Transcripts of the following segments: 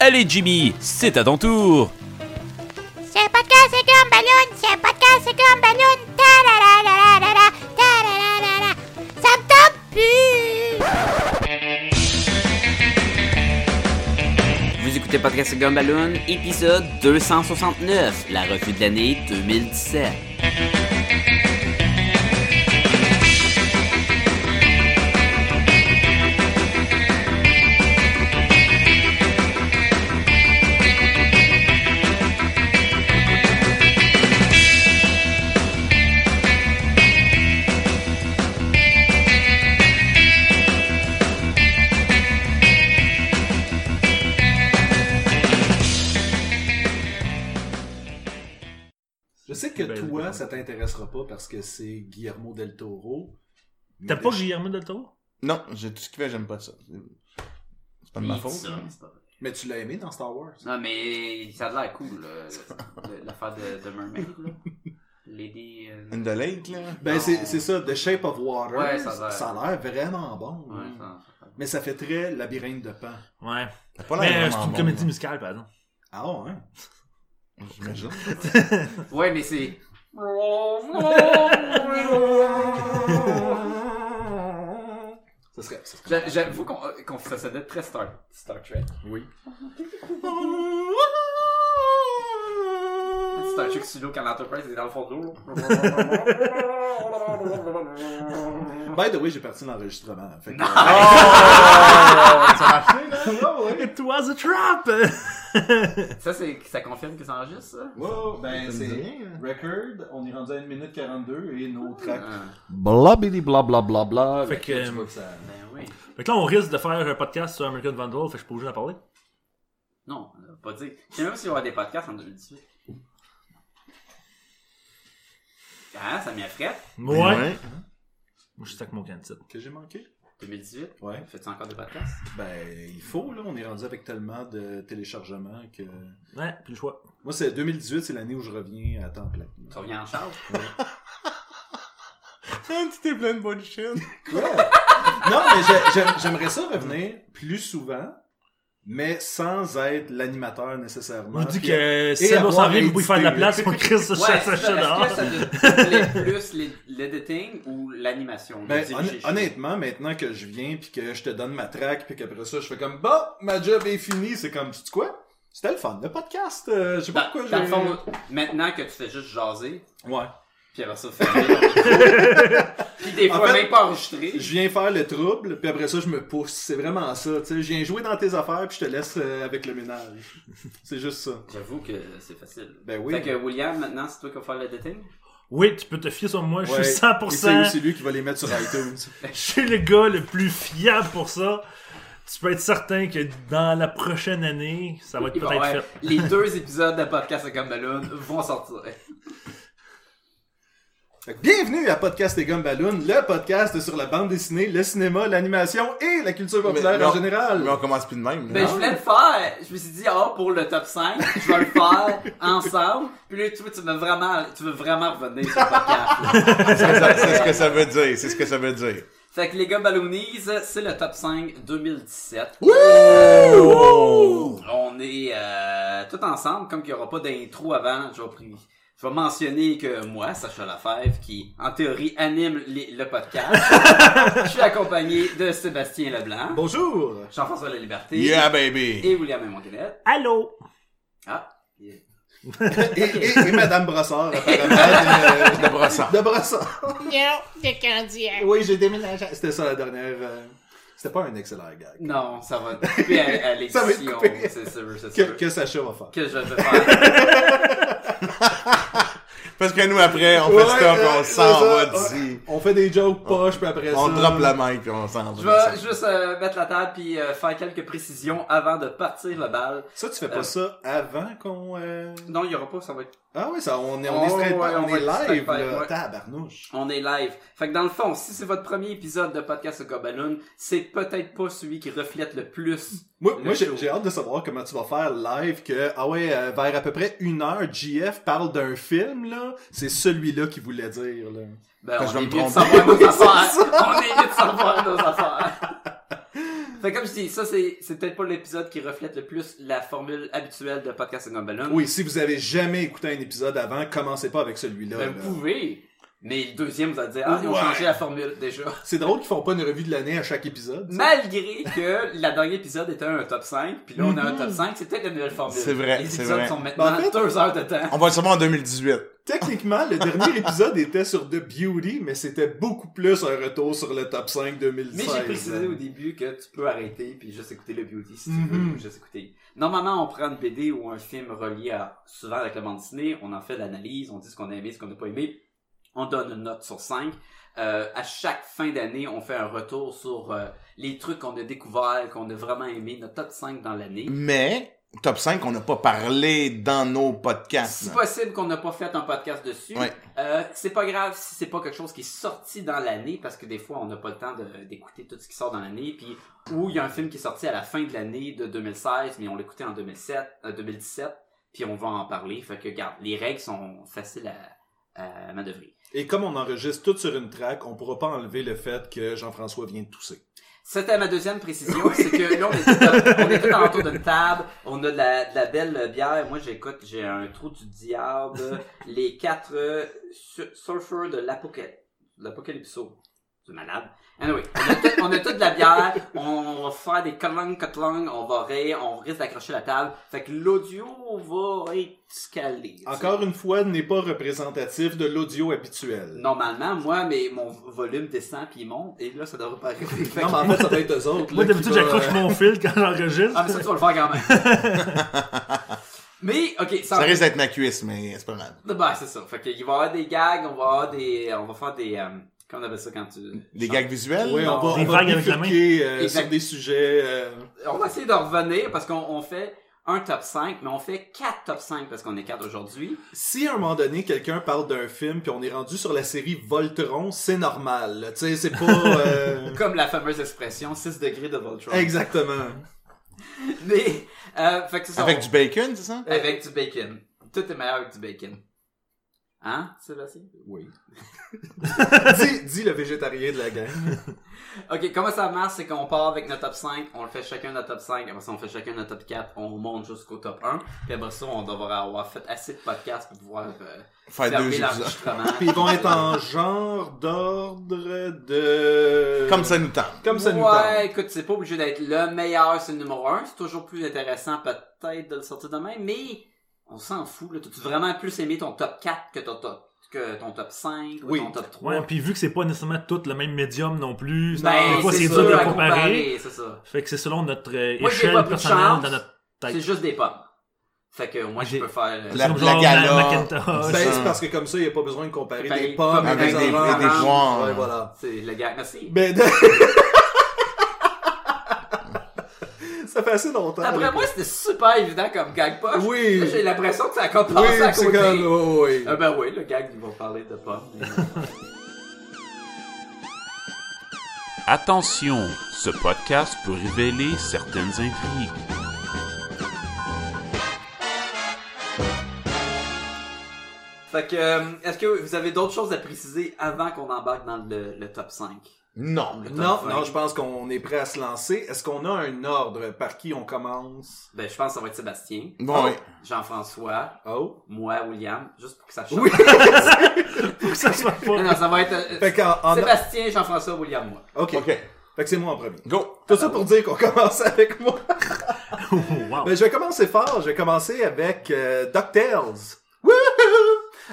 Allez Jimmy, c'est à ton tour. C'est podcast, c'est comme ballon. C'est podcast, c'est comme ballon. Ta-la-la-la-la-la-la. Ta-la-la-la-la. Ça me tente plus. Vous écoutez Podcast Gumballoon, épisode 269, la revue de l'année 2017. Ça t'intéressera pas parce que c'est Guillermo del Toro. T'as pas Guillermo del Toro? Non, j'ai tout ce qu'il fait, j'aime pas ça. C'est pas de ma faute. ça, mais pas tu l'as aimé dans Star Wars. Non, mais ça a l'air cool, l'affaire de, de Mermaid, là. Lady... euh, In the Lake, là? Ben, c'est c'est ça, The Shape of Water. Ouais, ça a l'air- vraiment bon. Ouais, hein. ça- Mais ça fait très labyrinthe de pan. Ouais. T'as pas Mais l'air euh, c'est une bon, comédie musicale, par exemple. Ah ouais? J'imagine. Ouais, mais c'est... Ça serait. Ça serait... J'a- J'avoue qu'on qu'on- ça sonnait très Star, Star Trek. Oui. Star Trek solo quand l'Enterprise est dans le fond de l'eau. By the way, j'ai parti l'enregistrement. Fait que- Oh! Ça a marché, là? It was a trap! Ça, c'est, ça confirme que ça enregistre, ça? Wow, ben c'est dit rien, hein. record, on est rendu à 1 minute 42 et nos tracks. Ah, Blablabla bla bla. Fait que, Là, tu euh, vois que ça. ben oui. Fait que là, on risque de faire un podcast sur American Vandal, fait que je suis pas obligé d'en parler. Non, on pas dire. Je sais même s'il y aura des podcasts en 2018. Ah, ça m'effraie. Ouais. Ouais. Moi, je suis avec mon candidat. Que j'ai manqué? 2018. Ouais. Fais-tu encore des podcasts? Ben, il faut, là. On est rendu avec tellement de téléchargements que. Ouais, puis le choix. Moi, c'est 2018, c'est l'année où je reviens à temps plein. Tu reviens en charge? Tu t'es plein de bullshit. Ouais. non, mais j'ai- j'ai- j'aimerais ça revenir plus souvent, mais sans être l'animateur nécessairement. Je dis que si va s'en vient, vous pouvez faire de la place, on crée ce chat est-ce dehors. que ça te plus l'editing ou l'animation? Ben, honnêtement, maintenant que je viens puis que je te donne ma track puis qu'après ça je fais comme bah ma job est finie, c'est comme tu sais quoi? C'était le fun le podcast. euh, je sais pas pourquoi dans le j'ai. fond, maintenant que tu fais juste jaser, Ouais. Puis après ça, puis des En fois fait, même pas enregistré. Je viens faire le trouble puis après ça je me pousse. C'est vraiment ça. Tu sais, je viens jouer dans tes affaires puis je te laisse euh, avec le ménage. c'est juste ça. J'avoue que c'est facile. Ben oui. Fait que William, maintenant, c'est toi qui vas faire l'editing? Oui, tu peux te fier sur moi, je Ouais. suis Et c'est 100%. aussi lui qui va les mettre sur iTunes. Je suis le gars le plus fiable pour ça. Tu peux être certain que dans la prochaine année, ça va être peut-être ouais, fait. les deux épisodes de Podcast comme Balloon vont sortir. Bienvenue à Podcast et Gumballoon, le podcast sur la bande dessinée, le cinéma, l'animation et la culture populaire Mais en général. Mais on commence plus de même. Ben, je voulais le faire. Je me suis dit, ah, pour le top 5, je vais le faire ensemble. Puis là, tu vois, tu veux vraiment, tu veux vraiment revenir sur le podcast. C'est ça- c'est ce que ça veut dire. C'est ce que ça veut dire. Fait que les gars Balloonies, c'est le top 5 2017. Oh! On est euh, tout ensemble, comme qu'il n'y aura pas d'intro avant, je vais, pri- je vais mentionner que moi, Sacha Lafèvre, qui en théorie anime les- le podcast, je suis accompagné de Sébastien Leblanc, Bonjour. Jean-François La Liberté Yeah, baby! et William Montanet. Allô? Ah, yeah. Et, et, et Madame Brossard, apparemment. de, De brossard. de Brossard. Non, de candidat. Oui, j'ai déménagé. C'était ça la dernière. euh, C'était pas un excellent gag. non, ça va être coupé à, à l'édition, c'est sûr, c'est Que, sûr. que Sacha va faire. Que je vais faire. Parce que nous, après, on fait Ouais, stop, euh, on s'en va d'ici. On fait des jokes poches, puis après On ça. drop la mic, puis on s'en Je va. vais juste euh, mettre la table puis euh, faire quelques précisions avant de partir le bal. Ça, tu fais pas Euh. ça avant qu'on. euh, Non, il y aura pas, ça va être Ah oui, ça, on est, on Oh, est straight ouais, pas- on est live, là. ouais. Tabarnouche. On est live. Fait que dans le fond, si c'est votre premier épisode de Podcast au Balloon, c'est peut-être pas celui qui reflète le plus. Moi, Le moi j'ai hâte de savoir comment tu vas faire live que, ah ouais, euh, vers à peu près une heure, JF parle d'un film, là. C'est celui-là qu'il voulait dire, là. Ben, on mieux de savoir nos affaires. on est mieux de savoir nos affaires. Fait comme je dis, ça c'est, c'est peut-être pas l'épisode qui reflète le plus la formule habituelle de Podcast and Balloon. Oui, si vous avez jamais écouté un épisode avant, commencez pas avec celui-là. Ben, là. vous pouvez. Mais le deuxième, vous allez dire, ah, ils ont Ouais. changé la formule déjà. C'est drôle qu'ils font pas une revue de l'année à chaque épisode. ça. Malgré que la dernier épisode était un top 5, puis là on a un top 5, c'est peut-être la nouvelle formule. C'est vrai, Les épisodes vrai. sont maintenant Ben, en fait- deux heures de temps. On va le savoir en 2018. Techniquement, le dernier épisode était sur The Beauty, mais c'était beaucoup plus un retour sur le top 5 2016. Mais j'ai précisé au début que tu peux arrêter puis juste écouter le beauty si tu Mhm. veux, juste écouter. Normalement, on prend une BD ou un film relié à, souvent avec la bande dessinée, on en fait l'analyse, on dit ce qu'on a aimé, ce qu'on n'a pas aimé, on donne une note sur 5. Euh, à chaque fin d'année, on fait un retour sur euh, les trucs qu'on a découverts, qu'on a vraiment aimé, notre top 5 dans l'année. Mais, top 5, on n'a pas parlé dans nos podcasts. C'est possible qu'on n'a pas fait un podcast dessus. Ouais. Euh, c'est pas grave si c'est pas quelque chose qui est sorti dans l'année, parce que des fois, on n'a pas le temps d'écouter tout ce qui sort dans l'année. Puis, ou il y a un film qui est sorti à la fin de l'année de 2016, mais on l'écoutait en 2007, euh, 2017, puis on va en parler. Fait que, regarde, les règles sont faciles à, à manœuvrer. Et comme on enregistre tout sur une track, on pourra pas enlever le fait que Jean-François vient de tousser. C'était ma deuxième précision, c'est que là, on est tout, autour d'une table, on a de la, de la belle bière. Moi, j'écoute, j'ai un trou du diable, les quatre euh, sur- surfers de l'apocalypse. L'apocalypso. C'est malade. Anyway, on a, tout, on a toute de la bière, on va faire des cotlang cotlang, on va rire, on risque d'accrocher la table. Fait que l'audio va être sais. Encore une fois, n'est pas représentatif de l'audio habituel. Normalement, moi, mais mon volume descend puis il monte, et là, ça devrait pas arriver. Fait Non, que- mais en fait, ça doit être eux autres. Moi, d'habitude, va, j'accroche mon fil quand j'enregistre. Ah, mais ça, tu vas le faire quand même. mais, ok, Ça risque d'être ma cuisse, mais c'est pas grave. Ben, c'est ça. Fait qu'il va y avoir des gags, on va avoir des, on va faire des, euh, comment on appelle ça quand tu... Les gags visuels? Oui, on va, Des on va vagues avec la main. euh, Exact. sur des sujets. euh, On va essayer de revenir parce qu'on on fait un top 5, mais on fait quatre top 5 parce qu'on est quatre aujourd'hui. Si à un moment donné quelqu'un parle d'un film puis on est rendu sur la série Voltron, c'est normal. Tu sais, c'est pas euh, Comme la fameuse expression 6 degrés de Voltron. exactement. Mais, euh, fait que ça. Avec on- du bacon, c'est ça? Avec du bacon. Tout est meilleur avec du bacon. Hein, Sébastien? Oui. dis, dis le végétarien de la gang. Ok, comment ça marche, c'est qu'on part avec notre top 5, on le fait chacun notre top 5, après ça on fait chacun notre top 4, on monte jusqu'au top 1, puis après ça on devrait avoir fait assez de podcasts pour pouvoir euh, Faire deux l'enregistrement. Puis ils vont être en genre d'ordre de Comme ça nous tente. comme ça nous ouais, tente. écoute, c'est pas obligé d'être le meilleur, c'est le numéro 1, c'est toujours plus intéressant peut-être de le sortir de même, mais on s'en fout, là. T'as-tu vraiment plus aimé ton top 4 que ton top, que ton top 5 ou Oui. ton top 3? Ouais, puis vu que c'est pas nécessairement tout le même médium non plus, Ben, des fois c'est c'est dur de comparer. comparer, c'est ça. Fait que c'est selon notre euh, Moi, échelle personnelle chance. dans notre C'est tête. juste des pommes. Fait que moi, je J'ai- peux faire... euh, La- C'est la genre gala. Ben, c'est parce que comme ça, il n'y a pas besoin de comparer Comparer des pommes avec des- des. Ouais, voilà. C'est le gars. Merci. Ben, de- ça fait assez longtemps. Après là. moi, c'était super évident comme gag poche. Oui. J'ai l'impression que ça a comme oui, à c'est côté. comme, oh, oui. Ah ben oui, le gag, ils vont parler de pommes. Attention, ce podcast peut révéler certaines intrigues. fait que, euh, est-ce que vous avez d'autres choses à préciser avant qu'on embarque dans le, le top 5? Non. Non, 20? non, je pense qu'on est prêt à se lancer. Est-ce qu'on a un ordre par qui on commence? Ben, je pense que ça va être Sébastien, Bon, oui. Jean-François, Oh. moi, William, juste pour que ça change. Oui. Pour que ça soit pas. non, non, ça va être euh, fait qu'en, en- Sébastien, Jean-François, William, moi. OK. OK. Fait que c'est moi en premier. Go. Tout ça pour dire qu'on commence avec moi. Oh, wow. Ben, je vais commencer fort. Je vais commencer avec euh, DuckTales. Wouhou!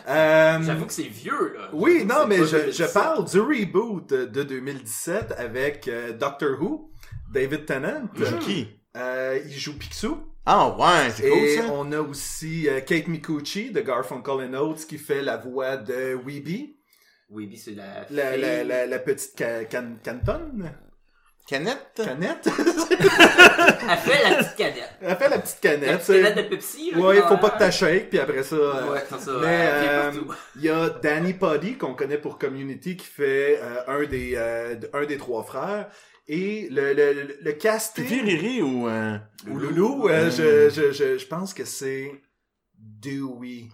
Euh, J'avoue que c'est vieux, là. Oui, non, mais je, 2017. je parle du reboot de 2017 avec euh, Doctor Who, David Tennant. Il joue qui? Euh, il joue Picsou. Ah, ouais, c'est cool, Et ça. on a aussi Kate Micucci de Garfunkel and Oates qui fait la voix de Weeby, puis c'est la, la, fille. la, la, la petite ca- can, cantonne. Canette? Canette? Elle fait la petite canette. Elle fait la petite La canette. petite c'est- canette de Pepsi. là, Ouais, qui faut pas que t'achètes, puis après ça... euh, Ouais, comme ça. Mais euh, il y a Danny Puddy qu'on connaît pour Community qui fait euh, un des euh, un des trois frères et le le, le, le casting Fifi Riri ou... Euh... ou Loulou je, je je je pense que c'est Dewey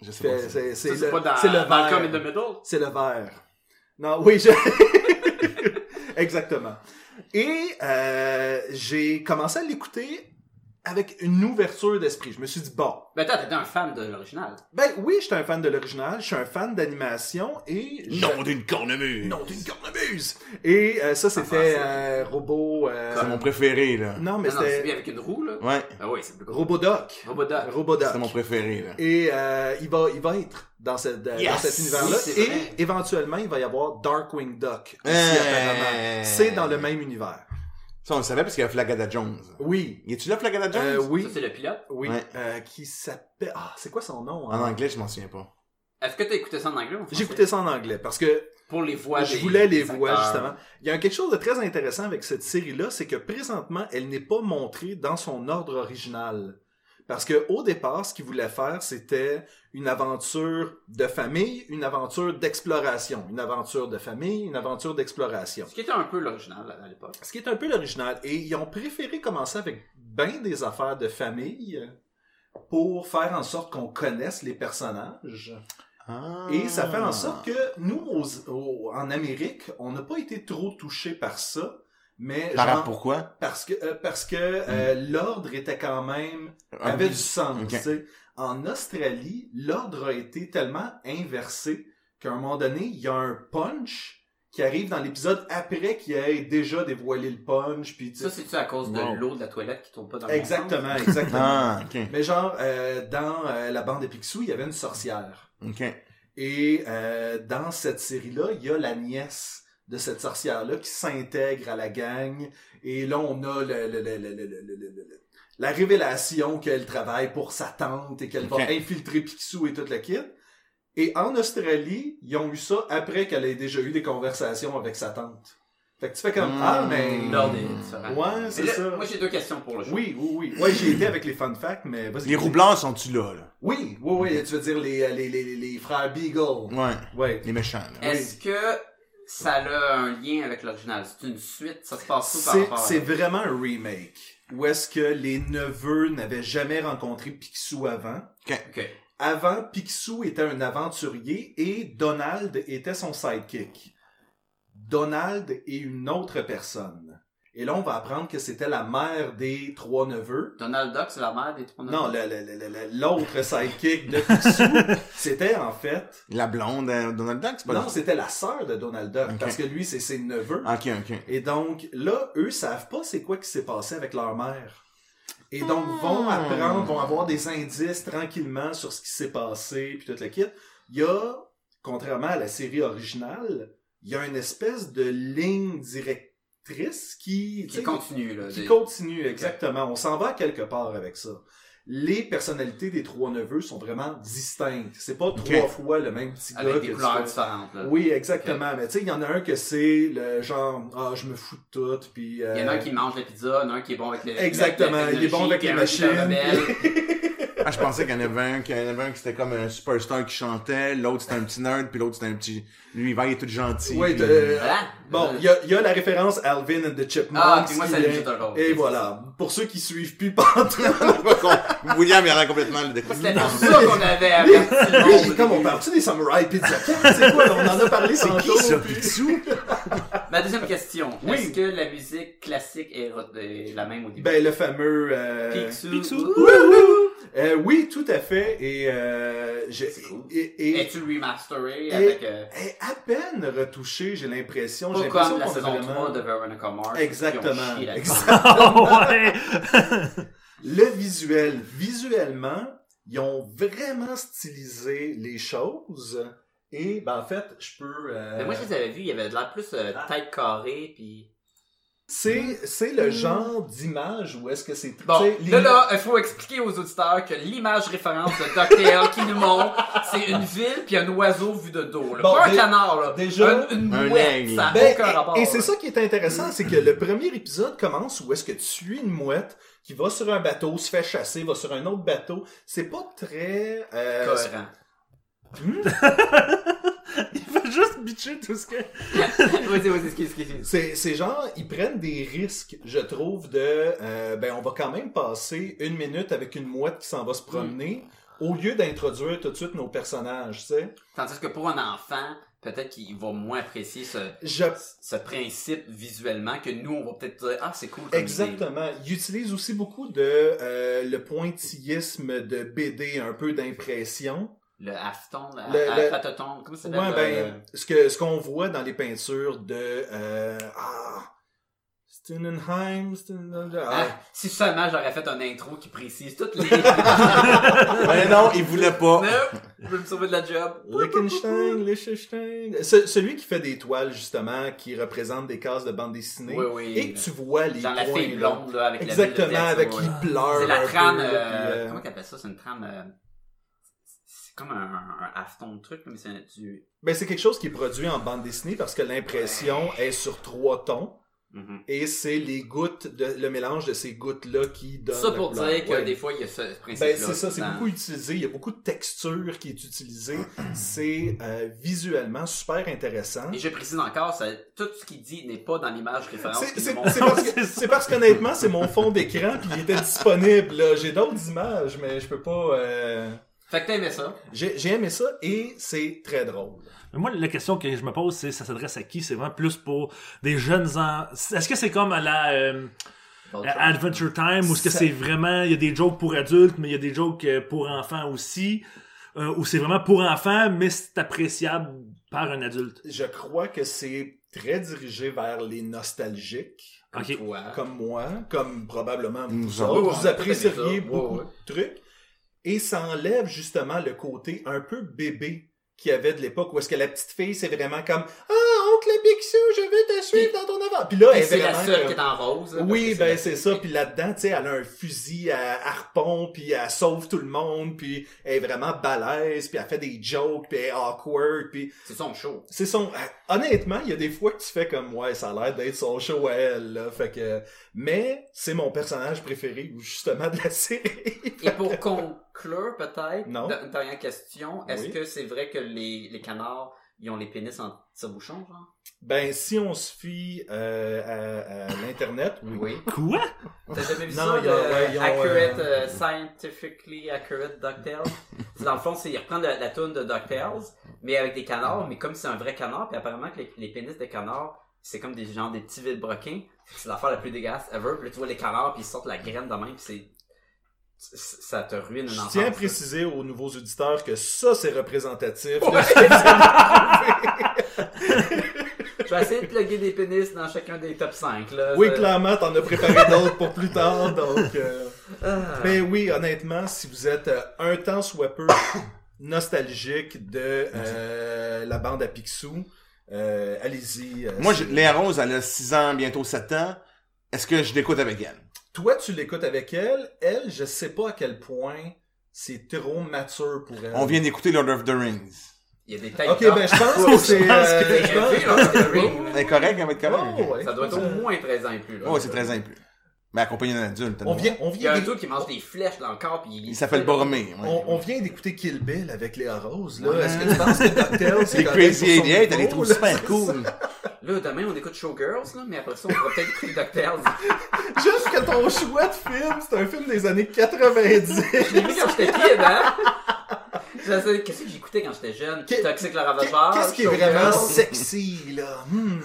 Je sais pas. C'est le pas dans c'est le in vert the Middle? c'est le vert non oui je exactement Et euh, j'ai commencé à l'écouter avec une ouverture d'esprit. Je me suis dit, bon, Ben, toi, t'étais un fan de l'original. ben oui, je suis un fan de l'original, je suis un fan d'animation et... Nom d'une cornemuse. Non, d'une cornemuse! Et euh, ça, c'était euh, Robot... euh, C'est mon préféré, là. Non, mais Non, non, c'est c'était avec une roue, là. Ouais, Ah oui, c'est plus gros. Robodoc. Robodoc. Robodoc. c'est mon préféré, là. Et euh, il va, il va être dans, cette, dans Yes! cet univers-là. Oui, et éventuellement, il va y avoir Darkwing Duck aussi, apparemment. C'est dans le même univers. Ça, on le savait parce qu'il y a Flagada Jones. Oui. Y est-tu là, Flagada Jones? Euh, oui. Ça, c'est le pilote? Oui. Ouais. Euh, qui s'appelle... Ah, c'est quoi son nom? En hein? anglais, je m'en souviens pas. Est-ce que t'as écouté ça en anglais ou en français? J'ai écouté ça en anglais parce que Pour les voix je des- voulais les voix, justement. Il y a quelque chose de très intéressant avec cette série-là, c'est que présentement, elle n'est pas montrée dans son ordre original. Parce que au départ, ce qu'il voulait faire, c'était une aventure de famille, une aventure d'exploration. Une aventure de famille, une aventure d'exploration. Ce qui était un peu l'original à à l'époque. Ce qui est un peu l'original. Et ils ont préféré commencer avec bien des affaires de famille pour faire en sorte qu'on connaisse les personnages. Ah. Et ça fait en sorte que nous, aux- aux- en Amérique, on n'a pas été trop touchés par ça. Mais Par genre, pourquoi? parce que euh, parce que euh, l'ordre était quand même Un avait du sens. Ok. tu sais. En Australie, l'ordre a été tellement inversé qu'à un moment donné, il y a un punch qui arrive dans l'épisode après qu'il ait déjà dévoilé le punch. Puis tu sais- Ça, c'est-tu à cause de Wow. l'eau de la toilette qui tourne pas dans le exactement, sens? exactement. Ah, ok. Mais genre euh, dans euh, la bande de Picsou, il y avait une sorcière. Ok. Et euh, dans cette série-là, il y a la nièce de cette sorcière-là qui s'intègre à la gang. Et là, on a le, le- le- le- le- le- le- le- la révélation qu'elle travaille pour sa tante et qu'elle va infiltrer Picsou et toute la kit. Et en Australie, ils ont eu ça après qu'elle ait déjà eu des conversations avec sa tante. Fait que tu fais comme, Hmm. ah, mais... Différent. Ouais, c'est ça. Moi, j'ai deux questions pour le jeu. Oui, oui, oui. Ouais, j'ai été avec les fun facts, mais vas-y. Les roublards sont-tu là, là? Oui, oui, oui. Tu veux dire les, les, les, les frères Beagle. Ouais. Ouais. Les méchants, là. Est-ce que ça a un lien avec l'original? C'est une suite? Ça se passe tout par C'est, rapport à... c'est vraiment un remake. Où est-ce que les neveux n'avaient jamais rencontré Picsou avant? Ok. Avant, Picsou était un aventurier et Donald était son sidekick. Donald est une autre personne. Et là, on va apprendre que c'était la mère des trois neveux. Donald Duck, c'est la mère des trois Non, neveux? le- le- le- le- l'autre sidekick de Picsou, c'était en fait... La blonde, euh, Donald Duck, c'est pas Non, c'était la sœur de Donald Duck, parce que lui, c'est ses neveux. Ok, ok. Et donc, là, eux savent pas c'est quoi qui s'est passé avec leur mère. Et donc, vont apprendre, vont avoir des indices tranquillement sur ce qui s'est passé, puis toute la kit. Il y a, contrairement à la série originale, il y a une espèce de ligne directrice qui... tu Qui sais, continue, là. qui des- continue, exactement. On s'en va quelque part avec ça. Les personnalités des trois neveux sont vraiment distinctes. C'est pas trois fois le même petit gars Avec des couleurs différentes, là. oui, exactement. Mais tu sais, il y en a un que c'est le genre, ah, je me fous de tout, puis... euh, Il y en a un qui mange la pizza, il y en a un qui est bon avec les Exactement, il est bon avec les qui machines. Ah, je pensais qu'il y en avait un, qu'il y en avait un qui c'était comme un superstar qui chantait, l'autre c'était un petit nerd, puis l'autre c'était un petit... Lui, il est tout gentil. Oui, puis- euh, Voilà. Bon, il y a, il y a la référence Alvin and the Chipmunks. Ah, puis moi, vient- Ninja Turtles. Et voilà. Pour ceux qui suivent plus pantoute, William, il a complètement le C'était pour ça qu'on avait averti le Oui, monde. comme on parle-tu des Samurai Pizza? C'est quoi, là? On en a parlé C'est tantôt. qui ça, Picsou? Ma deuxième question. Oui. Est-ce que la musique classique est, est la même au début? Ben, le fameux... Euh... Picsou. Picsou. Euh, oui, tout à fait. Et, euh, cool. et, et, Es-tu remasteré avec... Euh, est à peine retouché, j'ai l'impression. Pas comme la saison vraiment... 3 de Veronica Mars. Exactement. ouais. Le visuel, visuellement, ils ont vraiment stylisé les choses. Et ben en fait, je peux. euh, Mais moi, je les avais vus, il y avait de l'air plus euh, tête carrée, puis... c'est c'est le genre d'image où est-ce que c'est. Bon, là, là, il faut expliquer aux auditeurs que l'image référence de DuckTales qui nous montre, c'est une ville puis un oiseau vu de dos. Là. Bon, pas un n'a là. déjà, une, une un mouette, aigle. ça n'a Ben, aucun rapport. et et c'est ça qui est intéressant, c'est que le premier épisode commence où est-ce que tu suis une mouette qui va sur un bateau, se fait chasser, va sur un autre bateau. C'est pas très. euh, Cohérent. Il fait juste bitcher tout ce que. vas-y, vas-y, excuse, excuse. excuse. C'est, c'est genre, ils prennent des risques, je trouve, de, euh, ben, on va quand même passer une minute avec une mouette qui s'en va se promener, au lieu d'introduire tout de suite nos personnages, tu sais. Tandis que pour un enfant, peut-être qu'il va moins apprécier ce, Je ce principe visuellement que nous, on va peut-être dire, ah, c'est cool. comme idée. Exactement. Il utilise aussi beaucoup de euh, le pointillisme de BD, un peu d'impression. Le afton, le, Le- à- le- pataton, comment ça Ouais, s'appelle? ben, ce que ce qu'on voit dans les peintures de euh, ah Stunenheim, Stun- Ah, ah, si seulement j'aurais fait un intro qui précise toutes les... Mais non, il voulait pas. non, je veux me sauver de la job. Liechtenstein, Liechtenstein. Ce- celui qui fait des toiles justement qui représentent des cases de bande dessinée Oui, oui. et que tu vois les Genre la fille blonde, là, avec Exactement, la avec ouais. qui pleure. C'est la trame, euh, euh, comment t'appelles ça? C'est une trame, euh, comme un, un afton de truc, mais c'est du... Ben, c'est quelque chose qui est produit en bande dessinée parce que l'impression est sur trois tons Mhm. et c'est les gouttes, de, le mélange de ces gouttes-là qui donne Ça pour dire que Ouais. des fois, il y a ce principe-là. Ben, c'est ça, c'est beaucoup utilisé. Il y a beaucoup de texture qui est utilisée. C'est euh, visuellement super intéressant. Et je précise encore, ça, tout ce qu'il dit n'est pas dans l'image référence. C'est parce que- c'est parce qu'honnêtement, c'est mon fond d'écran puis il était disponible. là. J'ai d'autres images, mais je peux pas. euh, Fait que t'aimais ça. J'ai j'ai aimé ça et c'est très drôle. Mais Moi, la question que je me pose, c'est ça s'adresse à qui? C'est vraiment plus pour des jeunes en... Est-ce que c'est comme à la euh, à Adventure Time, ou est-ce que Ça- c'est vraiment... Il y a des jokes pour adultes, mais il y a des jokes euh, pour enfants aussi? Euh, ou c'est vraiment pour enfants, mais c'est appréciable par un adulte? Je crois que c'est très dirigé vers les nostalgiques. Ok. Toi. comme moi, comme probablement vous, Nous autres, autres. vous apprécieriez ouais, ouais. beaucoup de trucs. Et ça enlève justement le côté un peu bébé qu'il y avait de l'époque où est-ce que la petite fille c'est vraiment comme ah oncle Picsou je veux te suivre dans ton avant puis là elle Et est c'est la seule comme- qui est en rose. là, oui, ben c'est ça. Puis là-dedans, tu sais, elle a un fusil à harpon, puis elle sauve tout le monde, puis elle est vraiment balèze, puis elle fait des jokes, puis elle est awkward, puis C'est son show. c'est son. euh, Honnêtement, il y a des fois que tu fais comme ouais, ça a l'air d'être son show à elle, là. Fait que, mais c'est mon personnage préféré justement de la série. Et pour conclure, peut-être, Non. une dernière question. Est-ce Oui. que c'est vrai que les, les canards, ils ont les pénis en tire-bouchon, genre? Ben, si on se fie euh, à, à l'internet, oui. Oui. Quoi? T'as jamais vu Non, ça, il y a- ouais, accurate, euh, euh, scientifically accurate DuckTales? C'est dans le fond, c'est, ils reprennent la, la toune de DuckTales, mais avec des canards, mais comme c'est un vrai canard, puis apparemment que les, les pénis des canards, c'est comme des gens, des petits vilebrequins. C'est l'affaire la plus dégueulasse ever. Puis là, tu vois les canards, puis ils sortent la graine de même, puis c'est- ça te ruine une Je enfance. tiens à préciser aux nouveaux auditeurs que ça, c'est représentatif. de Ouais. ce que vous allez trouver. Je vais essayer de plugger des pénis dans chacun des top 5, là. oui, clairement, t'en as préparé d'autres pour plus tard, donc... euh, Ah. Mais oui, honnêtement, si vous êtes euh, un temps soit peu nostalgique de euh, la bande à Picsou, euh, allez-y. euh, Moi, Léa Rose, elle a 6 ans, bientôt 7 ans. Est-ce que je l'écoute avec elle? Toi, tu l'écoutes avec elle. Elle, je sais pas à quel point c'est trop mature pour elle. On vient d'écouter Lord of the Rings. Il y a des têtes Ok, ben je pense que c'est... Je pense euh, que- je pense- là, c'est Ring. Elle va être correcte? Oh, ouais, Ça doit je être pense au que- moins 13 ans et plus, là. Oh, c'est 13 ans et plus. Mais accompagné d'un adulte. On vient, on Il y a vient, un truc qui mange des flèches dans le corps, puis Il s'appelle Boromé. ouais. on, on vient d'écouter Kill Bill avec Léa Rose, là. Ouais. Est-ce que tu penses que DuckTales, c'est Crazy 88, elle les trouve là? super cool. Là, demain, on écoute Showgirls, là, mais après ça, on pourra peut-être écouter DuckTales. Juste que ton choix de film, c'est un film des années 90. Je l'ai vu quand j'étais kid, hein? Qu'est-ce que j'écoutais quand j'étais jeune? Toxic le Ravageur. Qu'est-ce qui est vraiment sexy, là? Hmm.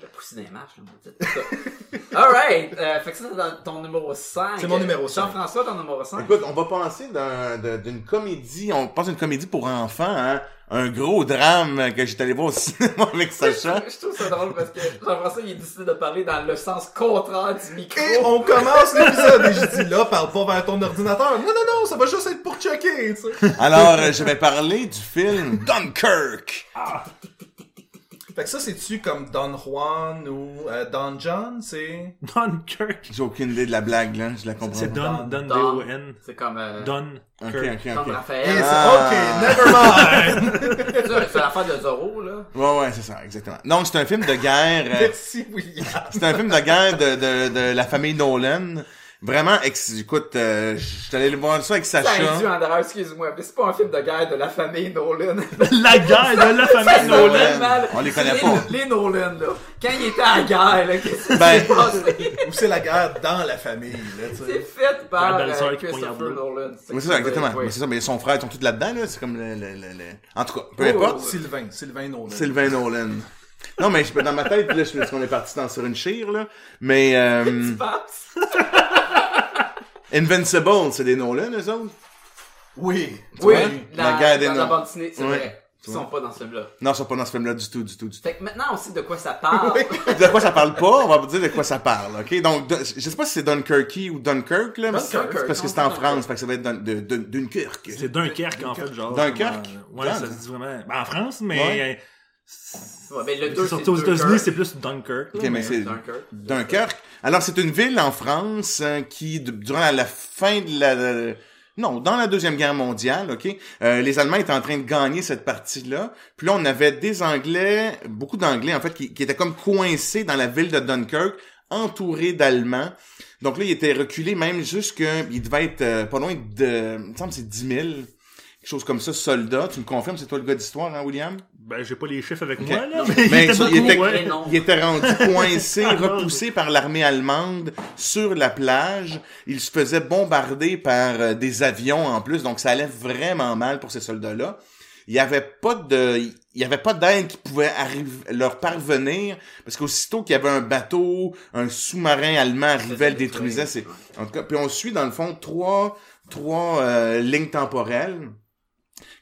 Le poussi des marches, là, maudite. Alright! Euh, fait que ça, c'est ton numéro 5. C'est mon numéro cinq. Jean-François, ton numéro 5. Écoute, on va passer d'un- de- d'une comédie, on passe d'une comédie pour enfants, hein, un gros drame que j'étais allé voir au cinéma avec Sacha. Je trouve ça drôle parce que Jean-François, il décide de parler dans le sens contraire du micro. Et on commence l'épisode et je dis là, parle pas vers ton ordinateur. Non, non, non, ça va juste être pour checker, tu sais. Alors, euh, je vais parler du film Dunkirk. Fait que ça, c'est-tu comme Don Juan ou euh, Don John, c'est... Dunkirk. J'ai aucune idée de la blague, là, je la comprends C'est pas. Don, Don, Don. D-O-N. C'est comme... Euh, Don. Ok, Kirk. ok, Don ok. Raphaël. Ah. Ok, never mind. C'est c'est l'affaire de Zorro, là. Ouais, ouais, c'est ça, exactement. Donc, c'est un film de guerre, euh, Merci, William. c'est un film de guerre de, de, de la famille Nolan. Vraiment, ex- écoute, euh, je suis allé voir ça avec Ça Sacha. induit en erreur, excuse-moi, mais c'est pas un film de guerre de la famille Nolan. La guerre de la famille Nolan. Nolan. On les connaît Les- pas. Les Nolan, là. Quand ils étaient à la guerre, là, qu'est-ce qui Ben- s'est passé? Ou c'est la guerre dans la famille, là, tu C'est sais. fait par euh, Christopher Nolan. Oui, c'est ça, exactement. Oui. Mais c'est ça, mais son frère, ils sont tous là-dedans, là. C'est comme le, le, le, le- En tout cas, peu Oh, importe. Sylvain, Sylvain Nolan. Sylvain Nolan. Non, mais je- dans ma tête, là, je parce qu'on est parti dans sur une chire, là. Mais, euh, Tu penses? Invincible, c'est des Nolan, eux autres? Oui. Oui, vois, la, la guerre des dans la Noms. bande dessinée, c'est vrai. Ils sont pas dans ce film-là. Non, ils sont pas dans ce film-là du tout, du tout, du tout. Fait que maintenant, on sait de quoi ça parle. De quoi ça parle pas, on va vous dire de quoi ça parle, ok? Donc, de- je sais pas si c'est Dunkirky ou Dunkirk, là, mais Dunkirk, c'est parce que c'est en. France, fait que ça va être Dun- de, de, Dunkerque. C'est Dunkerque, en fait, genre. Dunkerque? euh, Ouais, ça se dit vraiment. Ben, en France, mais. Ouais. Ouais, ben, le deux, c'est surtout aux c'est États-Unis, Dunkirk. c'est plus Dunkirk. là, Ok, mais c'est Dunkirk. Dunkerque. Alors, c'est une ville en France euh, qui, durant la, fin de la... la- non, dans la Deuxième Guerre mondiale, OK, euh, les Allemands étaient en train de gagner cette partie-là. Puis là, on avait des Anglais, beaucoup d'Anglais, en fait, qui, qui étaient comme coincés dans la ville de Dunkirk, entourés d'Allemands. Donc là, ils étaient reculés même jusque... Il devait être euh, pas loin de... Il me semble que c'est 10 000, quelque chose comme ça, soldats. Tu me confirmes, c'est toi le gars d'histoire, hein, William? Ben, j'ai pas les chiffres avec moi, là. Non, Mais, mais il était ça, beaucoup, il était- ouais. Il était rendu coincé, Ah, repoussé par l'armée allemande sur la plage. Il se faisait bombarder par euh, des avions en plus, donc ça allait vraiment mal pour ces soldats-là. Il y avait pas de, il y avait pas d'aide qui pouvait arriver, leur parvenir, parce qu'aussitôt qu'il y avait un bateau, un sous-marin allemand arrivait, le détruisait. C'est, en tout cas, puis on suit dans le fond trois, trois euh, lignes temporelles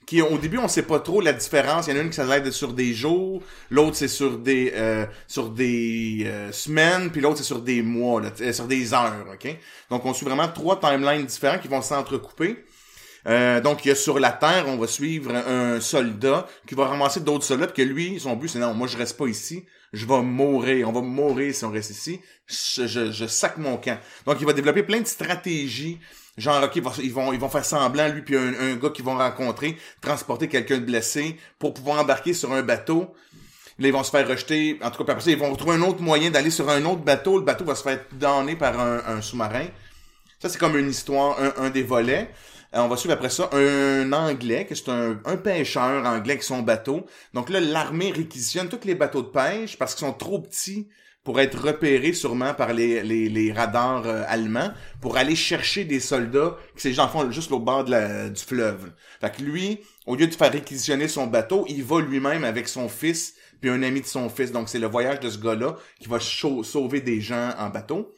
qui au début on sait pas trop la différence. Il y en a une qui ça d'être sur des jours, l'autre c'est sur des euh, sur des euh, semaines, puis l'autre c'est sur des mois, là, euh, sur des heures, ok? Donc on suit vraiment trois timelines différents qui vont s'entrecouper. Euh, donc il y a sur la Terre, on va suivre un soldat qui va ramasser d'autres soldats, puis que lui, son but c'est non, moi je reste pas ici, je vais mourir, on va mourir si on reste ici, je, je, sac mon camp. Donc il va développer plein de stratégies Genre, ok, ils vont- ils vont, faire semblant, lui puis un, un gars qu'ils vont rencontrer, transporter quelqu'un de blessé pour pouvoir embarquer sur un bateau. Là, ils vont se faire rejeter. En tout cas, après ça, ils vont trouver un autre moyen d'aller sur un autre bateau. Le bateau va se faire donner par un, sous-marin. Ça, c'est comme une histoire, un des volets. Euh, on va suivre après ça un Anglais, que c'est un, pêcheur anglais avec son bateau. Donc là, l'armée réquisitionne tous les bateaux de pêche parce qu'ils sont trop petits pour être repérés sûrement par les, radars euh, allemands, pour aller chercher des soldats qui ces gens font juste au bord du fleuve. Fait que lui, au lieu de faire réquisitionner son bateau, il va lui-même avec son fils puis un ami de son fils. Donc c'est le voyage de ce gars-là qui va sauver des gens en bateau.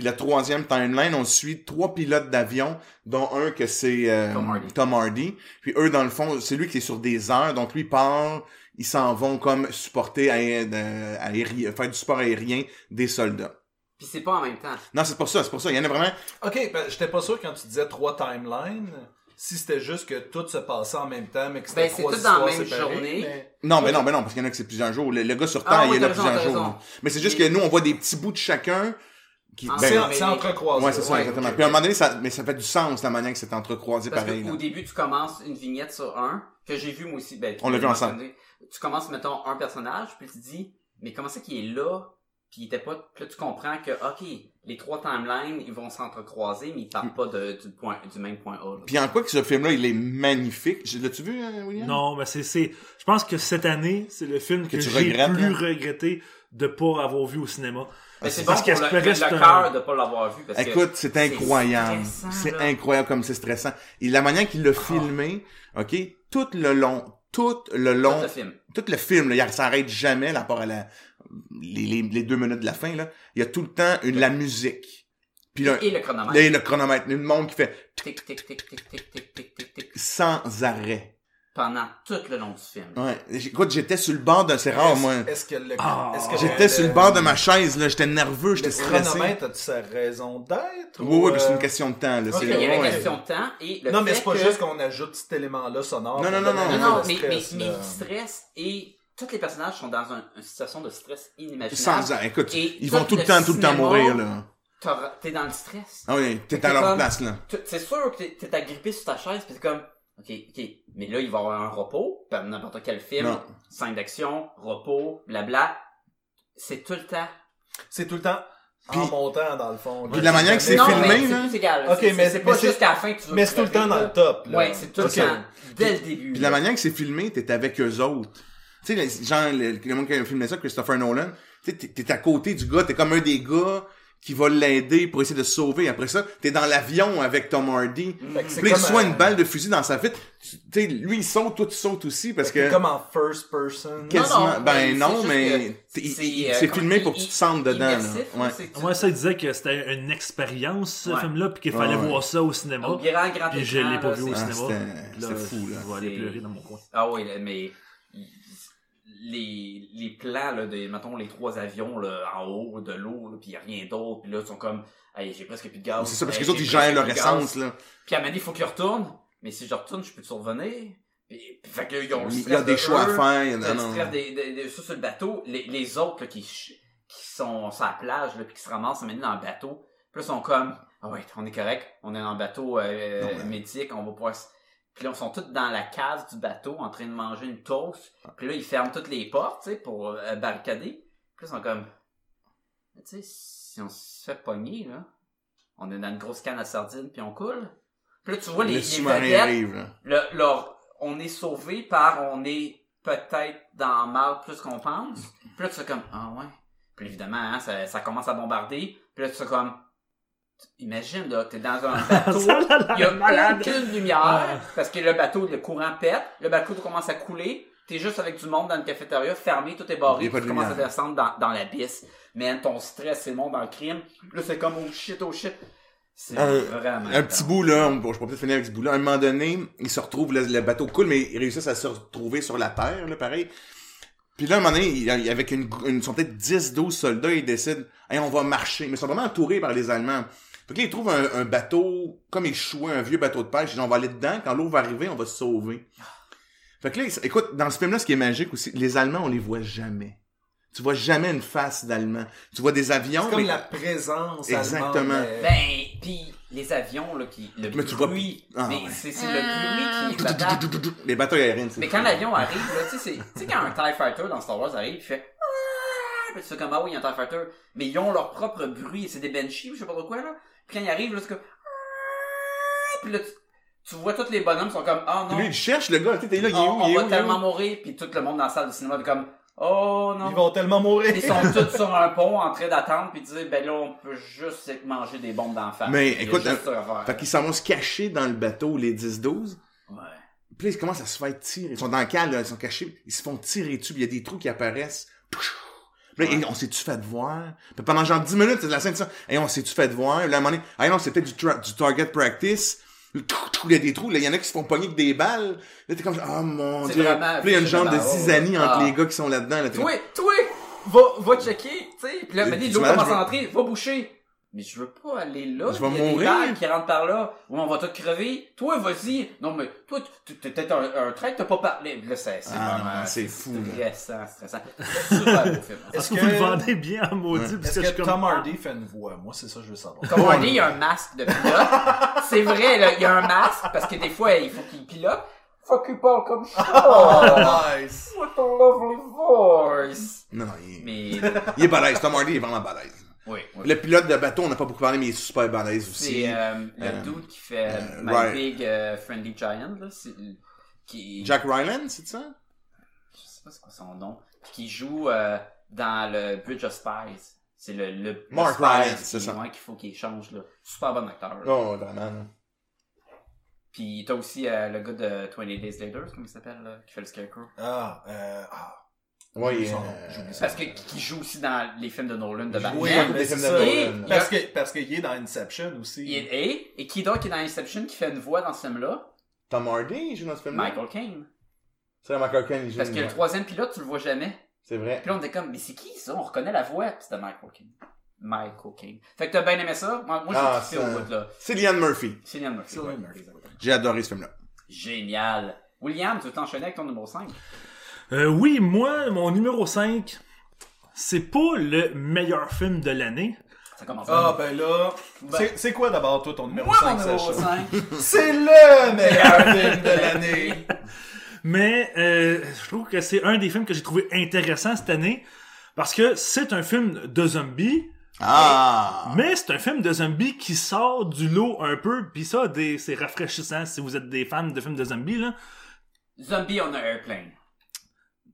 Puis la troisième timeline, on suit trois pilotes d'avion, dont un que c'est euh, Tom Hardy. Tom Hardy. Puis eux, dans le fond, c'est lui qui est sur des heures. Donc lui part, ils s'en vont comme supporter aé- euh, aéri- faire du support aérien des soldats. Puis c'est pas en même temps. Non, c'est pour ça, c'est pour ça. Il y en a vraiment. Ok, ben, j'étais pas sûr quand tu disais trois timelines, si c'était juste que tout se passait en même temps, mais que c'était Ben, c'est trois tout dans la même séparées, journée. mais- Non, mais non, mais non, parce qu'il y en a que c'est plusieurs jours. Le, le gars sur Terre, Ah oui, il est là raison, plusieurs jours. Mais c'est juste que nous, on voit des petits bouts de chacun. Qui, Ah, ben, C'est entrecroisé. ouais, c'est ça, ouais, exactement. Puis à un moment donné, ça, mais ça fait du sens, la manière que c'est entrecroisé Parce pareil. là. début, tu commences une vignette sur un, que j'ai vu moi aussi. Ben, On l'a vu ensemble. Tu commences, mettons, un personnage, puis tu te dis, mais comment c'est qu'il est là, puis il était pas... Puis là, tu comprends que, ok, les trois timelines, ils vont s'entrecroiser, mais ils partent pas de, du, point, du même point A. là. Puis en quoi que ce film-là, il est magnifique? L'as-tu vu, hein, William? Non, mais c'est, c'est, je pense que cette année, c'est le film que, tu j'ai plus regretté de pas avoir vu au cinéma. Mais c'est bon parce pour qu'il le, le c'est un- cœur de pas l'avoir vu. Parce que Écoute, c'est incroyable. C'est là. incroyable comme c'est stressant. Et la manière qu'il l'a filmé, ok, tout le long, tout le long, Tout le film. tout le film, là, il s'arrête jamais, à part à la, les, les, les deux minutes de la fin, là. Il y a tout le temps une, la musique. Puis là, Et le chronomètre. là, le chronomètre, une montre qui fait Tic, tic, tic, tic, tic, tic, tic, tic, tic. sans arrêt. Pendant tout le long du film. Ouais. Écoute, j'étais sur le bord d'un, c'est rare, moi. Est-ce que le, Ah. est-ce que J'étais le- sur le bord de ma chaise, là. J'étais nerveux, Le j'étais stressé. chronomètre, as-tu sa raison d'être? Oui, ou, oui, puis c'est euh, une question de temps, là. Il y avait ouais. question de temps et le Non, mais c'est pas que- juste qu'on ajoute cet élément-là sonore. Non, non, non, non, Non, non, de mais, stress, mais il stresse et tous les personnages sont dans un- une situation de stress inimaginable. Sans arrêt. Écoute, Et ils vont tout le le temps, tout le temps mourir, là. T'es dans le stress. Ah oui, t'es à leur comme- place, là. C'est sûr que t'es- t'es agrippé sur ta chaise pis t'es comme, ok, ok, mais là il va y avoir un repos, comme n'importe quel film, Non. scène d'action, repos, blabla. C'est tout le temps. C'est tout le temps en montant, dans le fond. Puis la manière que c'est Non, filmé, mais là. c'est égal. Ok, C'est- mais- c'est pas mais c'est- jusqu'à la fin que tu veux Mais c'est tout le temps dans le top, là. Ouais, c'est tout Ok. le temps. Dès le début. Puis la là. manière que c'est filmé, t'es avec eux autres. Tu sais, les- genre, le, le monde qui a filmé ça, Christopher Nolan, tu sais, t'es- t'es à côté du gars, t'es comme un des gars qui va l'aider pour essayer de se sauver. Après ça, t'es dans l'avion avec Tom Hardy. Fait que là, il reçoit un- une balle de fusil dans sa vitre. Tu sais, lui, il saute, toi, tu sautes aussi parce que... Comme en first person. Quasiment. Non, non, ben non, mais c'est, euh, filmé pour que tu te sentes dedans. là. Ouais. Moi, ça, il disait que c'était une expérience, ce Ouais. film-là, puis qu'il fallait Ouais. voir ça au cinéma. Au grand, grand Puis je l'ai pas vu au c'est- Ah, cinéma. c'était- fou, là. Je vais aller pleurer dans mon coin. Ah oui, mais les, les plans là, de, mettons, les trois avions là, en haut de l'eau, puis il a rien d'autre, puis là, ils sont comme, hey, j'ai presque plus de gaz. C'est ça, parce que les autres, ils gèrent leur essence, là. Puis à un moment il faut qu'ils retournent, mais si je retourne, je peux te survenir. Puis, puis fait que, ils ont le Il y a des de choix à faire. non, non. des, des, des- ça sur le bateau, les, les autres là, qui, qui sont sur la plage, là, puis qui se ramassent donné dans le bateau, puis là, ils sont comme, ah ouais, on est correct, on est dans le bateau euh, Non, mais- médic, on va pouvoir... Puis là, ils sont tous dans la cave du bateau en train de manger une toast. Puis là, ils ferment toutes les portes, tu sais, pour euh, barricader. Puis là, ils sont comme, tu sais, si on se fait pogner, là, on est dans une grosse canne à sardines, puis on coule. Puis là, tu vois les, Le les vedettes, arrive, là. le- leur- on est sauvé par on est peut-être dans le mal plus qu'on pense. Puis là, tu fais comme, ah ouais. Puis évidemment, hein, ça, ça commence à bombarder. Puis là, tu fais comme, imagine, là, t'es dans un bateau, il y a aucune lumière, parce que le bateau, le courant pète, le bateau commence à couler, t'es juste avec du monde dans le cafétéria, fermé, tout est barré, tu commences à descendre dans, dans l'abysse. Man, ton stress, c'est le monde dans le crime. Là, c'est comme, oh shit, oh shit. C'est Un- vraiment... Un petit bout, là, bon, je peux peut-être finir avec ce bout-là. À un moment donné, ils se retrouvent, le, le bateau coule, mais ils réussissent à se retrouver sur la terre, là, pareil. Puis là, à un moment donné, il y a- avec une, une, ils sont peut-être 10, 12 soldats, ils décident, hey, on va marcher. Mais ils sont vraiment entourés par les Allemands. Fait que là, ils trouvent un, un bateau, comme échoué, un vieux bateau de pêche. Ils disent, on va aller dedans. Quand l'eau va arriver, on va se sauver. Fait que là, écoute, dans ce film-là, ce qui est magique aussi, les Allemands, on les voit jamais. Tu vois jamais une face d'Allemand. Tu vois des avions, C'est comme mais- la présence Exactement. allemande, mais- Ben, puis les avions, là, qui, le Mais tu vois- bruit, Ah, mais ouais. c'est c'est le bruit qui les bateaux aériens, c'est Mais quand l'avion arrive, là, tu sais, tu sais, quand un TIE Fighter dans Star Wars arrive, il fait Ah! Puis tu fais comme, ah oui, il y a un TIE Fighter. Mais ils ont leur propre bruit, c'est des Banshees ou je sais pas trop quoi, là. Puis quand ils arrivent, là, c'est comme Ah! Puis là, tu, tu vois tous les bonhommes sont comme, ah Puis non, lui, il cherche le gars, tu sais, là, il est on, où, on il est va où, il tellement où? mourir. Puis tout le monde dans la salle de cinéma est comme, oh non. Ils vont tellement mourir. Ils sont tous sur un pont en train d'attendre puis dire ben là on peut juste manger des bombes d'en face. Mais, Il écoute, à faire. Fait qu'ils s'en vont se cacher dans le bateau, les 10-12. Ouais. Puis là, ils commencent à se faire tirer. Ils sont dans le cale, là, ils sont cachés. Ils se font tirer dessus. puis Il y a des trous qui apparaissent. Puis là, Ouais. et on s'est-tu fait voir? Puis pendant genre 10 minutes, c'est la scène de ça. Et on s'est-tu fait voir? Là, à un moment donné, ah non, peut-être du, du target practice. Il y a des trous, là, il y en a qui se font pogner avec des balles. Là, t'es comme, oh mon C'est dieu. Puis il y a une genre de zizanie entre les gars qui sont là-dedans. Là, Toi, toi, va, va checker, tu sais. Puis là, tu l'eau commence à entrer, va boucher. Mais je veux pas aller là. Je vais Il y a mourir. Des balles qui rentrent par là. Ou on va tout crever. Toi, vas-y. Non, mais toi, tu- t'es peut-être un, un trait, t'as pas parlé. Là, c'est, c'est Ah, vraiment, c'est fou. Stressant, stressant. Super beau film. Est-ce Est-ce que vous le vendez bien en maudit? Ouais. parce Est-ce que que comme- Tom Hardy fait une voix? Moi, c'est ça que je veux savoir. Comme Hardy, il y a un masque de pilote. C'est vrai, là, il y a un masque parce que des fois, il faut qu'il pilote. Faut qu'il parle comme ça. nice! What a lovely voice. Non, non, il est, Mais, il est balèze. Tom Hardy est vraiment balèze. Oui, oui. Le pilote de bateau, on n'a pas beaucoup parlé, mais il est super balèze aussi. C'est euh, le euh, dude qui fait euh, My right. Big Friendly Giant, là. C'est, qui, Jack Ryland, c'est ça? je sais pas c'est quoi son nom. Puis qui joue euh, dans le Bridge of Spies. C'est le, le, Mark qui- c'est ça. qu'il faut qu'il change, là. Super bon acteur. là. Oh, vraiment. Puis t'as aussi euh, le gars de 20 Days Later, comment il s'appelle, là, qui fait le Scarecrow. Ah, euh, ah. Nom, euh, Parce que qui joue aussi dans les films de Nolan de Batman. Oui, c'est films de. Nolan. Et- Parce que, parce qu'il est dans Inception aussi. Il est- et, et qui d'autre qui est dans Inception qui fait une voix dans ce film-là? Tom Hardy, il joue dans ce film-là? Michael Caine. C'est vrai, Michael Caine, il joue. Parce que le troisième pilote, tu le vois jamais. C'est vrai. Puis là, on était comme, mais c'est qui ça? On reconnaît la voix. Puis c'était Michael Caine. Michael Caine. Fait que t'as bien aimé ça? Moi, moi j'ai Ah, kiffé ça- au bout, là. C'est Liam Murphy. Cillian Murphy. Ouais, Murphy. J'ai adoré ce film-là. Génial. William, tu veux t'enchaîner avec ton numéro 5? Euh, oui, moi, mon numéro 5, c'est pas le meilleur film de l'année. Ça commence Ah, ben là. Ben- c'est- C'est quoi d'abord, toi, ton numéro Moi, 5, mon numéro Sacha? 5. C'est le meilleur film de l'année! Mais euh, je trouve que c'est un des films que j'ai trouvé intéressant cette année parce que c'est un film de zombies, Ah! Mais c'est un film de zombies qui sort du lot un peu, puis ça, des, c'est rafraîchissant si vous êtes des fans de films de zombies, là. Zombie on an airplane.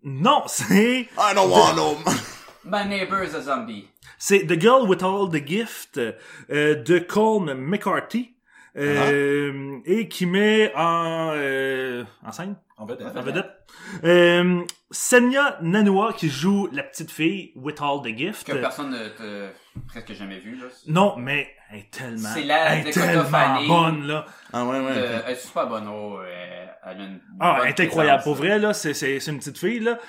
Non, c'est, I don't want no... My neighbor is a zombie. c'est The Girl with All the Gift euh, de Colm McCarthy, euh, et qui met en, euh, en scène, En vedette. en vedette, euh, Senya Nanua qui joue la petite fille with All the Gift. Que personne ne te... presque jamais vu, là. Non, mais elle est tellement, C'est la elle est tellement bonne, là. Ah ouais, ouais. Elle est super bonne, oh, euh, elle a une Ah, elle est incroyable. Pour vrai, là, c'est, c'est, c'est une petite fille, là. Ça,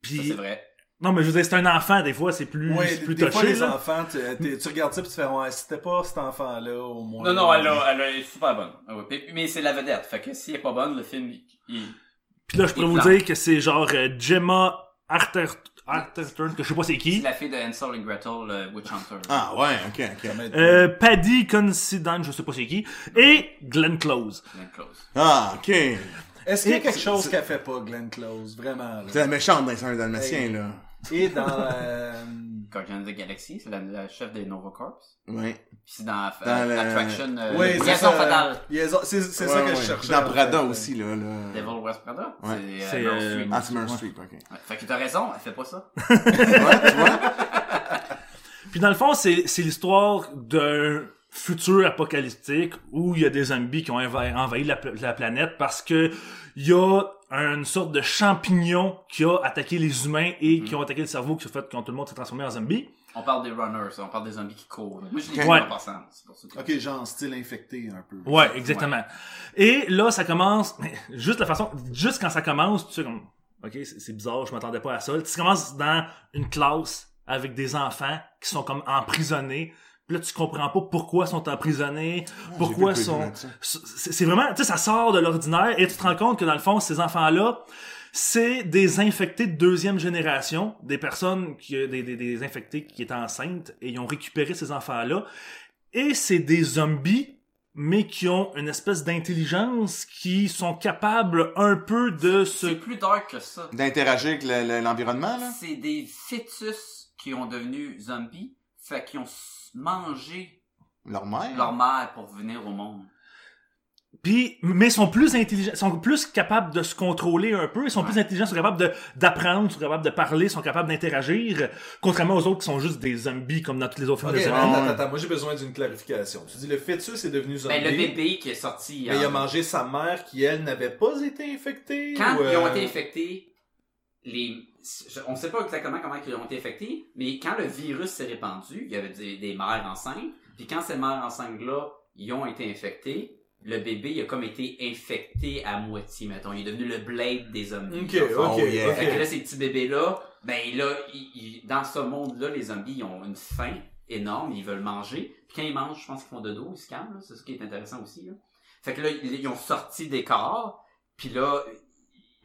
Puis, c'est vrai. non, mais je veux dire, c'est un enfant, des fois, c'est plus, Ouais, c'est plus des fois, touché, les là. enfants, tu, t'es- tu regardes ça pis tu fais, ouais, c'était pas cet enfant-là, au moins. Non, non, elle, a, elle est super bonne. Ah. Puis- Mais c'est la vedette. Fait que si elle est pas bonne, le film, il... Puis là, je pourrais vous dire que c'est genre euh, Gemma Arter, Arterton, que je sais pas c'est c'est qui. la fille de Hansel et Gretel, le Witch Hunter. Ah ouais, ok, ok. Euh, Paddy Considine, je sais pas c'est qui. Et Glenn Close. Glenn Close. Ah, ok. Est-ce qu'il y a quelque chose qu'elle fait pas, Glenn Close? Vraiment, C'est là. la méchante dans les Saints Dalmatiens, là. Et dans, euh, Guardian of the Galaxy, c'est la, la chef des Nova Corps. Ouais. Puis c'est dans, Dans euh, Attraction, euh, oui, c'est Liaison ça. fatale. C'est c'est ça Ouais, que ouais. je cherchais. Dans Prada aussi, là. là. Devil West Prada? Ouais. C'est, C'est, euh, euh. Ah, c'est Streep, ok. Ouais. Fait que t'as raison, elle fait pas ça. Ouais, tu vois? Puis dans le fond, c'est, c'est l'histoire d'un futur apocalyptique où il y a des zombies qui ont envahi, la, la planète parce que il y a une sorte de champignon qui a attaqué les humains et qui ont attaqué le cerveau qui a fait que tout le monde s'est transformé en zombie. On parle des runners, on parle des zombies qui courent. Moi, je vu Ouais. en passant. C'est pour ça que... Ok, genre style infecté un peu. Ouais, exactement. Et là, ça commence, juste la façon, juste quand ça commence, tu sais comme, ok, c'est c'est bizarre, je m'attendais pas à ça. Tu commences dans une classe avec des enfants qui sont comme emprisonnés. Puis là, tu comprends pas pourquoi ils sont emprisonnés, pourquoi le peu sont... C'est vraiment, tu sais, ça sort de l'ordinaire et tu te rends compte que dans le fond, ces enfants-là, c'est des infectés de deuxième génération, des personnes qui, des, des, des infectés qui étaient enceintes et ils ont récupéré ces enfants-là. Et c'est des zombies, mais qui ont une espèce d'intelligence, qui sont capables un peu de se... C'est plus dark que ça. D'interagir avec le- le- l'environnement, là? C'est des fœtus qui ont devenu zombies, fait qu'ils ont mangé Leur mère? leur mère pour venir au monde. Puis, mais ils sont plus intelligents, ils sont plus capables de se contrôler un peu, ils sont plus intelligents, ils sont capables de, d'apprendre, ils sont capables de parler, ils sont capables d'interagir, contrairement aux autres qui sont juste des zombies comme dans tous les autres films Ok, de attends, zombies. attends, attends, moi j'ai besoin d'une clarification. Tu dis le fœtus est devenu zombie. Ben, le bébé qui est sorti. Mais il a en- mangé sa mère qui, elle, n'avait pas été infectée. Quand ou, ils ont euh, été infectés, les... je- on sait pas exactement comment ils ont été infectés, mais quand le virus s'est répandu, il y avait des, des mères enceintes, puis quand ces mères enceintes-là, ils ont été infectés, le bébé, il a comme été infecté à moitié, mettons. Il est devenu le blade des zombies. Ok, ok, Oh, yeah. ok. Fait que là, ces petits bébés-là, ben là, ils- ils- dans ce monde-là, les zombies, ils ont une faim énorme, ils veulent manger. Puis quand ils mangent, je pense qu'ils font de dos, ils se calment, là. c'est ce qui est intéressant aussi. Là. Fait que là, ils, ils ont sorti des corps, puis là,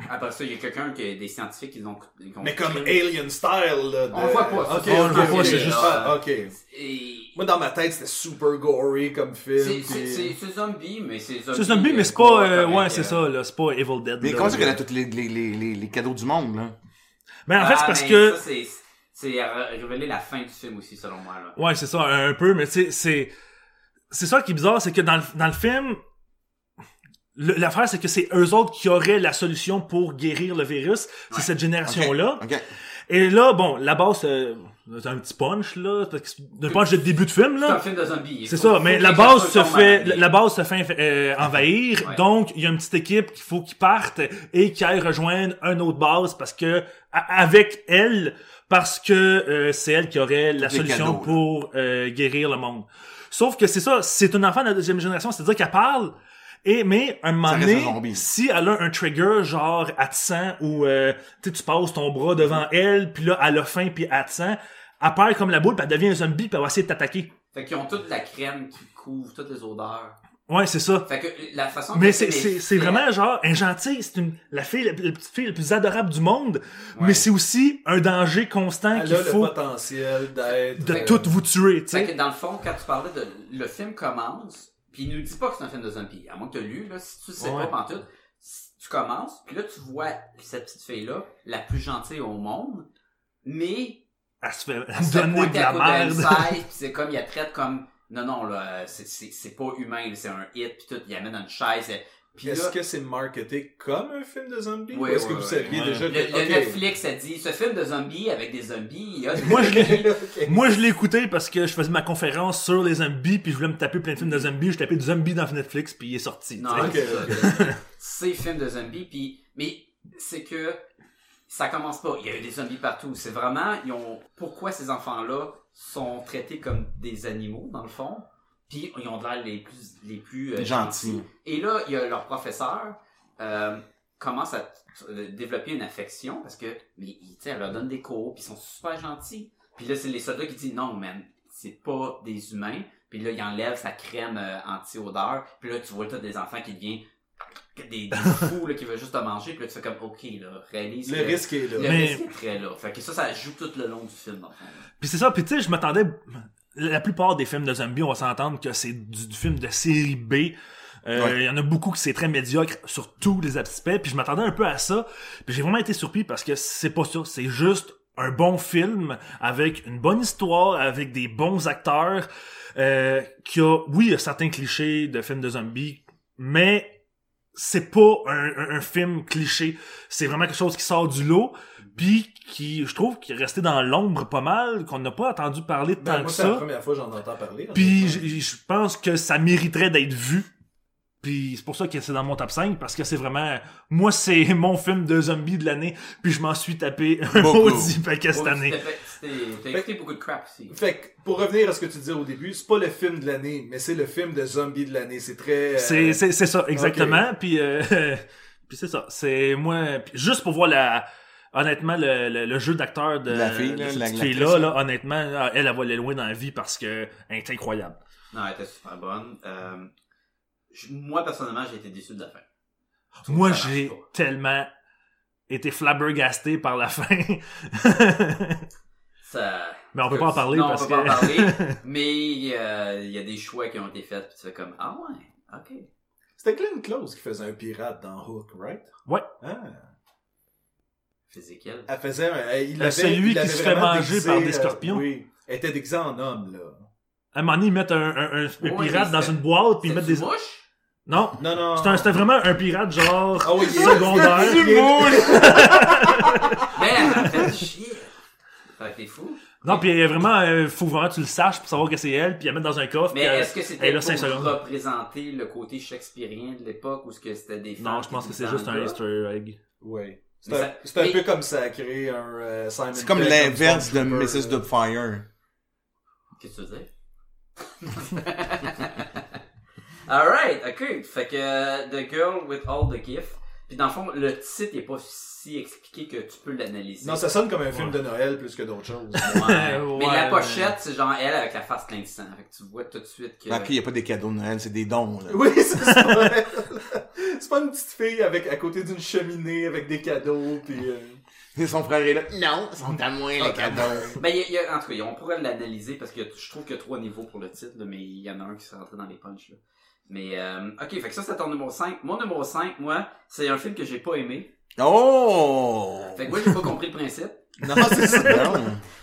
après ça, il y a quelqu'un, qui des scientifiques, ils ont... ils ont Mais comme créé- Alien style, là. de- On le voit pas, Ok. On le voit pas, c'est juste- Ah, ok. Et... Moi, dans ma tête, c'était super gory comme film. C'est, puis- c'est, c'est, c'est zombie, mais c'est zombie. C'est zombie, mais c'est euh, pas, euh, ouais, euh, c'est ça, là, c'est pas Evil Dead. Mais comment ça qu'elle a tous les, les, les, les, les cadeaux du monde, là? Mais en fait, c'est Ah, parce que, Ça, c'est, c'est révéler la fin du film aussi, selon moi. Là. ouais, c'est ça, un peu, mais tu sais, c'est, c'est ça qui est bizarre, c'est que dans le, dans le film, l'affaire, c'est que c'est eux autres qui auraient la solution pour guérir le virus. C'est Ouais. cette génération-là. Ok. Et là, bon, la base, euh, c'est un petit punch, là, parce que c'est un punch de début de film, C'est un là. film de zombies. C'est ça, mais la base se fait, la base se fait euh, envahir, Ouais. donc il y a une petite équipe qu'il faut qu'ils partent et qu'ils aillent rejoindre un autre base parce que avec elle, parce que euh, c'est elle qui aurait la solution cadeaux, là. pour euh, guérir le monde. Sauf que c'est ça, c'est une enfant de la deuxième génération, c'est-à-dire qu'elle parle. Et mais un moment donné, un si elle a un trigger genre elle te sent ou euh, tu sais, tu passes ton bras devant elle, puis là elle a faim puis elle te sent, elle perd comme la boule, puis elle devient un zombie, puis elle va essayer de t'attaquer. Fait qu'ils ont toute la crème qui couvre toutes les odeurs. Ouais, c'est ça. Fait que la façon que Mais c'est, c'est, est c'est fait- vraiment genre un gentil, c'est une, la fille, la, la petite fille la plus adorable du monde, mais c'est aussi un danger constant Elle qu'il a le faut potentiel d'être. de euh, tout vous tuer, tu Fait sais. que dans le fond, quand tu parlais de le film commence, puis il nous dit pas que c'est un film de zombies. À moins que tu lu, là, si tu sais Ouais. pas pantoute, si tu commences, puis là tu vois cette petite fille-là, la plus gentille au monde, mais elle se fait Elle se fait donner de la merde. c'est comme, il la traite comme, non, non, là, c'est, pas humain, c'est un hit, puis tout, il amène dans une chaise. et- Puis là, Est-ce que c'est marketé comme un film de zombies? Oui, ou est-ce que vous saviez Ouais. déjà le, que... le. Netflix a dit, ce film de zombies avec des zombies, il y a des Moi, je l'ai- Ok. Moi, je l'ai écouté parce que je faisais ma conférence sur les zombies, puis je voulais me taper plein de films de zombies. Je tapais du zombie dans Netflix, puis il est sorti. Non, tu sais. Ok, c'est ok. ça. c'est film de zombies, puis mais c'est que ça commence pas. Il y a eu des zombies partout. C'est vraiment, ils ont pourquoi ces enfants-là sont traités comme des animaux dans le fond, puis ils ont de l'air les plus les plus euh, Gentils. Et là, il y a leur professeur euh, commence à euh, développer une affection parce que mais il- tu sais, elle leur donne des cours, puis ils sont super gentils. Puis là, c'est les soldats qui disent non, man, c'est pas des humains. Puis là, il enlève sa crème euh, anti-odeur. Puis là, tu vois tout des enfants qui deviennent des, des fous là, qui veulent juste te manger. Puis là, tu fais comme, OK, là, réalise Le que risque est là. le Mais- risque est très là. Fait que ça, ça joue tout le long du film. Puis c'est ça, puis tu sais, je m'attendais... La plupart des films de zombies, on va s'entendre que c'est du, du film de série B. Euh, Ouais. Il y en a beaucoup qui c'est très médiocre sur tous les aspects, puis je m'attendais un peu à ça. Puis j'ai vraiment été surpris parce que c'est pas ça, c'est juste un bon film avec une bonne histoire, avec des bons acteurs, euh, qui a, oui, il y a certains clichés de films de zombies, mais c'est pas un, un- un film cliché. C'est vraiment quelque chose qui sort du lot, puis qui, je trouve, qui est resté dans l'ombre pas mal, qu'on n'a pas entendu parler Ben, tant moi, que c'est la ça. première fois que j'en entends parler. Puis je pense que ça mériterait d'être vu. Puis c'est pour ça que c'est dans mon top 5, parce que c'est vraiment... Moi, c'est mon film de zombie de l'année, puis je m'en suis tapé un maudit paquet cette année. T'as écouté beaucoup de crap. Fait que, pour revenir à ce que tu disais au début, c'est pas le film de l'année, mais c'est le film de zombie de l'année. C'est très... euh, C'est c'est c'est ça exactement. Puis euh, puis c'est ça. C'est moi juste pour voir la honnêtement le, le, le jeu d'acteur de, La fille, là, de cette la- petite l'actrice, fille là, honnêtement elle elle va aller loin dans la vie parce que elle est incroyable. Non, elle était super bonne. Euh, moi, personnellement, j'ai été déçu de la fin. Moi j'ai tellement été flabbergasté par la fin. Ça... Mais on peut pas en parler non, parce on peut pas en que parler, mais euh, il y a des choix qui ont été faits, puis tu fais comme, ah ouais, ok. C'était Glenn Close qui faisait un pirate dans Hook, right? Ouais. Ah. Physique. Elle faisait un... elle- il Euh, avait- celui il qui se fait manger déguisé, par des euh, scorpions. oui. Elle était déguisée en homme, là. à un moment donné ils mettent un, un, un- un Oui, pirate dans c'est- une boîte puis ils mettent des mouches? Non, Non, non. c'était un- c'était vraiment un pirate genre Ah oui, il est- secondaire. il est- Mais elle a fait chier. Fait que t'es fou. Non, puis euh, vraiment, euh, faut vraiment que tu le saches pour savoir que c'est elle, puis la mettre dans un coffre. Mais est-ce que elle c'était est pour secondes. représenter le côté shakespearien de l'époque ou est-ce que c'était des femmes Non, je pense que c'est juste un? Easter egg. Oui. C'est Mais un, ça- c'est un mais- peu comme ça a créé un euh, Simon C'est comme l'inverse de Mrs. là. Doubtfire. Qu'est-ce que tu veux dire? Alright, ok. Fait que euh, The Girl with All the Gifts. Puis dans le fond, le titre n'est pas si expliqué que tu peux l'analyser. Non, ça sonne comme un film de Noël plus que d'autres choses. Ouais. Mais Ouais, la ouais. pochette, c'est genre elle avec la face pleine de sang. Fait que tu vois tout de suite que. Ok, il n'y a pas des cadeaux de Noël, c'est des dons. Là. oui, c'est ça. c'est pas une petite fille avec à côté d'une cheminée avec des cadeaux puis euh, Et son frère est là. Non, ils sont à moi les cadeaux. Ben, il y a- il y a- en tout cas, on pourrait l'analyser parce que je trouve qu'il y a trois niveaux pour le titre, mais il y en a un qui s'est rentré dans les punchs. Là. Mais, euh, ok, fait que ça, c'est ton numéro 5. Mon numéro 5, moi, c'est un film que j'ai pas aimé. Oh! Fait que moi, j'ai pas compris le principe. Non, c'est ça. Non.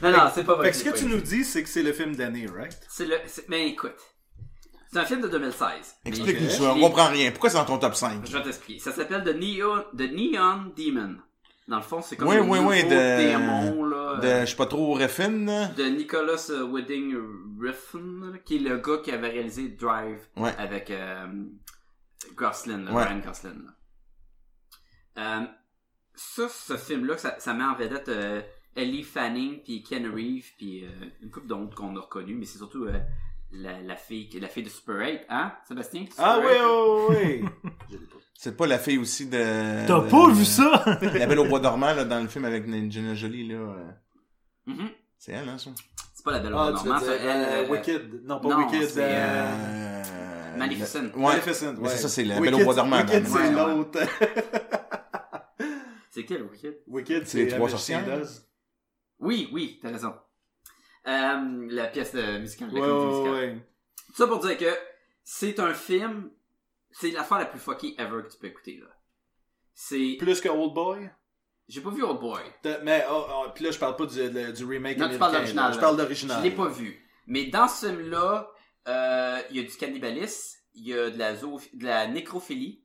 Non, non, c'est pas vrai. Fait que ce que pas tu aimé. nous dis, c'est que c'est le film d'année, right? C'est le, ben, écoute. C'est un film de 2016. Mais Explique-nous ça, on comprend rien. Pourquoi c'est dans ton top 5? Je vais t'expliquer. Ça s'appelle The Neon, The Neon Demon. Dans le fond, c'est comme Oui, oui, de- démon, là. De, je suis pas trop là. de Nicholas euh, Winding Refn, là, qui est le gars qui avait réalisé Drive Ouais. avec euh, là, Ouais. Ryan Gosling. là. Euh, ça, ce film-là, ça, ça met en vedette euh, Ellie Fanning, puis Ken Reeves, puis une couple d'autres qu'on a reconnus, mais c'est surtout la, la fille la fille de Super 8, hein, Sébastien? Ah oui, 8? oh, oui. C'est pas la fille aussi de... T'as de- pas vu ça? La belle au bois dormant, là, dans le film avec Angelina Jolie, là. euh, Mhm. C'est elle, hein, ça? C'est pas la belle Ah, au veux normand, dire, ça, elle, euh, euh, Wicked. Non, pas non, Wicked. c'est, euh... Euh... Maleficent. le- Ouais. Maleficent, Mais ouais. c'est ça, c'est la belle au bois dormant. Wicked, c'est Ouais, ouais. l'autre. C'est quel, Wicked? Wicked, C'est les c'est trois sorcières. Oui, oui, t'as raison. Euh, la pièce de musicale, la Ouais, musicale. ouais. Tout ça pour dire que c'est un film, c'est l'affaire la plus fuckée ever que tu peux écouter, là. C'est, Plus que Old Boy? J'ai pas vu Old Boy. Mais, oh, oh, puis là, je parle pas du, le- du remake Non, tu parles là. d'original. Je parle là. d'original. Je l'ai pas vu. Mais dans ce film-là, euh, il y a du cannibalisme, il y a de la, de la nécrophilie,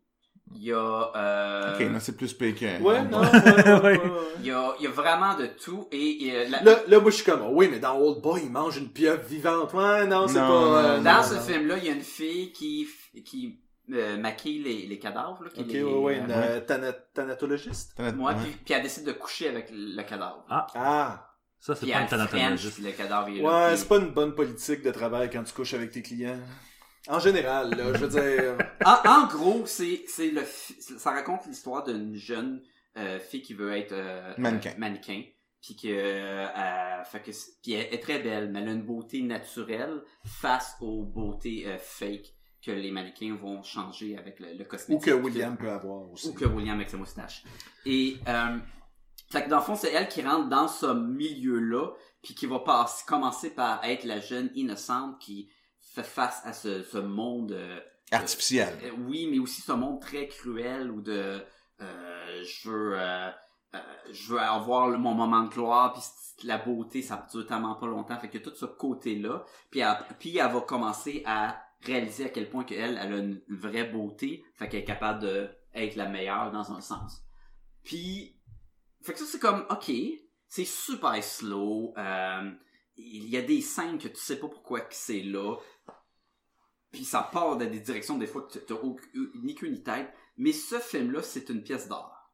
il y a, euh, Ok, là, c'est plus pékin. Ouais, non, ouais, ouais, ouais, ouais. il y a, il y a vraiment de tout et, et, euh, la- Là, là, moi, je suis comme, oui, mais dans Old Boy, il mange une pieuvre vivante. Ouais, non, c'est Non, pas... non, euh, non, dans non, ce non. film-là, il y a une fille qui, qui euh, maquille les, les cadavres. Là, qui Ok, les- ouais, ouais, euh, une euh, thanatologiste? Ouais, Ouais. puis, puis elle décide de coucher avec le cadavre. Ah. Ça, c'est pas une thanatologiste. le cadavre il est là, Ouais, puis- c'est pas une bonne politique de travail quand tu couches avec tes clients. En général, là, je veux dire... En, en gros, c'est c'est le ça raconte l'histoire d'une jeune euh, fille qui veut être euh, Mannequin. euh, mannequin puis que euh, elle- fait que puis elle est très belle mais elle a une beauté naturelle face aux beautés euh, fake que les mannequins vont changer avec le, le Ou cosmétique que William peut avoir aussi. ou que William avec sa moustache et euh, fait que dans le fond c'est elle qui rentre dans ce milieu là puis qui va passer, commencer par être la jeune innocente qui fait face à ce, ce monde euh, Artificiel. euh, oui, mais aussi ce monde très cruel où de euh, je veux je veux avoir le- mon moment de gloire puis la beauté ça dure tellement pas longtemps. Fait que tout ce côté là puis elle, puis elle va commencer à réaliser à quel point qu'elle elle a une vraie beauté. Fait qu'elle est capable de être la meilleure dans un sens. Puis fait que ça c'est comme ok c'est super slow euh, il y a des scènes que tu sais pas pourquoi que c'est là puis ça part dans des directions des fois que t'as ni queue ni tête. Mais ce film-là, c'est une pièce d'art.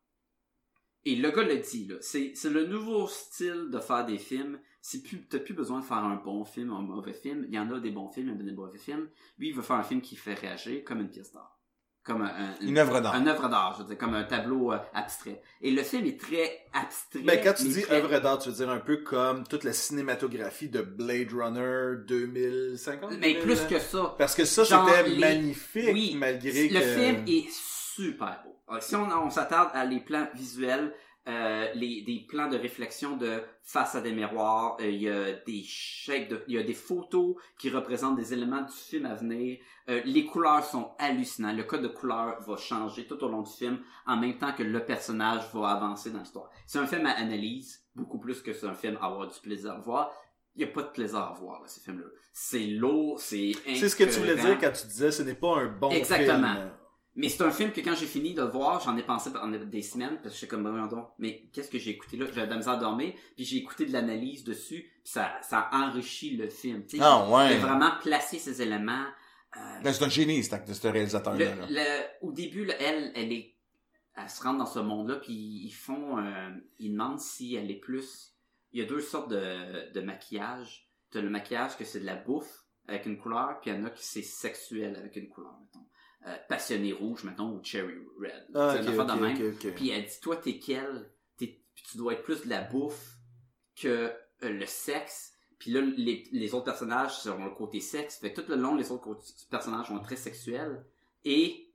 Et le gars le dit, là. C'est, c'est le nouveau style de faire des films. C'est plus, t'as plus besoin de faire un bon film, un mauvais film. Il y en a des bons films, il y en a des mauvais films. Lui, il veut faire un film qui fait réagir comme une pièce d'art. Comme un, Une œuvre d'art. Un œuvre d'art, je veux dire, comme un tableau euh, abstrait. Et le film est très abstrait. Mais quand tu mais dis très- œuvre d'art, tu veux dire un peu comme toute la cinématographie de Blade Runner 2050? Mais plus 2000? que ça. Parce que ça, c'était les- magnifique, Oui, malgré le que... film est super beau. Euh, Si on, on s'attarde à les plans visuels, euh, les, des plans de réflexion de face à des miroirs, euh, il y a des de, il y a des photos qui représentent des éléments du film à venir. Euh, les couleurs sont hallucinantes. Le code de couleur va changer tout au long du film, en même temps que le personnage va avancer dans l'histoire. C'est un film à analyse, beaucoup plus que c'est un film à avoir du plaisir à voir. Il n'y a pas de plaisir à voir, là, ces films-là. C'est lourd, c'est C'est ce que tu voulais dire quand tu disais ce n'est pas un bon Exactement. film. Mais c'est un film que quand j'ai fini de le voir, j'en ai pensé pendant des semaines, parce que j'étais comme, voyons donc, mais qu'est-ce que j'ai écouté là? J'avais de la misère à dormir, puis j'ai écouté de l'analyse dessus, puis ça, ça enrichit le film. tu sais. Ah, ouais. A vraiment placé ces éléments. euh, Ben, c'est un génie, ce réalisateur-là. au début, là, elle, elle est, elle se rentre dans ce monde-là, puis ils font, euh, ils demandent si elle est plus. Il y a deux sortes de, de maquillage. T'as le maquillage que c'est de la bouffe avec une couleur, puis il y en a qui c'est sexuel avec une couleur, mettons. Euh, passionné rouge, mettons, ou cherry red. Ah, C'est ok, une affaire de même. Puis elle dit, toi, t'es quel? T'es- tu dois être plus de la bouffe que euh, le sexe. Puis là, les, les autres personnages sont le côté sexe. Fait que tout le long, les autres personnages sont très sexuels. Et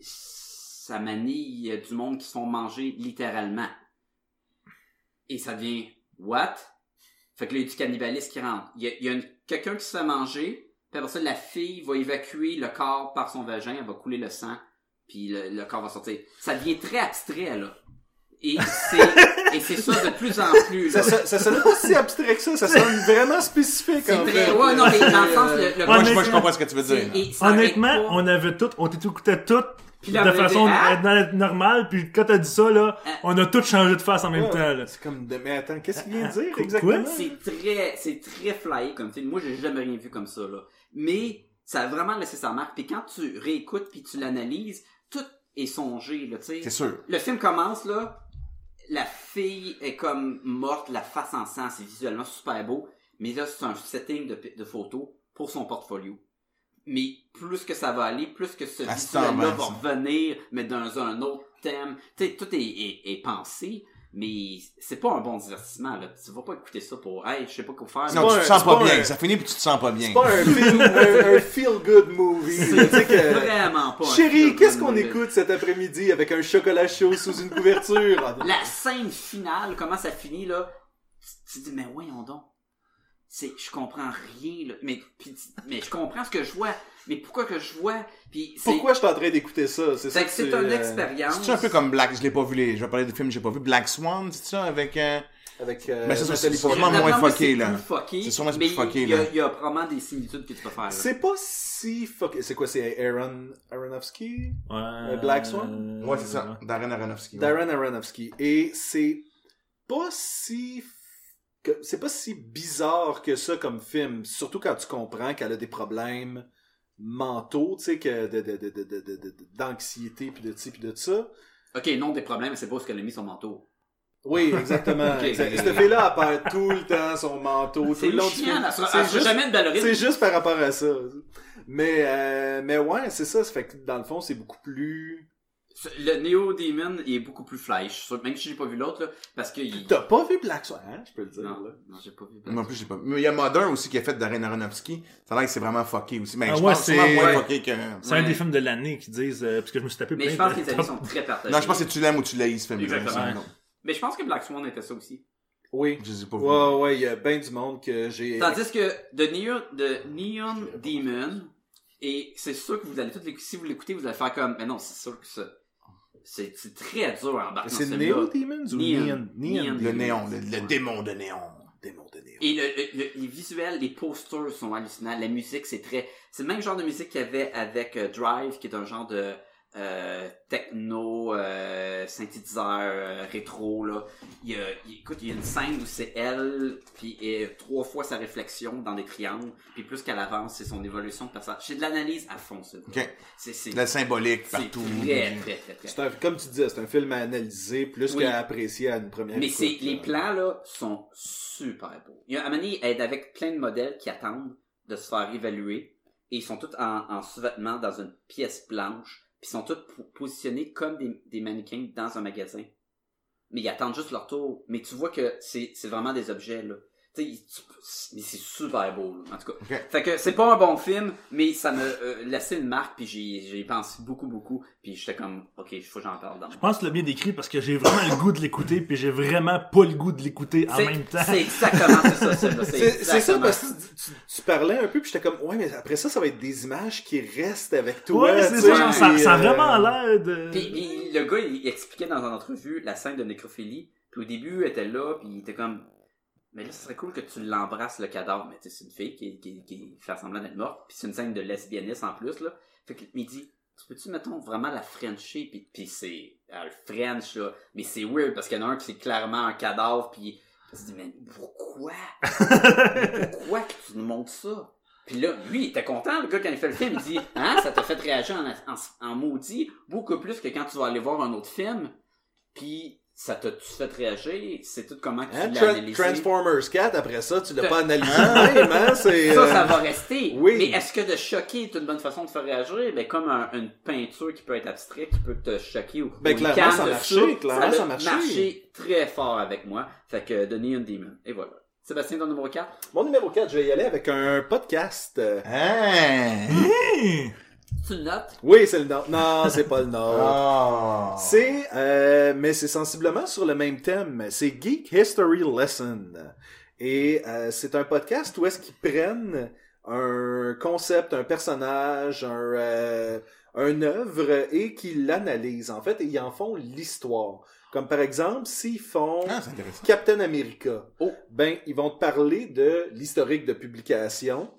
ça manie du monde qui se font manger littéralement. Et ça devient what? Fait que là, il y a du cannibalisme qui rentre. Il y a, il y a une- quelqu'un qui se fait manger, puis après ça, la fille va évacuer le corps par son vagin, elle va couler le sang, puis le, le corps va sortir. Ça devient très abstrait, là. Et c'est, et c'est ça de plus en plus, là. Ça, ça, ça sonne pas si abstrait que ça, ça sonne vraiment spécifique C'est en très, fait. ouais, non, mais dans le sens, le, le Moi, moi, je comprends ce que tu veux dire. et Honnêtement, pas. on avait tout, on t'écoutait tout Puis de là, on façon ah! euh, normale, puis quand t'as dit ça, là, Hein? on a tout changé de face en même Ouais, temps, là. C'est comme de... Mais attends, qu'est-ce qu'il vient de dire exactement? C'est très, c'est très flyé comme film. Moi, j'ai jamais rien vu comme ça, là. Mais, ça a vraiment laissé sa marque. Puis quand tu réécoutes puis tu l'analyses, tout est songé, là, tu sais. C'est sûr. Le film commence, là. La fille est comme morte, la face en sang, c'est visuellement super beau. Mais là, c'est un setting de, de photos pour son portfolio. Mais plus que ça va aller, plus que ce visuel-là va ça. revenir, mais dans un autre thème. Tu sais, tout est, est, est pensé, mais c'est pas un bon divertissement, là. Tu vas pas écouter ça pour, hey, je sais pas quoi faire. Non, tu te sens pas pas bien. un- Ça finit puis tu te sens pas bien. C'est pas un feel, un, un feel-good movie. C'est que... vraiment pas Chérie, qu'est-ce qu'on écoute cet après-midi avec un chocolat chaud sous une couverture? La scène finale, comment ça finit, là, tu, tu te dis, mais voyons donc. C'est, je comprends rien, là. Mais, mais je comprends ce que je vois. mais pourquoi que je vois? Puis c'est, Pourquoi je suis en train d'écouter ça? C'est ça c'est, que une euh, expérience. C'est un peu comme Black, je l'ai pas vu les, je vais parler de films que j'ai pas vu, Black Swan, c'est ça, avec, euh, Avec, euh, Mais c'est sûrement moins fucké, c'est là. fucké, C'est sûrement plus fucké, il y, a, là. il y a probablement des similitudes que tu peux faire. C'est pas si fuck... C'est quoi, c'est Aaron Aronofsky? Ouais. Black Swan? ouais, c'est ça, Darren Aronofsky. ouais. Darren Aronofsky. Et c'est pas si... C'est pas si bizarre que ça comme film, surtout quand tu comprends qu'elle a des problèmes mentaux, tu sais, que de, de, de, d'anxiété, puis de ci, puis de ça. Ok, non des problèmes, mais c'est pas ce qu'elle a mis son manteau. Oui, exactement. Ok. Exact. Cette fille-là, elle perd tout le temps son manteau. tout C'est long du C'est juste- jamais. C'est juste par rapport à ça. Mais, euh, mais ouais, c'est ça. Ça fait que dans le fond, c'est beaucoup plus. Le Neo Demon, il est beaucoup plus flash. Même si j'ai pas vu l'autre, là, parce que il... T'as pas vu Black Swan, hein? Je peux le dire, Non, là. non, j'ai pas vu. Non plus, j'ai pas. Mais il y a Modern aussi qui a fait Darren Aronofsky. Ça a l'air que c'est vraiment fucké aussi. Mais Ah je ouais, pense que c'est moins fucké que. C'est un des films de l'année qui disent, euh, parce que je me suis tapé Mais plein je pense de que les avis sont très partagés. Non, je pense que tu l'aimes ou tu l'haïs, ce film-là. Exactement. Mais je pense que Black Swan était ça aussi. Oui. Je les ai pas vus. Ouais, ouais, il y a bien du monde que j'ai. Tandis que The Neon, The Neon Demon, et c'est sûr que vous allez tout l'écouter, si vous l'écoutez, vous allez faire comme, mais non, c'est sûr que ça, c'est, très dur à embarquer C'est ce Neo. Demons ou Neon. Neon? Neon. Le néon, le, le démon de néon. Démon de Néon. Et le, le- le- les visuels, les posters sont hallucinants. La musique, c'est très, c'est le même genre de musique qu'il y avait avec euh, Drive, qui est un genre de euh, techno, euh, synthétiseur euh, rétro là. Il y a, il- écoute, il y a une scène où c'est elle, puis et, trois fois sa réflexion dans des triangles, puis plus qu'elle avance, c'est son évolution de passage. C'est de l'analyse à fond, ça. Ok. C'est c'est Le symbolique c'est partout. très très très très. C'est un, comme tu disais, c'est un film à analyser plus Oui. qu'à apprécier à une première Mais c'est les plans là sont super beaux. Il y a Amani aide avec plein de modèles qui attendent de se faire évaluer et ils sont tous en, en sous-vêtements dans une pièce blanche, puis ils sont tous po- positionnés comme des, mannequins dans un magasin. Mais ils attendent juste leur tour. Mais tu vois que c'est vraiment des objets là. Tu sais, ils- tu- mais c'est super beau là, en tout cas. Fait que c'est pas un bon film, mais ça me euh, laissé une marque puis j'y j'y pense beaucoup beaucoup puis j'étais comme ok, il faut que j'en parle dans. Je pense que le bien décrit parce que j'ai vraiment le goût de l'écouter puis j'ai vraiment pas le goût de l'écouter en même temps. C'est exactement ça, c'est ça. C'est c'est ça exactement parce que tu, tu- parlais un peu puis j'étais comme ouais mais après ça ça va être des images qui restent avec toi. Ouais, c'est ça, genre, ça, ça a euh, vraiment l'air de... Puis, puis le gars, il expliquait dans une entrevue la scène de nécrophilie. Puis au début, elle était là, puis il était comme... Mais là, ce serait cool que tu l'embrasses, le cadavre. Mais tu sais, c'est une fille qui, qui, qui fait semblant d'être morte. Puis c'est une scène de lesbianisme en plus, là. Fait que, dit, tu peux-tu, mettons, vraiment la frencher? Puis, puis c'est... Elle French, là. Mais c'est weird, parce qu'il y en a un qui c'est clairement un cadavre, puis... Il se dit, mais pourquoi? Pourquoi tu nous montres ça? Puis là, lui, il était content, le gars, quand il fait le film, il dit, hein, ça t'a fait réagir en, en, en maudit, beaucoup plus que quand tu vas aller voir un autre film. Puis, ça t'a-tu fait réagir? C'est tout comment que Hein, tu l'as Tra- analysé? Transformers 4, après ça, tu l'as pas analysé même, hein, c'est... Ça, euh, ça va rester. oui. Mais est-ce que de choquer est une bonne façon de faire réagir? Ben, comme un- une peinture qui peut être abstraite, qui peut te choquer. Ou, Ben, ou clairement, ça a de marché, soupe, clairement, a ça a marché. très fort avec moi. Fait que, The Neon Demon. Et voilà. Sébastien, ton numéro 4? Mon numéro 4, je vais y aller avec un podcast. euh, Hein? Hey! Tu le notes? Oui, c'est le nôtre. Non, c'est pas le nôtre. Oh. C'est, euh, mais c'est sensiblement sur le même thème. C'est Geek History Lesson. Et euh, c'est un podcast où est-ce qu'ils prennent un concept, un personnage, un, euh, un œuvre et qu'ils l'analysent. En fait, et ils en font l'histoire. Comme par exemple, s'ils font Ah, c'est. Captain America, Oh. ben ils vont te parler de l'historique de publication.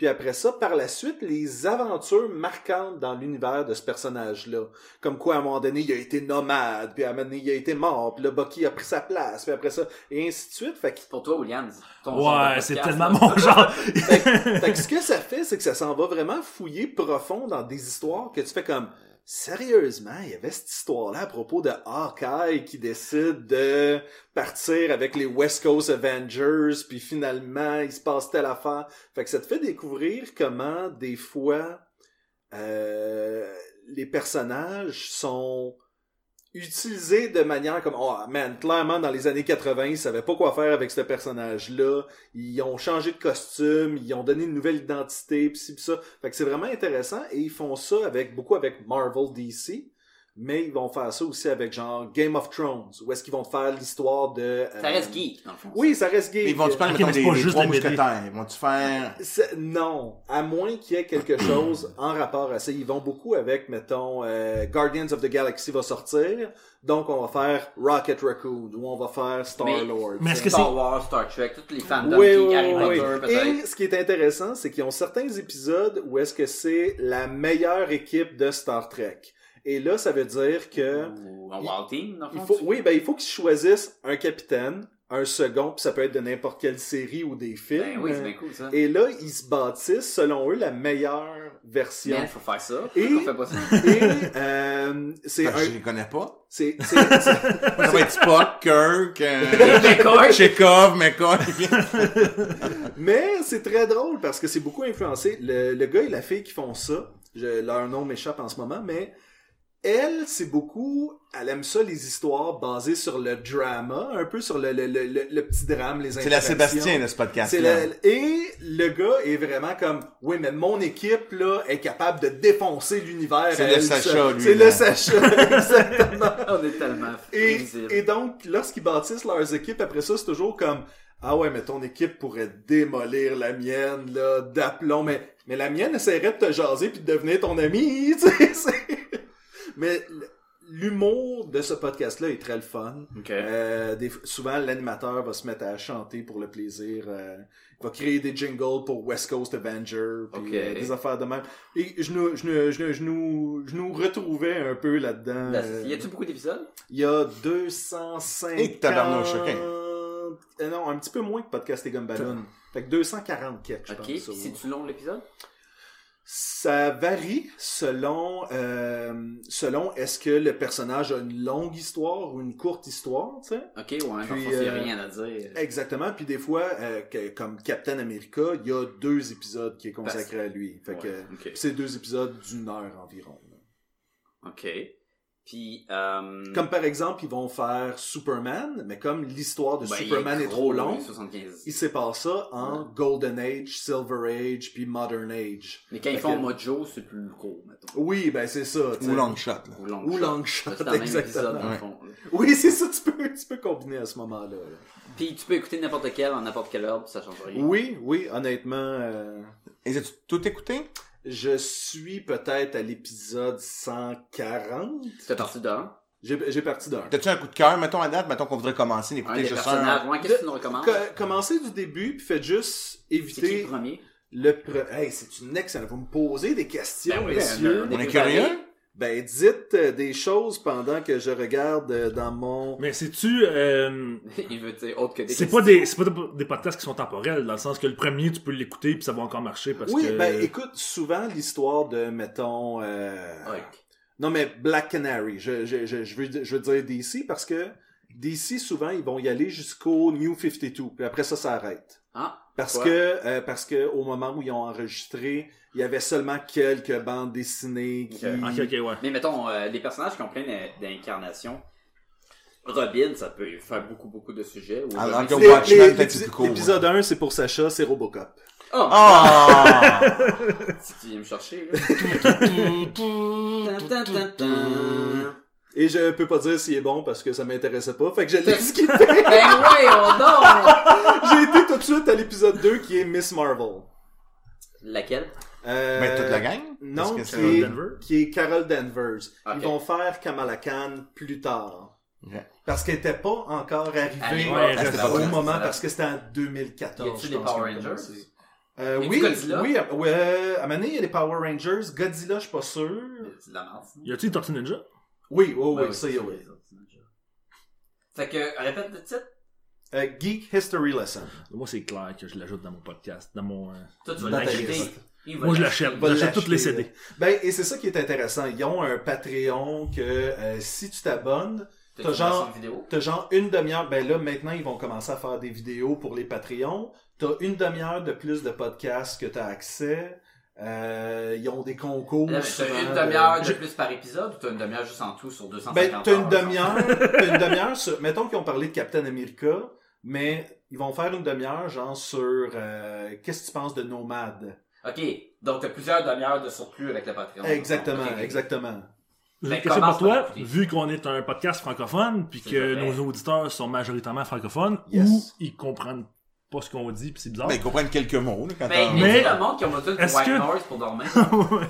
Puis après ça, par la suite, les aventures marquantes dans l'univers de ce personnage-là. Comme quoi, à un moment donné, il a été nomade, puis à un moment donné, il a été mort, puis le Bucky a pris sa place, puis après ça, et ainsi de suite. Fait que, Pour toi, William, ton Ouais, c'est tellement là. mon genre. fait que ce que ça fait, c'est que ça s'en va vraiment fouiller profond dans des histoires que tu fais comme... Sérieusement, il y avait cette histoire-là à propos de Hawkeye qui décide de partir avec les West Coast Avengers, puis finalement, il se passe telle affaire. Fait que ça te fait découvrir comment, des fois, euh, les personnages sont utilisés de manière comme oh man clairement dans les années 80 ils savaient pas quoi faire avec ce personnage là ils ont changé de costume ils ont donné une nouvelle identité pis ci pis ça. Fait que c'est vraiment intéressant et ils font ça avec beaucoup avec Marvel DC mais ils vont faire ça aussi avec genre Game of Thrones, où est-ce qu'ils vont faire l'histoire de... euh, Ça reste geek, dans le fond. Oui, ça reste geek. Ils vont-tu faire, Ok, mettons, mais pas des juste trois des BD. mousquetaires? Ils vont-tu faire... Non, à moins qu'il y ait quelque chose en rapport à ça. Ils vont beaucoup avec, mettons, euh, Guardians of the Galaxy va sortir, donc on va faire Rocket Raccoon, ou on va faire Star-Lord. Mais est-ce que Star Wars, Star Trek, tous les fandoms Oui, oui, Harry oui, Potter. Et ce qui est intéressant, c'est qu'ils ont certains épisodes où est-ce que c'est la meilleure équipe de Star Trek. Et là, ça veut dire que Ou en Wild Team, dans il faut, tu- oui, ben il faut qu'ils choisissent un capitaine, un second, puis ça peut être de n'importe quelle série ou des films. Ben oui, c'est bien cool, ça. Et là, ils se bâtissent, selon eux, la meilleure version. Man, faut faire ça. Et- fait pas ça? Et euh, c'est Ben, un, Je les connais pas. c'est, c'est, c'est- Ça va être Spock, Kirk, euh, McCoy. Chekhov, McCoy. mais c'est très drôle parce que c'est beaucoup influencé. Le, le gars et la fille qui font ça, je, leur nom m'échappe en ce moment, mais elle, c'est beaucoup, elle aime ça les histoires basées sur le drama, un peu sur le, le, le, le, le petit drame, les C'est la. Sébastien de ce podcast le- et le gars est vraiment comme oui mais mon équipe là est capable de défoncer l'univers C'est le Sacha, seule. lui, c'est le Sacha exactement. On est tellement et, et donc lorsqu'ils bâtissent leurs équipes après ça c'est toujours comme ah ouais mais ton équipe pourrait démolir la mienne là d'aplomb. Mais mais la mienne essaierait de te jaser puis de devenir ton ami tu sais c'est- mais l'humour de ce podcast là est très le fun euh, des- souvent, l'animateur va se mettre à chanter pour le plaisir. euh, il va créer des jingles pour West Coast Avenger, puis Ok. euh, des affaires de même. Et je nous, je nous, je nous, je nous, je nous retrouvais un peu là-dedans. Là, euh, Y a-tu beaucoup d'épisodes? il y a 250... Et. Euh, non, un petit peu moins que Podcast et Gumballoon. Fait que 240 quelques, je Ok. pense. Ça, c'est-tu long l'épisode? Ça varie selon euh, selon est-ce que le personnage a une longue histoire ou une courte histoire, tu sais. Ok, ouais, Puis, euh, rien à dire. Exactement. Puis des fois, euh, que- comme Captain America, il y a deux épisodes qui est consacré à lui. Fait Ouais, c'est deux épisodes d'une heure environ. là. Ok. Puis, euh... Comme par exemple, ils vont faire Superman, mais comme l'histoire de ben, Superman est, trop longue, 75. ils séparent ça en Golden Age, Silver Age, puis Modern Age. Mais quand ils font que- Mojo, c'est plus court, mettons. Oui, ben c'est ça. Ou long shot, là. Ou long Ou shot. long exactement. épisode, Ouais. fond. Oui, c'est ça. Tu peux, tu peux combiner à ce moment-là. là. Puis tu peux écouter n'importe quel en n'importe quelle heure, puis ça change rien. Oui, oui, honnêtement. euh, Et as-tu tout écouté? Je suis peut-être à l'épisode 140. Tu es parti d'un? J'ai j'ai parti d'un. T'as-tu un coup de cœur? Mettons à date, mettons qu'on voudrait commencer d'écouter des juste un. Ouais, qu'est-ce que tu nous recommandes? Co- commencez du début, puis faites juste C'est qui éviter le premier? le... pre- Hey, c'est une excellente... Vous me posez des questions, Ben oui, messieurs. ben, On est curieux? Ben, dites euh, des choses pendant que je regarde euh, dans mon... Mais c'est-tu... euh, Il veut dire autre que des c'est questions. pas des c'est pas des- des podcasts qui sont temporels dans le sens que le premier tu peux l'écouter puis ça va encore marcher parce Oui, que ben écoute, souvent l'histoire de, mettons... euh, Hulk. Non, mais Black Canary, je, je, je, je, veux, je veux dire DC parce que DC, souvent, ils vont y aller jusqu'au New 52, puis après ça, ça arrête. Ah, Parce que, euh, parce que au moment où ils ont enregistré, il y avait seulement quelques bandes dessinées qui... Ok. ok ok ouais Mais mettons, euh, les personnages qui ont plein d'in- d'incarnations. Robin, ça peut faire beaucoup, beaucoup de sujets. Ou Alors que Watchmen, les- peut-être c'est plus court, L'épisode 1, c'est pour Sacha, c'est Robocop. Oh, Ah! si tu viens me chercher, là. Et je peux pas dire s'il est bon parce que ça m'intéressait pas, fait que je l'ai skippé. Ben voyons donc! J'ai été tout de suite à l'épisode 2 qui est Miss Marvel. Laquelle? Euh, Ben, toute la gang? Non, qui est, Danvers? qui est Carol Danvers. Ils vont faire Kamala Khan plus tard. Parce qu'elle était pas encore arrivée ouais, au vrai, moment, c'est parce que c'était en 2014. Y a-tu pense, Power Rangers? Euh, oui, Godzilla? oui, euh, à un moment donné, il y a les Power Rangers. Godzilla, je suis pas sûr. C'est y a-tu Tortue Ninja? Oui, oui, Ben oui, ça y est, oui. Fait que, répète le titre. Euh, Geek History Lesson. moi c'est clair que je l'ajoute dans mon podcast dans mon euh, Toi, tu vas Dans moi je l'achète j'achète toutes les CD là. Ben, et c'est ça qui est intéressant. Ils ont un Patreon que euh, si tu t'abonnes, T'as genre- une demi-heure. Ben là, maintenant, ils vont commencer à faire des vidéos pour les Patreons. T'as une demi-heure de plus de podcasts que t'as accès. Euh, ils ont des concours. Là, mais souvent T'as une de- demi-heure de plus par épisode ou t'as une demi-heure juste en tout sur 250 Ben, t'as une demi-heure. t'as une demi-heure sur. Mettons qu'ils ont parlé de Captain America, mais ils vont faire une demi-heure, genre sur. euh, Qu'est-ce que tu penses de Nomade? Ok, donc t'as plusieurs demi-heures de surplus avec le Patreon. Exactement, exactement. J'ai une question pour toi, vu qu'on est un podcast francophone, puis que vrai. nos auditeurs sont majoritairement francophones, Yes. ou ils comprennent pas ce qu'on dit, puis c'est bizarre. Ben, ils comprennent quelques mots, là, quand Ben, mais, Mais- tu sais, le monde qui ont besoin de est-ce white que- noise pour dormir. Ouais.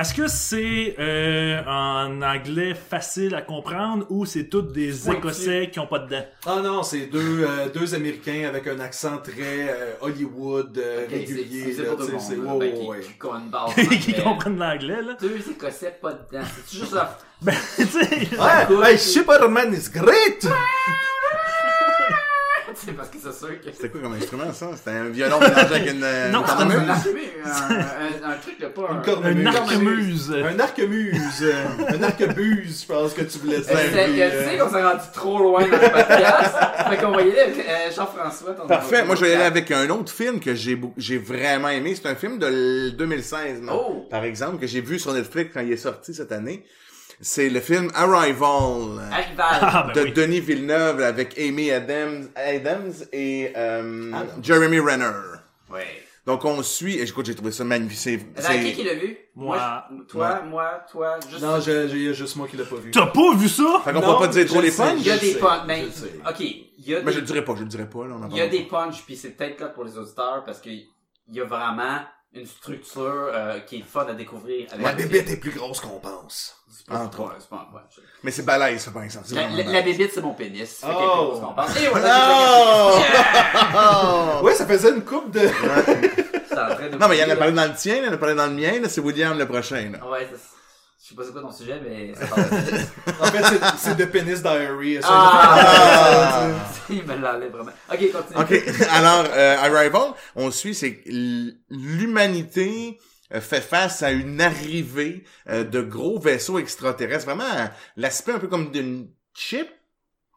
Est-ce que c'est euh, en anglais facile à comprendre ou c'est tous des. Écossais qui ont pas de dents? Ah non, c'est deux, euh, deux Américains avec un accent très euh, Hollywood euh, régulier. c'est qui- comprennent l'anglais, là. Deux Écossais, pas dedans. C'est juste ça? Ben, tu sais, Ouais, hey, Superman is great! C'est parce que c'est sûr que. C'était quoi comme instrument, ça? C'était un violon mélangé avec une... euh, Non, une c'est un, un, un, un truc de pas Une un. cornemuse. un arquemuse. Un arquemuse. euh, un arquebuse, je pense que tu voulais dire. Tu sais qu'on s'est rendu trop loin dans le podcast. fait qu'on va y aller avec euh, Jean-François. ton- Parfait. Moi, je vais y aller avec un autre film que j'ai vraiment aimé. C'est un film de l- 2016, non? Oh! par exemple, que j'ai vu sur Netflix quand il est sorti cette année. C'est le film Arrival Arrival. Ah, ben de oui. Denis Villeneuve avec Amy Adams, Adams et euh, Adams. Jeremy Renner. Ouais. Donc on suit, et écoute, j'ai trouvé ça magnifique. C'est- Attends, qui c'est- qui l'a vu? Moi. je- Toi, moi, toi, juste. Non, j'ai j'ai juste moi qui l'ai pas vu. T'as pas vu ça? Fait qu'on Non, peut pas dire trop les punchs. Il y a des punchs. Ben, je sais. ok. Il y a Mais je le dirais pas, je le dirais pas, là. il y a des punchs, puis c'est peut-être là pour les auditeurs parce qu'il y a vraiment une structure euh, qui est fun à découvrir. Avec La bébête est plus grosse qu'on pense. C'est pas, Entre c'est pas- c'est pas un punch. pas. Mais c'est balèze, ça, par exemple. C'est La, la, la bébite, c'est mon pénis. Oh. quelque chose qu'on pense? Et voilà, Oh! Ouais, ça faisait une coupe de. c'est en train de Non, mais il y en a parlé dans le tien, il y en a parlé dans le mien, là, c'est William le prochain, là. Ouais, c'est- je sais pas c'est quoi ton sujet, mais ça parle de En fait, c'est- c'est de Penis Diary. Ça, Ah! Il me l'enlève vraiment. Ok, continue. OK. Alors, euh, Arrival, on suit, c'est l'humanité euh, fait face à une arrivée euh, de gros vaisseaux extraterrestres. Vraiment, euh, l'aspect un peu comme d'une chip.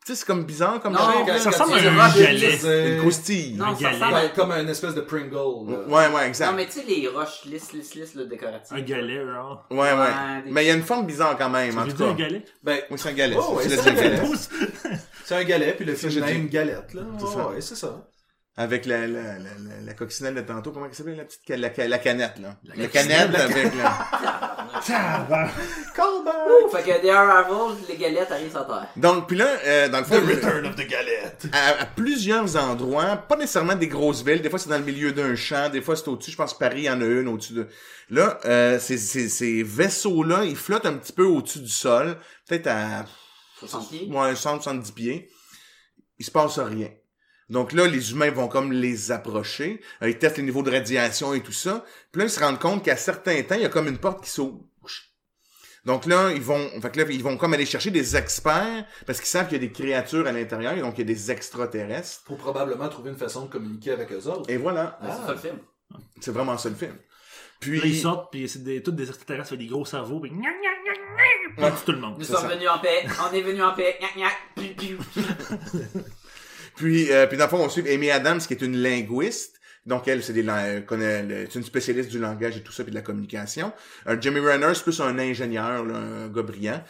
Tu sais, c'est comme bizarre comme Non, quand-. Ça ressemble à un galet. Une croustille. Non, Un ça ressemble à... Comme une espèce de Pringle. là. Ouais, ouais, exact. Non, mais tu sais, les roches lisses, lisses, lisses, là, décoratives. Un galet, genre. Ouais, ouais. Ouais, des- Mais il y a une forme bizarre quand même, en tout un cas. galet? Ben, Oui, c'est un galet. Oh, ouais, c'est un un galet. c'est un galet, puis le film j'ai une galette, là. C'est Ouais, ça. ouais, c'est ça. Avec la, la, la, la, la coccinelle de tantôt, comment elle s'appelle la petite la, la canette là. La, coccinelle, canette avec la. Callback! Ouh, fait que des Arrival, les galettes arrivent sur terre. Donc puis là, euh, dans le fond, The Return of the Galette. à, à plusieurs endroits, pas nécessairement des grosses villes, des fois c'est dans le milieu d'un champ, des fois c'est au-dessus, je pense Paris il y en a une au-dessus de. Là, euh, ces, ces, ces vaisseaux-là, ils flottent un petit peu au-dessus du sol, peut-être à 60 pieds. ouais, 170 pieds. Il se passe rien. Donc là, les humains vont comme les approcher. Euh, ils testent les niveaux de radiation et tout ça. Puis là, ils se rendent compte qu'à certains temps, il y a comme une porte qui s'ouvre. Donc là, ils vont, fait que là, ils vont comme aller chercher des experts parce qu'ils savent qu'il y a des créatures à l'intérieur, donc il y a des extraterrestres. Faut probablement trouver une façon de communiquer avec eux autres. Et voilà, Ben, C'est ça le film. c'est vraiment ça le film. Puis, Là, ils sortent, puis c'est des, tous des extraterrestres avec des gros cerveaux, puis gna gna gna gna, puis tout le monde. Nous sommes ça. venus en paix. On est venus en paix. Puis, euh, puis dans le fond, on suit Amy Adams, qui est une linguiste. Donc, elle, c'est des, euh, c'est une spécialiste du langage et tout ça, puis de la communication. Euh, Jimmy Renner, c'est plus un ingénieur, là, un gars brillant.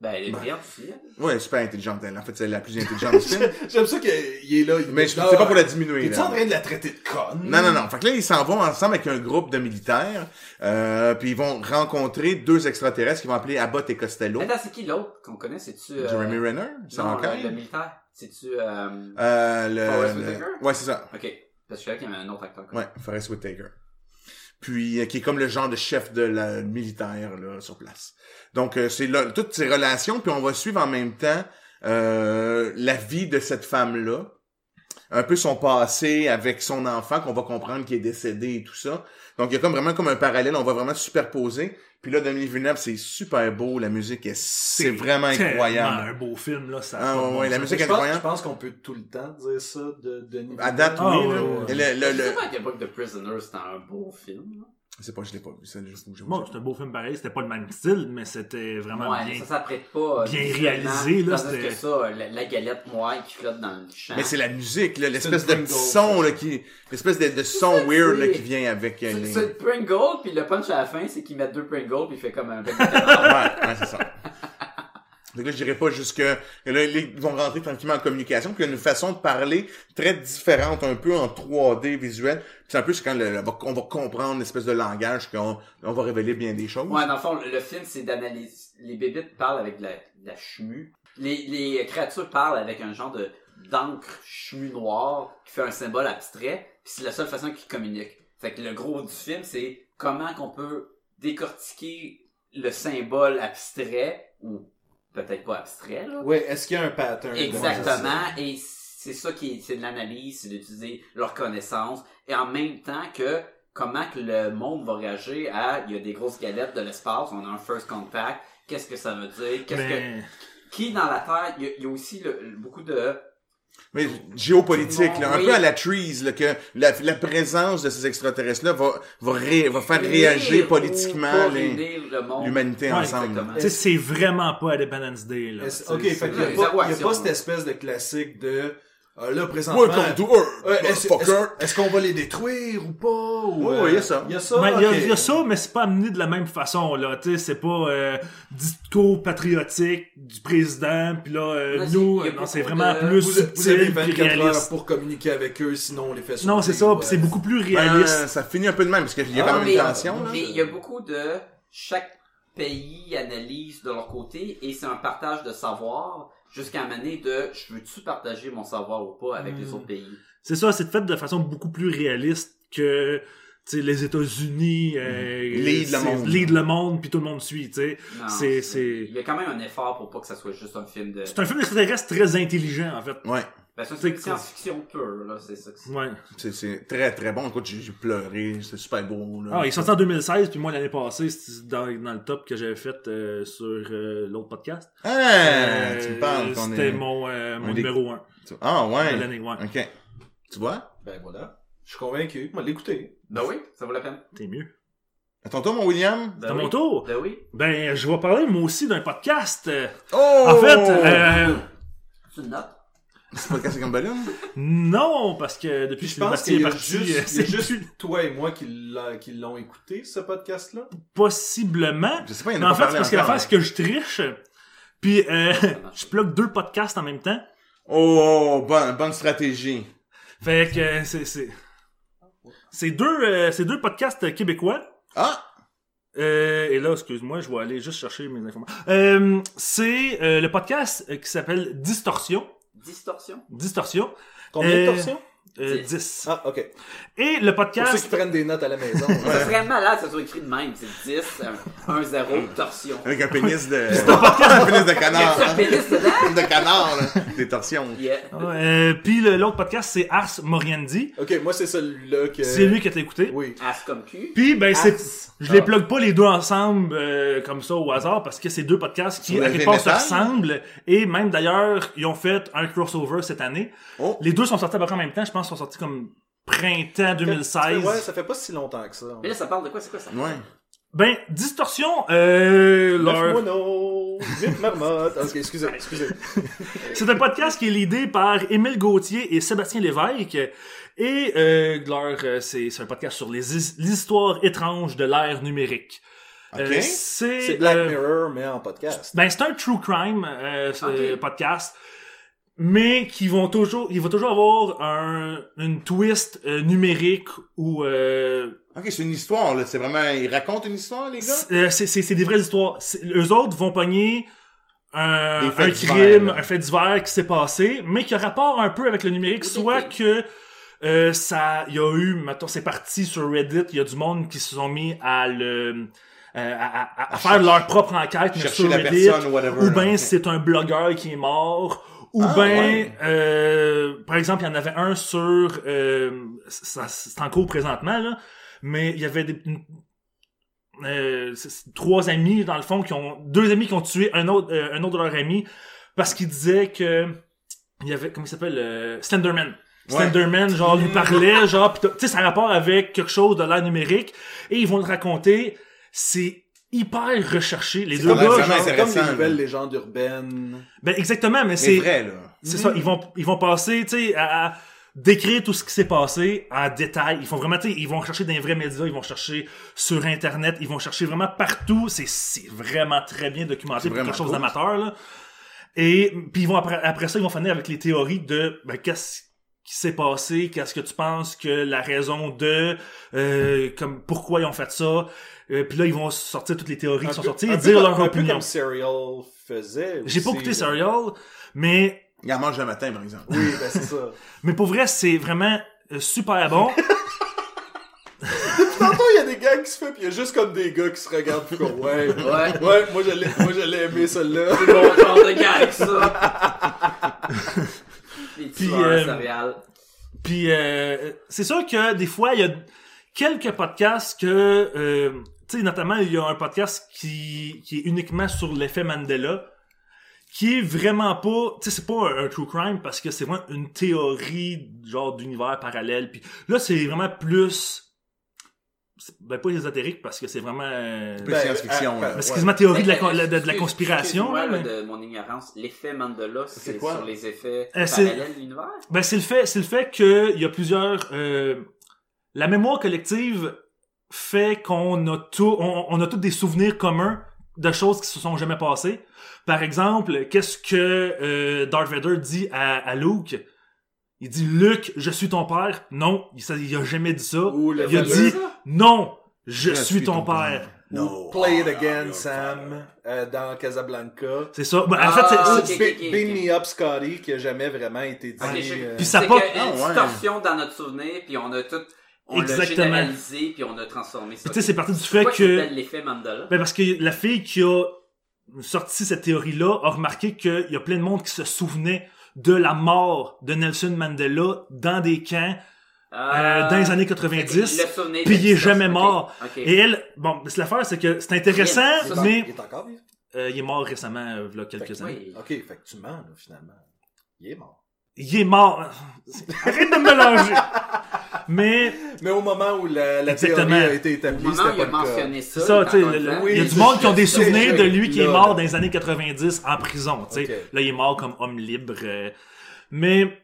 Ben, elle est brillante aussi. hein. Ouais, super intelligente, elle. En fait, c'est la plus intelligente du film. J'aime ça qu'il est là. il Mais c'est pas pour la diminuer, T'es-tu en train de la traiter de conne? Non, non, non. Fait que là, ils s'en vont ensemble avec un groupe de militaires, euh, puis ils vont rencontrer deux extraterrestres qu'ils vont appeler Abbott et Costello. Attends, c'est qui l'autre qu'on connaît? C'est-tu... euh, Jeremy Renner, c'est encore? le, le militaire. C'est-tu... Euh... Euh, le, Forrest le- Whitaker? Ouais, c'est ça. Ok. Parce que je savais qu'il y avait un autre acteur. Ouais, Forrest Whitaker. Puis, euh, qui est comme le genre de chef de la militaire, là, sur place. Donc, euh, c'est là, toutes ces relations, puis on va suivre en même temps euh, la vie de cette femme-là. Un peu son passé avec son enfant, qu'on va comprendre qui est décédé et tout ça. Donc, il y a comme vraiment comme un parallèle, on va vraiment superposer. Puis là, Denis Villeneuve, c'est super beau, la musique, est, c'est vraiment tellement incroyable. un beau film, là. Ça Ah, ouais, bon ouais, la musique Je est pense, je incroyable. pense qu'on peut tout le temps dire ça de Denis À date, Ah, oui, là. ouais, Le- le- Je le- pas à quel point The Prisoner, c'était un beau film. Je sais pas, je l'ai pas vu, ça, juste faut que je Bon, c'est un beau film pareil. C'était pas le même style, mais c'était vraiment Ouais, bien. ça s'apprête pas. euh, bien réalisé, là, que ça, la, la galette moelle qui flotte dans le champ. Mais c'est la musique, là, l'espèce C'est de petit son, ça. là, qui, l'espèce de, de son ça, weird, là, c'est- qui vient avec euh, C'est les... c'est le Pringle, puis le punch à la fin, c'est qu'ils mettent deux Pringles, puis il fait comme un Ouais, ouais, c'est ça. Fait que dirais pas jusque là, ils vont rentrer tranquillement en communication, puis il y a une façon de parler très différente, un peu en 3D visuel. Puis peu c'est quand on va comprendre une espèce de langage qu'on on va révéler bien des choses. Ouais, dans le fond, le film, c'est d'analyser. Les bébites parlent avec de la, de. Les, créatures parlent avec un genre de d'encre chemu noire qui fait un symbole abstrait. Puis c'est la seule façon qu'ils communiquent. Fait que le gros du film, c'est comment qu'on peut décortiquer le symbole abstrait ou peut-être pas abstrait là. Ouais, est-ce qu'il y a un pattern? Exactement. Et c'est ça qui est, c'est de l'analyse, c'est d'utiliser leur connaissance. Et en même temps que comment que le monde va réagir à, il y a des grosses galettes de l'espace, on a un first contact, qu'est-ce que ça veut dire, qu'est-ce que, qui dans la Terre, il y a, il y a aussi le- beaucoup de, Mais géopolitique, là, un Oui. peu à la Trees, là, que la, la présence de ces extraterrestres-là va, va, ré- va faire réagir politiquement l'humanité Ouais, ensemble. exactement. Tu sais, c'est vraiment pas Independence Day, là. Ok, fait c'est- qu'il y a pas, il y a pas cette espèce de classique de, euh, là, présentement. Welcome to Earth, Ouais, est-ce, motherfucker. est-ce- est-ce qu'on va les détruire ou pas? Ou, Ouais, euh, ouais, il y a ça. Il y a ça. Ben, y, a- y ça, mais c'est pas amené de la même façon, là. Tu sais, c'est pas euh, discours patriotique du président, puis là, euh, nous, non, c'est vraiment de- plus Vous, vous avez subtil, puis 24 heures réaliste. pour communiquer avec eux, sinon on les fait Non, c'est ça, puis c'est ouais. beaucoup plus Ben, réaliste. ça finit un peu de même, parce qu'il y a Ah, quand même mais, une tension, là. mais il y a beaucoup de chaque pays analyse de leur côté et c'est un partage de savoir jusqu'à amener de je veux-tu partager mon savoir ou pas avec les Hmm. autres pays? C'est ça, c'est fait de façon beaucoup plus réaliste que tu sais, les États-Unis euh, Lead le monde. lead le monde, puis tout le monde suit. tu sais. Non, C'est- c'est- Il y a quand même un effort pour pas que ça soit juste un film de. C'est un film d'extraterrestre très intelligent, en fait. Ouais. Ben, c'est c'est une science-fiction pure, là, c'est ça. que c'est. Ouais. C'est, c'est très très bon. Écoute, j'ai, j'ai pleuré, c'est super beau. Là. Ah, il est sorti en 2016, puis moi, l'année passée, c'était dans, dans le top que j'avais fait euh, sur euh, l'autre podcast. Ah, Euh, tu me parles qu'on C'était est... mon, euh, mon des- numéro 1 Ah, de ouais. l'année, ouais. Ok. Tu vois? Ben voilà. Je suis convaincu. Moi, l'écouter. Ben oui, ça vaut la peine. T'es mieux. Attends toi, mon William? Ben C'est à oui. mon tour? Ben oui. Ben, je vais parler moi aussi d'un podcast. Oh! En fait, euh, Tu notes? C'est pas cassé comme ballon? non, parce que depuis Puis que je pense qu'il y a parti, juste, euh, c'est juste toi et moi qui, l'a- qui l'ont écouté, ce podcast-là. possiblement. Je sais pas, il y en Mais a en pas fait, parce que l'affaire, c'est que je triche. Puis, euh, marche. je plug deux podcasts en même temps. Oh, bonne, bonne stratégie. Fait que euh, c'est c'est c'est deux euh, c'est deux podcasts québécois. Ah! Euh, et là, excuse-moi, je vais aller juste chercher mes informations. Euh, c'est euh, le podcast qui s'appelle Distorsion. Distorsion. Distorsion. Combien de torsions? Euh, Dix. 10. Ah, ok. Et le Pour ceux podcast... qui prennent des notes à la maison. Ça serait malade que ça soit écrit de même. C'est 10, 1, 0, torsion. Avec un pénis de... un pénis de canard. un pénis dedans? de canard, là. Des torsions. Yeah. Euh, puis le- l'autre podcast, c'est Ars Moriendi. ok, moi, c'est celui-là que... C'est lui que t'as écouté. Oui. As comme cul. Puis, ben, c'est... Je les plug pas les deux ensemble euh, comme ça au hasard parce que c'est deux podcasts qui à quelque part se ressemblent et même d'ailleurs ils ont fait un crossover cette année. Oh. Les deux sont sortis à peu près en même temps, je pense sont sortis comme printemps 2016. Ouais, ça fait pas si longtemps que ça. Mais là, ça parle de quoi? C'est quoi ça? Ouais. Ben Distorsion euh, leur... Ah, excusez, excusez. c'est un podcast qui est l'idée par Émile Gauthier et Sébastien Lévesque et euh, leur c'est c'est un podcast sur les, his- les histoires étranges de l'ère numérique. Ok. Euh, c'est C'est Black euh, Mirror, mais en podcast. Ben, c'est un true crime euh, podcast, mais qui vont toujours, il va toujours avoir un, une twist euh, numérique ou euh, Ok, c'est une histoire, là. C'est vraiment... Ils racontent une histoire, les gars? c'est euh, c'est- c'est- c'est des vraies histoires. Eux autres vont pogner un, un crime, là. un fait divers qui s'est passé, mais qui a rapport un peu avec le numérique, soit que euh, ça, il y a eu, mettons, c'est parti sur Reddit, il y a du monde qui se sont mis à le euh, à, à- à faire chercher- leur propre enquête mais chercher sur la Reddit, personne, whatever, ou ben ok. c'est un blogueur qui est mort, ou Ah, ben ouais. euh, par exemple il y en avait un sur euh, ça- c'est en cours présentement là, mais il y avait des euh, trois amis dans le fond qui ont deux amis qui ont tué un autre euh, un autre de leurs amis parce qu'ils disaient que il y avait comment il s'appelle euh, Slenderman Ouais. Slenderman genre lui parlait genre tu sais ça a rapport avec quelque chose de l'ère numérique et ils vont le raconter c'est hyper recherché les C'est deux gars genre- Comme les nouvelles légendes urbaines. ben exactement mais Mais c'est vrai, là. c'est ça ils vont ils vont passer tu sais à, à décrire tout ce qui s'est passé en détail ils font vraiment tu sais ils vont chercher dans les vrais médias ils vont chercher sur internet ils vont chercher vraiment partout c'est c'est vraiment très bien documenté C'est pour vraiment quelque chose d'amateur là Et puis ils vont après, après ça, ils vont finir avec les théories de ben, qu'est-ce qui s'est passé, qu'est-ce que tu penses que la raison de, euh, comme pourquoi ils ont fait ça. Euh, puis là, ils vont sortir toutes les théories qui sont sorties et dire leur un peu opinion. comme Serial faisait. J'ai pas écouté. Serial, mais Il en mange le matin, par exemple. Oui, ben c'est ça. mais pour vrai, c'est vraiment euh, super bon. Tantôt, il y a des gars qui se font, pis il y a juste comme des gars qui se regardent pis comme, ouais, ouais, Ouais. moi j'allais, moi j'allais aimer celle-là. C'est bon genre de gars avec ça. Puis, euh. Puis euh, c'est sûr que des fois, il y a quelques podcasts que, euh, tu sais, notamment, il y a un podcast qui, qui est uniquement sur l'effet Mandela, qui est vraiment pas, tu sais, c'est pas un, un true crime parce que c'est vraiment une théorie genre d'univers parallèle. Puis là, c'est vraiment plus, c'est- ben pas ésotérique parce que c'est vraiment, euh, science-fiction, ben, ben, c'est ouais. quasiment théorie de la, con- de, de la conspiration. excuse-moi, là, mais- de mon ignorance. L'effet Mandela, c'est quoi? sur les effets Euh, c'est- parallèles de l'univers? Ben c'est le fait, c'est le fait que il y a plusieurs. euh, la mémoire collective fait qu'on a tout, on, on a tous des souvenirs communs de choses qui se sont jamais passées. Par exemple, qu'est-ce que euh, Darth Vader dit à, à Luke? Il dit Luke, je suis ton père. Non, il, ça- il a jamais dit ça. Il a dit non, je, suis ton, père. No. Play it honor again, Sam, euh, dans Casablanca. C'est ça. Ben, en Ah, fait, c'est- ok, c'est- ok, Be- ok, Beam ok. Me Up Scotty, qui a jamais vraiment été dit. Je- euh, Puis ça c'est pas- une Ah, ouais. distorsion dans notre souvenir, puis on a tout, on l'a Exactement. généralisé, puis on a transformé ça. tu sais, c'est parti du fait que. s'appelle l'effet Mandela? Ben parce que la fille qui a sorti cette théorie-là a remarqué qu'il y a plein de monde qui se souvenait de la mort de Nelson Mandela dans des camps euh, dans les années 90. puis il est jamais mort. Et elle, bon, c'est l'affaire, c'est que c'est intéressant, mais Il est encore vivant? euh, il est mort récemment, euh, il y a quelques années. Oui. Ok, fait que tu mens, là, finalement. Il est mort. Il est mort. Arrête de me mélanger. Mais Mais au moment où la, la Exactement. théorie a été établie, c'était il pas a le cas. mentionné ça, le- le- il y a du monde qui ont des souvenirs de lui qui est là, mort là. dans les années 90 en prison. Là, il est mort comme homme libre. euh. Mais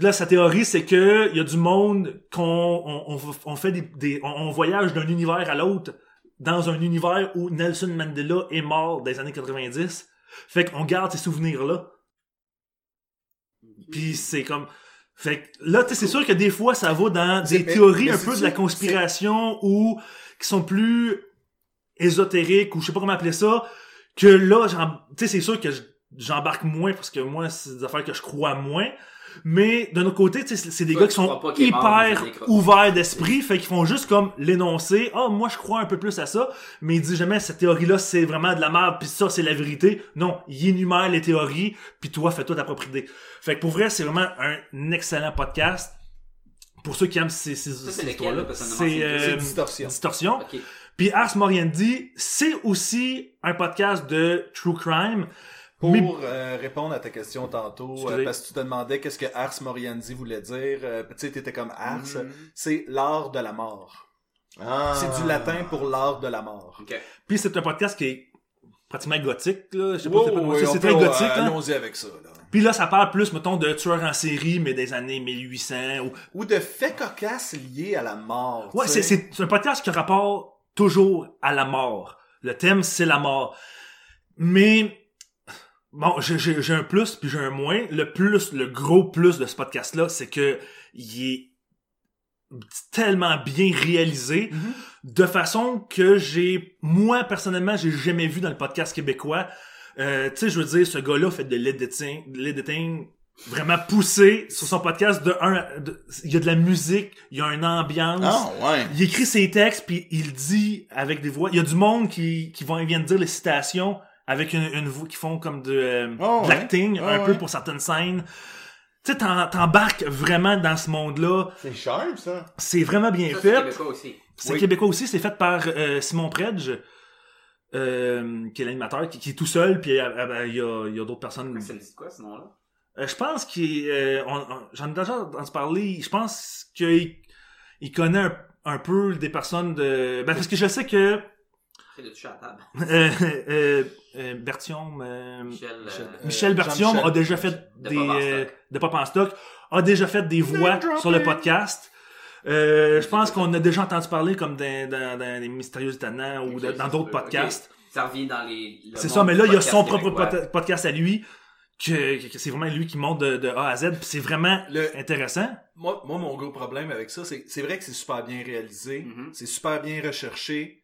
là, sa théorie, c'est que il y a du monde qu'on on, on, on fait des, des on, on voyage d'un univers à l'autre dans un univers où Nelson Mandela est mort dans les années 90. Fait qu'on garde ces souvenirs-là. Puis c'est comme... Fait que là, tu sais, c'est sûr que des fois, ça va dans des mais- théories mais un peu de la conspiration ou qui sont plus ésotériques ou je sais pas comment appeler ça, que là, tu sais, c'est sûr que je- j'embarque moins parce que moi, c'est des affaires que je crois moins. Mais d'un autre côté, tu sais, c'est des Toi, gars qui sont mort hyper années 80. ouverts d'esprit, fait qu'ils font juste comme l'énoncer. Ah, moi, je crois un peu plus à ça, mais il dit jamais cette théorie-là, c'est vraiment de la merde, puis ça, c'est la vérité. Non, il énumère les théories, puis toi, fais-toi ta propre idée. Fait que pour vrai, c'est vraiment un excellent podcast. Pour ceux qui aiment ces, ces, c'est ces histoires-là, c'est euh, distorsion. Distorsion. Ok. Puis Ars Moriendi, c'est aussi un podcast de true crime. Pour Mais- euh, répondre à ta question tantôt, euh, parce que tu te demandais qu'est-ce que Ars Moriendi voulait dire, euh, tu sais, t'étais comme Ars, Mhm. c'est l'art de la mort. Ah. C'est du latin pour l'art de la mort. Puis c'est un podcast qui est pratiquement gothique, là. Je sais pas Wow, si pas ouais, c'est très gothique, euh, là. Allons-y avec ça, là. Puis là, ça parle plus, mettons, de tueurs en série, mais des années 1800 ou... Ou de faits cocasses liés à la mort. Ouais, c'est un podcast qui rapporte toujours à la mort. Le thème, c'est la mort. Mais, bon, j'ai, j'ai, j'ai un plus puis j'ai un moins. Le plus, le gros plus de ce podcast-là, c'est que il est tellement bien réalisé de façon que j'ai, moi, personnellement, j'ai jamais vu dans le podcast québécois. Euh, tu sais, je veux dire, ce gars-là fait de l'editing, vraiment poussé sur son podcast de un, il y a de la musique, il y a une ambiance. Ah, ouais. Il écrit ses textes puis il dit avec des voix. Il y a du monde qui qui vont vient de dire les citations avec une, une voix qui font comme de, euh, Oh, de ouais. l'acting Oh, un peu ouais. pour certaines scènes. Tu sais, t'embarques vraiment dans ce monde-là. C'est sharp, ça. C'est vraiment bien Ça, c'est fait. québécois aussi. C'est Oui. québécois aussi. C'est fait par euh, Simon Predge, euh, qui est l'animateur, qui, qui est tout seul. Puis euh, euh, ben, il y a, il y a d'autres personnes. Ça dit quoi, ce nom-là? Euh, je pense qu'il euh, on- on- j'en ai déjà entendu parler. Je pense qu'il il connaît un, un peu des personnes de. Ben, parce que je sais que C'est de toucher à la table. euh, euh, euh, Bertium, euh, Michel. euh, Michel. Bertium Jean-Michel. a déjà fait De des Pop en stock. de Pop en stock, a déjà fait des voix sur le podcast. Euh, je pense qu'on a déjà entendu parler comme dans, dans, dans les Mystérieux Étonnants ou de- dans d'autres podcasts. Ça revient dans les. le C'est monde ça, mais du là, il y a podcast son propre québécois. pod- podcast à lui que, que c'est vraiment lui qui monte de, de A à Z, puis c'est vraiment Le- intéressant. Moi, moi, mon gros problème avec ça, c'est c'est vrai que c'est super bien réalisé, Mhm. c'est super bien recherché.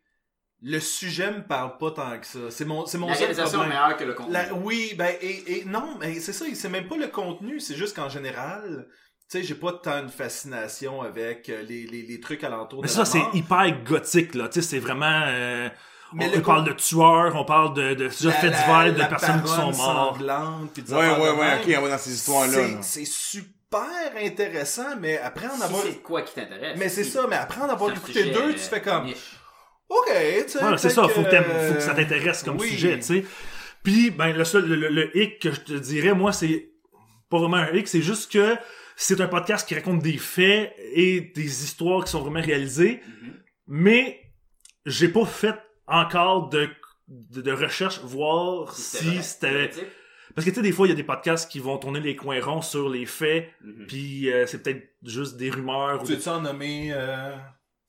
Le sujet me parle pas tant que ça. C'est mon, c'est mon La seul réalisation est problème. meilleure que le contenu. La- oui, ben, et, et non, mais c'est ça, c'est même pas le contenu, c'est juste qu'en général, tu sais, j'ai pas tant de fascination avec euh, les, les, les trucs alentours Mais de ça, c'est hyper gothique, là. Tu sais, c'est vraiment... euh, Mais on, le on parle de tueurs, on parle de, de faits la- divers, de la personnes qui sont mortes. puis Ouais, ouais, ouais, même. ok, on va dans ces histoires-là. C'est- là. C'est super intéressant, mais après en Si avoir... c'est quoi qui t'intéresse. Mais c'est ça, mais après en avoir écouté deux, euh, tu fais comme... niche. Ok, tu sais. C'est ça, faut que, euh, faut que ça t'intéresse comme oui. sujet, tu sais. Puis, ben, le seul, le, le- le hic que je te dirais, moi, c'est pas vraiment un hic, c'est juste que c'est un podcast qui raconte des faits et des histoires qui sont vraiment réalisées, Mhm. mais j'ai pas fait encore de, de, de recherche, voir Si c'était... Parce que, tu sais, des fois, il y a des podcasts qui vont tourner les coins ronds sur les faits, Mhm. puis euh, c'est peut-être juste des rumeurs. ou Tu des- veux-tu en nommer... euh,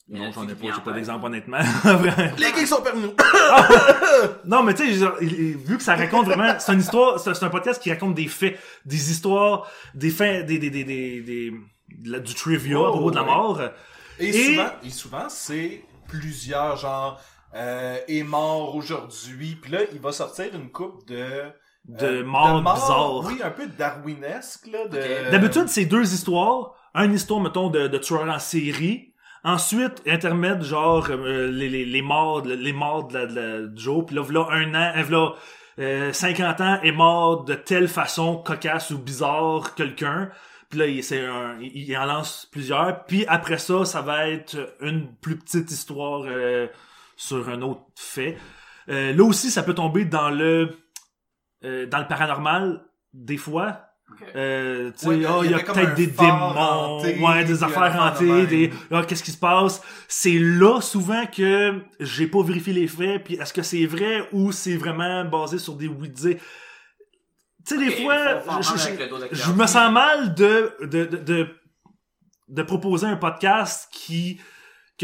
Non, j'en ai pas, j'ai pas d'exemple, honnêtement. Vraiment. Les geeks sont parmi nous! Non, mais tu sais, vu que ça raconte vraiment, c'est une histoire, c'est un podcast qui raconte des faits, des histoires, des faits, des, des, des, des, des- de la- du trivia Oh, à propos de la mort. Et, Et- souvent, et souvent c'est plusieurs, genre, euh, est mort aujourd'hui. Puis là, il va sortir une coupe de... De euh, morts morts, bizarres. Oui, un peu darwinesque, là. De... D'habitude, c'est deux histoires. Une histoire, mettons, de, de tueurs en série. Ensuite, intermède, genre, euh, les, les, les morts, les morts de la, de la-. Puis là, voilà un an, euh, voilà, euh, 50 ans, est mort de telle façon cocasse ou bizarre quelqu'un. Puis là, il, c'est un, il, il en lance plusieurs. Puis après ça, ça va être une plus petite histoire euh, sur un autre fait. Euh, là aussi, ça peut tomber dans le euh, dans le paranormal des fois. Euh, tu sais, Ouais, ah, il y a peut-être des démons, hanté, ouais, des un affaires hantées, des, ah, qu'est-ce qui se passe? C'est là, souvent, que j'ai pas vérifié les faits, puis est-ce que c'est vrai ou c'est vraiment basé sur des oui-dire? Tu sais, des fois, je- me sens mal de, de, de, de, de proposer un podcast qui,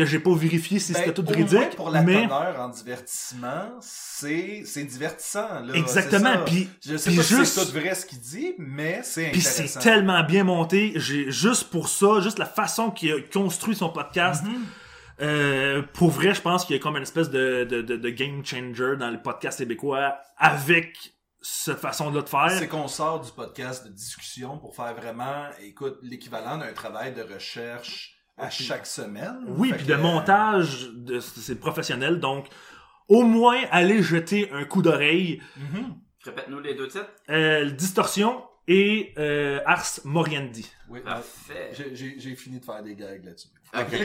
que j'ai pas vérifié si Ben, c'était tout véridique, pour la mais, en divertissement, c'est c'est divertissant. Là, exactement, puis, Je sais puis pas si juste- c'est tout vrai ce qu'il dit, mais c'est Puis intéressant. c'est tellement bien monté. J'ai juste pour ça, juste la façon qu'il a construit son podcast. Mhm. euh, pour vrai, je pense qu'il y a comme une espèce de, de, de, de game changer dans le podcast québécois avec cette façon-là de faire. C'est qu'on sort du podcast de discussion pour faire vraiment, écoute, l'équivalent d'un travail de recherche à chaque semaine. Oui, puis que, de montage, de, c'est professionnel, donc au moins aller jeter un coup d'oreille. mhm. Répète-nous les deux titres. Euh, Distorsion et euh, Ars Moriendi. Oui, Parfait. j'ai- j'ai j'ai fini de faire des gags là-dessus. Ok.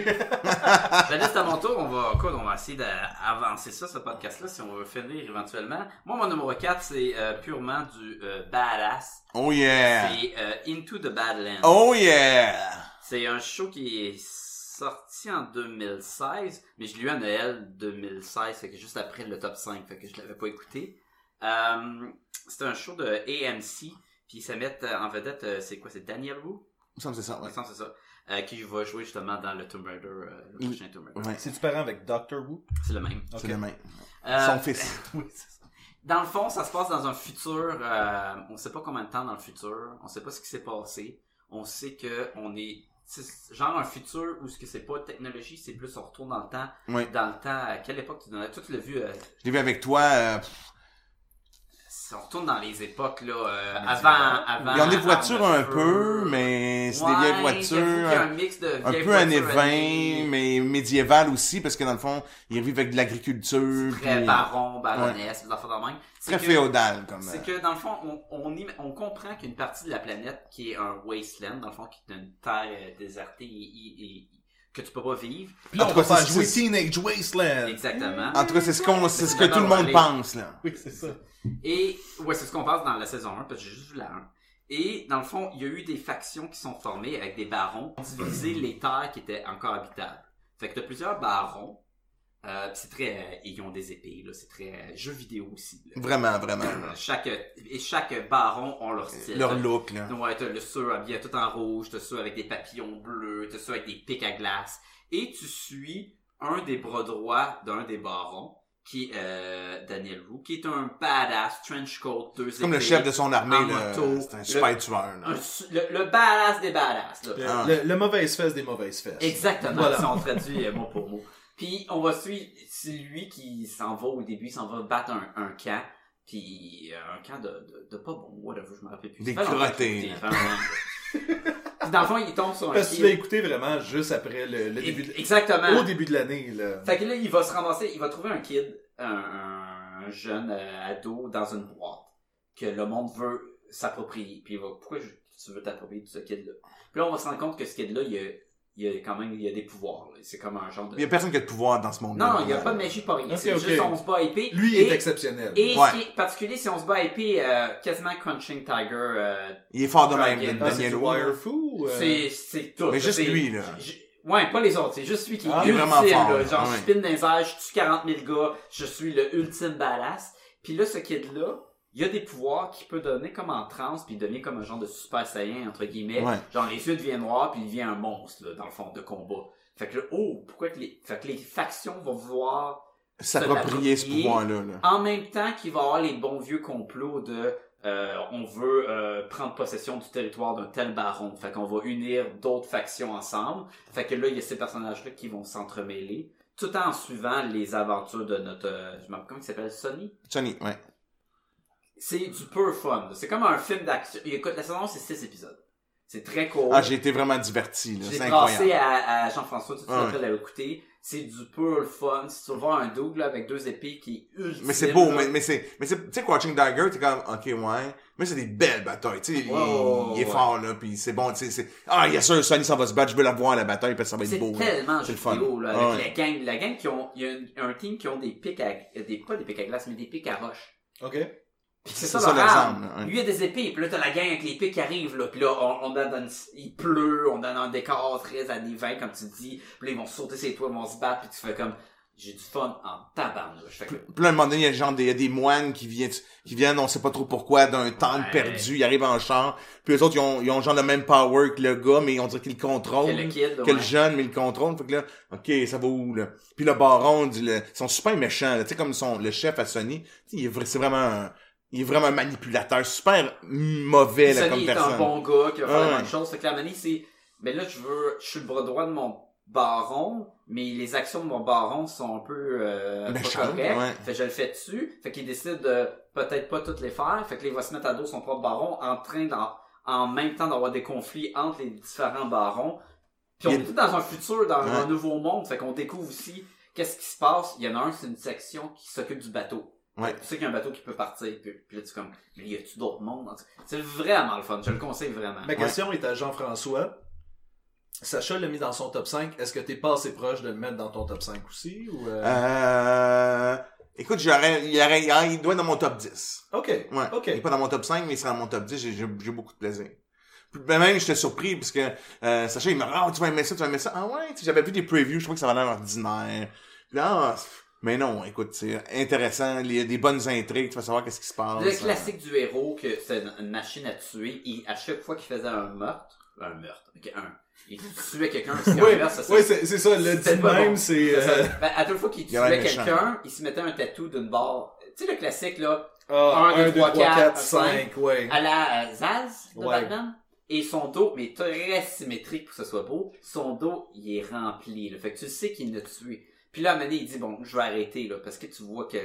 ben là, c'est à mon tour. On va, quoi, on va essayer d'avancer ça, ce podcast-là, si on veut finir éventuellement. Moi, mon numéro 4, c'est euh, purement du euh, badass. Oh yeah! C'est euh, Into the Badlands. Oh yeah! C'est un show qui est sorti en 2016, mais je l'ai eu à Noël 2016, fait que juste après le top 5, fait que je l'avais pas écouté. Euh, c'est un show de AMC, puis ça met euh, en vedette, euh, c'est quoi, c'est Daniel Wu? Il me semble c'est ça, Il ouais. me semble que c'est ça. Euh, qui va jouer justement dans le Tomb Raider, euh, le prochain Tomb Raider. Ouais, C'est-tu parent avec Doctor Who? C'est le même. c'est le même. Euh, Son fils. Oui, c'est ça. Dans le fond, ça se passe dans un futur. Euh, on sait pas combien de temps dans le futur. On sait pas ce qui s'est passé. On sait que on est genre un futur où ce que c'est pas technologie, c'est plus on retourne dans le temps. Ouais. Dans le temps, à quelle époque tu donnais Toi, tu l'as vu. euh, Je l'ai vu avec toi. euh, on retourne dans les époques là, euh, avant, avant. ils ont des voitures armes de un peu, mais c'est des Ouais, vieilles y a voitures. un mix de Un peu années voitures 20, années- mais médiéval aussi, parce que dans le fond, ils vivent avec de l'agriculture. très puis- baron, baronesse, des affaires de même. Très que- féodal, comme. C'est euh, que dans le fond, on, on, im- on comprend qu'une partie de la planète qui est un wasteland, dans le fond, qui est une terre euh, désertée et, et- et- que tu peux pas vivre. Puis là, En tout cas, c'est- jouer c'est- Teenage Wasteland. Exactement. En tout cas, c'est ce qu'on, c'est ce que tout le monde aller- pense, là. Oui, c'est ça. Et ouais, c'est ce qu'on passe dans la saison 1, parce que j'ai juste vu la 1. Et dans le fond, il y a eu des factions qui sont formées avec des barons pour diviser les terres qui étaient encore habitables. Fait que t'as plusieurs barons. Euh, c'est très... euh, ils ont des épées, là. C'est très euh, jeu vidéo aussi. là. Vraiment, vraiment. Euh, Chaque, et chaque baron ont leur style. Leur look, là. Ouais, t'as le ceux habillé tout en rouge, t'as ceux avec des papillons bleus, t'as ceux avec des pics à glace. Et tu suis un des bras droits d'un des barons qui euh, Daniel Wu, qui est un badass trench coat, deux comme le chef de son armée, moto. C'est un Le- super tueur, là. un le, le badass des badass. Là. Le, Ah. le- le mauvaise fesse des mauvaises fesses. Exactement, Voilà. si on traduit euh, mot pour mot. Puis on va suivre, c'est lui qui s'en va au début, il s'en va battre un, un camp, puis euh, un camp de, de, de pas bon, whatever, je me rappelle plus. Des crottés, dans le fond, il tombe sur un Parce que tu l'as écouté vraiment juste après le, le début de- Exactement. au début de l'année, là. Fait que là, il va se ramasser, il va trouver un kid, un, un jeune euh, ado dans une boîte que le monde veut s'approprier. Puis il va, pourquoi je- tu veux t'approprier de ce kid-là? Puis là, on va se rendre compte que ce kid-là, il a, il y a quand même, il y a des pouvoirs. là. C'est comme un genre de... Il y a personne qui a de pouvoir dans ce monde Non, non, il n'y a pas de magie pas rien. Ok, c'est ok. juste on se bat à épée. Lui, et, est exceptionnel. Et Ouais. ce qui est particulier, si on se bat à épée, euh, quasiment Crunching Tiger, euh, Il est fort de même, Ah, c'est Daniel du Wu. Wire Fu? ou, euh? c'est, c'est tout. Mais juste C'est- lui, là. j- Ouais, pas les autres, c'est juste lui qui Ah, est ultime, vraiment fort, là. Genre, Ah je spin dans les airs, je tue 40 000 gars, je suis le ultime badass. Puis là, ce kid-là, il a des pouvoirs qu'il peut donner comme en transe, puis il devient comme un genre de super saiyan, entre guillemets. Ouais. Genre, les yeux deviennent noirs, puis il devient un monstre, là, dans le fond, de combat. Fait que là, oh, pourquoi que les, fait que les factions vont vouloir S'approprier ce pouvoir-là, là. en même temps qu'il va avoir les bons vieux complots de euh, on veut euh, prendre possession du territoire d'un tel baron. Fait qu'on va unir d'autres factions ensemble. Fait que là, il y a ces personnages-là qui vont s'entremêler, tout en suivant les aventures de notre... euh, je me rappelle comment il s'appelle, Sonny? Sonny, ouais. C'est du pur fun. C'est comme un film d'action. Écoute, la saison, c'est six épisodes. C'est très court. Ah, j'ai été vraiment diverti. J'ai C'est passé incroyable. à, à Jean-François, tu te rappelles à l'écouter. C'est du pur fun. Si tu veux voir un double là, avec deux épées qui est ultime. Mais c'est beau, là, mais, mais c'est, mais c'est, tu sais, Watching Dagger, t'es comme, ok, ouais. Mais c'est des belles batailles, tu sais. il, est ouais. fort, là, pis c'est bon, tu sais, c'est, ah, il y a sûr, Sonny s'en va se battre, je veux la voir, la bataille, parce que ça va être C'est beau, là. tellement C'est jeu le fun. vidéo, là, avec ouais. la gang. La gang qui ont, il y a un, un team qui ont des pics à, des, pas des pics à glace, mais des pics à roche. OK. Puis c'est ça, ça l'exemple, ouais. Lui, il a des épées, puis là, t'as la gang avec les pics qui arrivent, là, puis là, on, on a dans une- il pleut, on a un décor très années 20, comme tu dis, puis là, ils vont sauter ses toits, ils vont se battre, puis tu fais comme, j'ai du fun en tabarnouche. Fait que, Puis là, à un moment donné, il y a genre des, il y a des moines qui viennent, qui viennent, on sait pas trop pourquoi, d'un temple Ouais. perdu, ils arrivent en char, puis eux autres, ils ont, ils ont genre le même power que le gars, mais on dirait qu'ils le contrôlent. que le kid, que le ouais. jeune, mais il le contrôle. Fait que là, ok, ça va où, là? Puis le baron, dit le, ils sont super méchants, là. Tu sais, comme son, le chef à Sony, tu sais, il est, vrai- c'est vraiment un, il est vraiment un manipulateur, super mauvais, là, comme est personne. un bon gars qui va faire la même chose. Fait que la manie, c'est, mais là, je veux, je suis le bras droit de mon baron, mais les actions de mon baron sont un peu, euh, pas correctes. ouais. Fait que je le fais dessus. Fait qu'il décide de peut-être pas toutes les faire. Fait que là, il va se mettre à dos son propre baron en train d'en, en même temps d'avoir des conflits entre les différents barons. Puis on est tout dans un futur, dans Ouais. un nouveau monde. Fait qu'on découvre aussi qu'est-ce qui se passe. Il y en a un, c'est une section qui s'occupe du bateau. Ouais. Tu sais qu'il y a un bateau qui peut partir. Puis, puis là, tu es comme, mais y a-tu d'autres mondes? en tout cas? C'est vraiment le fun. Je le conseille vraiment. Ma question est à Jean-François. Sacha l'a mis dans son top 5. Est-ce que t'es pas assez proche de le mettre dans ton top 5 aussi? Ou euh... Euh, écoute, j'aurais, il, aurait, il, il doit être dans mon top 10. Ok. Ouais. Ok. Il est pas dans mon top 5, mais il sera dans mon top 10, j'ai, j'ai, j'ai beaucoup de plaisir. Puis, ben, même, j'étais surpris, parce que, euh, Sacha, il m'a dit, ah, tu vas aimer ça, tu vas aimer ça. Ah ouais, j'avais vu des previews, je trouvais que ça avait l'air ordinaire. Puis là, ah, mais non, écoute, c'est intéressant, il y a des bonnes intrigues, tu vas savoir qu'est-ce qui se passe. Le classique du héros, que c'est une- machine à tuer, et à chaque fois qu'il faisait un meurtre, un meurtre, ok, un, il tuait quelqu'un, Oui, ça, oui, c'est c'est ça. Le dit même, bon. c'est... euh. Ben, à toute fois qu'il tuait quelqu'un, il se mettait un tatou d'une barre. Tu sais, le classique, là, Ah, Un, deux, 1, 2, trois, 3, quatre, 4, cinq. 5, ouais. à la euh, Zaz de Ouais. Batman. Et son dos, mais très symétrique pour que ce soit beau, son dos, il est rempli, là. Fait que tu sais qu'il l'a tué. Puis là, donné, il dit, bon, je vais arrêter, là, parce que tu vois que...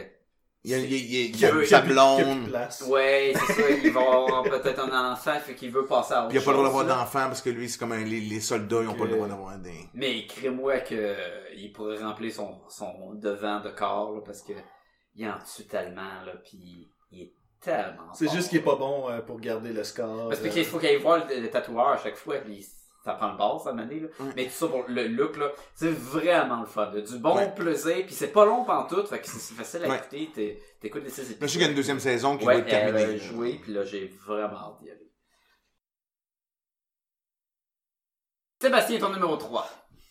Il y a, il y a, il y a, il y a veut- sa blonde. Ouais, c'est ça, il va avoir peut-être un enfant, fait qu'il veut passer à autre Puis il a pas le droit d'avoir d'enfants parce que lui, c'est comme un- les, les soldats, ils ont pas le droit d'avoir des... Mais crée-moi que euh, il pourrait remplir son, son devant de corps, là, parce que il en tue tellement, là, puis il est tellement C'est juste qu'il est pas bon euh, pour garder le score. Parce euh. qu'il faut qu'il aille voir le, le tatoueur à chaque fois, puis ça prend le bas, ça année, là. Mais tout ça pour le look, là, c'est vraiment le fun. là. Du bon Ouais. plaisir, puis c'est pas long pantoute, fait que c'est facile à Ouais. écouter, t'es- t'écoutes les six épisodes. Là, je sais qu'il y a une deuxième saison qui ouais, va être terminée. joué, puis là, j'ai vraiment hâte d'y aller. Sébastien, ton numéro 3.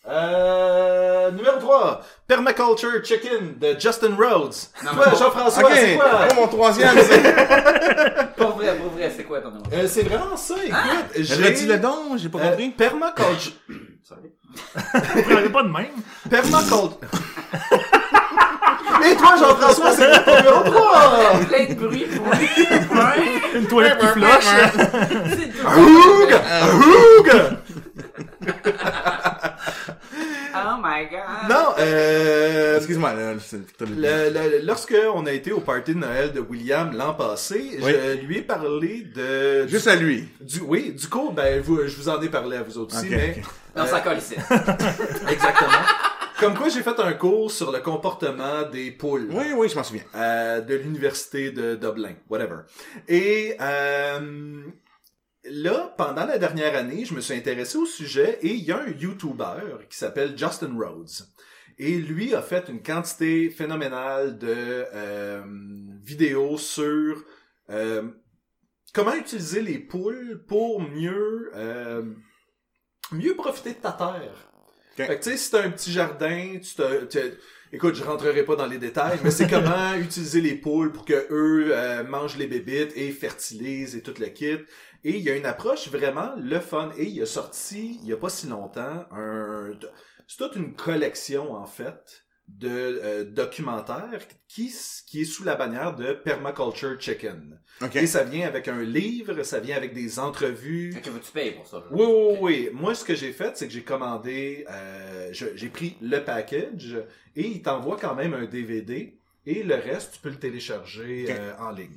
Euh, numéro 3, Permaculture Chicken de Justin Rhodes. Non, Toi, mais- Jean-François, Ok, c'est quoi? Oh, mon troisième, c'est... Pour vrai, pour vrai, c'est quoi ton 3? Euh, c'est vraiment ça, écoute. j'ai- Redis le don, j'ai pas euh, compris. permaculture... Sorry. Vous prenez pas de même. Permaculture... Et toi, Jean-François, c'est quoi ton numéro 3? Plein de bruit pour Une toilette qui flush. Ahoug! Ahoug! Oh my god. Non, euh... Excuse-moi, là, c'est- Le, le- lorsque on a été au party de Noël de William l'an passé, Oui. je lui ai parlé de Juste à lui. du oui du cours. Ben vous, je vous en ai parlé à vous autres aussi, Ok, mais ok. Non, ça colle ici. exactement. Comme quoi, j'ai fait un cours sur le comportement des poules. Oui, oui, je m'en souviens. euh, de l'université de Dublin, whatever. Et euh, là, pendant la dernière année, je me suis intéressé au sujet et il y a un YouTuber qui s'appelle Justin Rhodes. Et lui a fait une quantité phénoménale de euh, vidéos sur euh, comment utiliser les poules pour mieux euh, mieux profiter de ta terre. Fait que tu sais, si t'as un petit jardin, tu te, tu- écoute, je rentrerai pas dans les détails, mais c'est comment utiliser les poules pour que eux euh, mangent les bébites et fertilisent et tout le kit. Et il y a une approche vraiment le fun. Et il a sorti, il y a pas si longtemps, un, c'est toute une collection en fait de euh, documentaires qui, qui est sous la bannière de Permaculture Chicken. OK. Et ça vient avec un livre, ça vient avec des entrevues. Fait que vous tu payes pour ça. Oui, oui, oui. Moi, ce que j'ai fait, c'est que j'ai commandé, euh, j'ai pris le package et il t'envoie quand même un DVD et le reste, tu peux le télécharger euh, en ligne.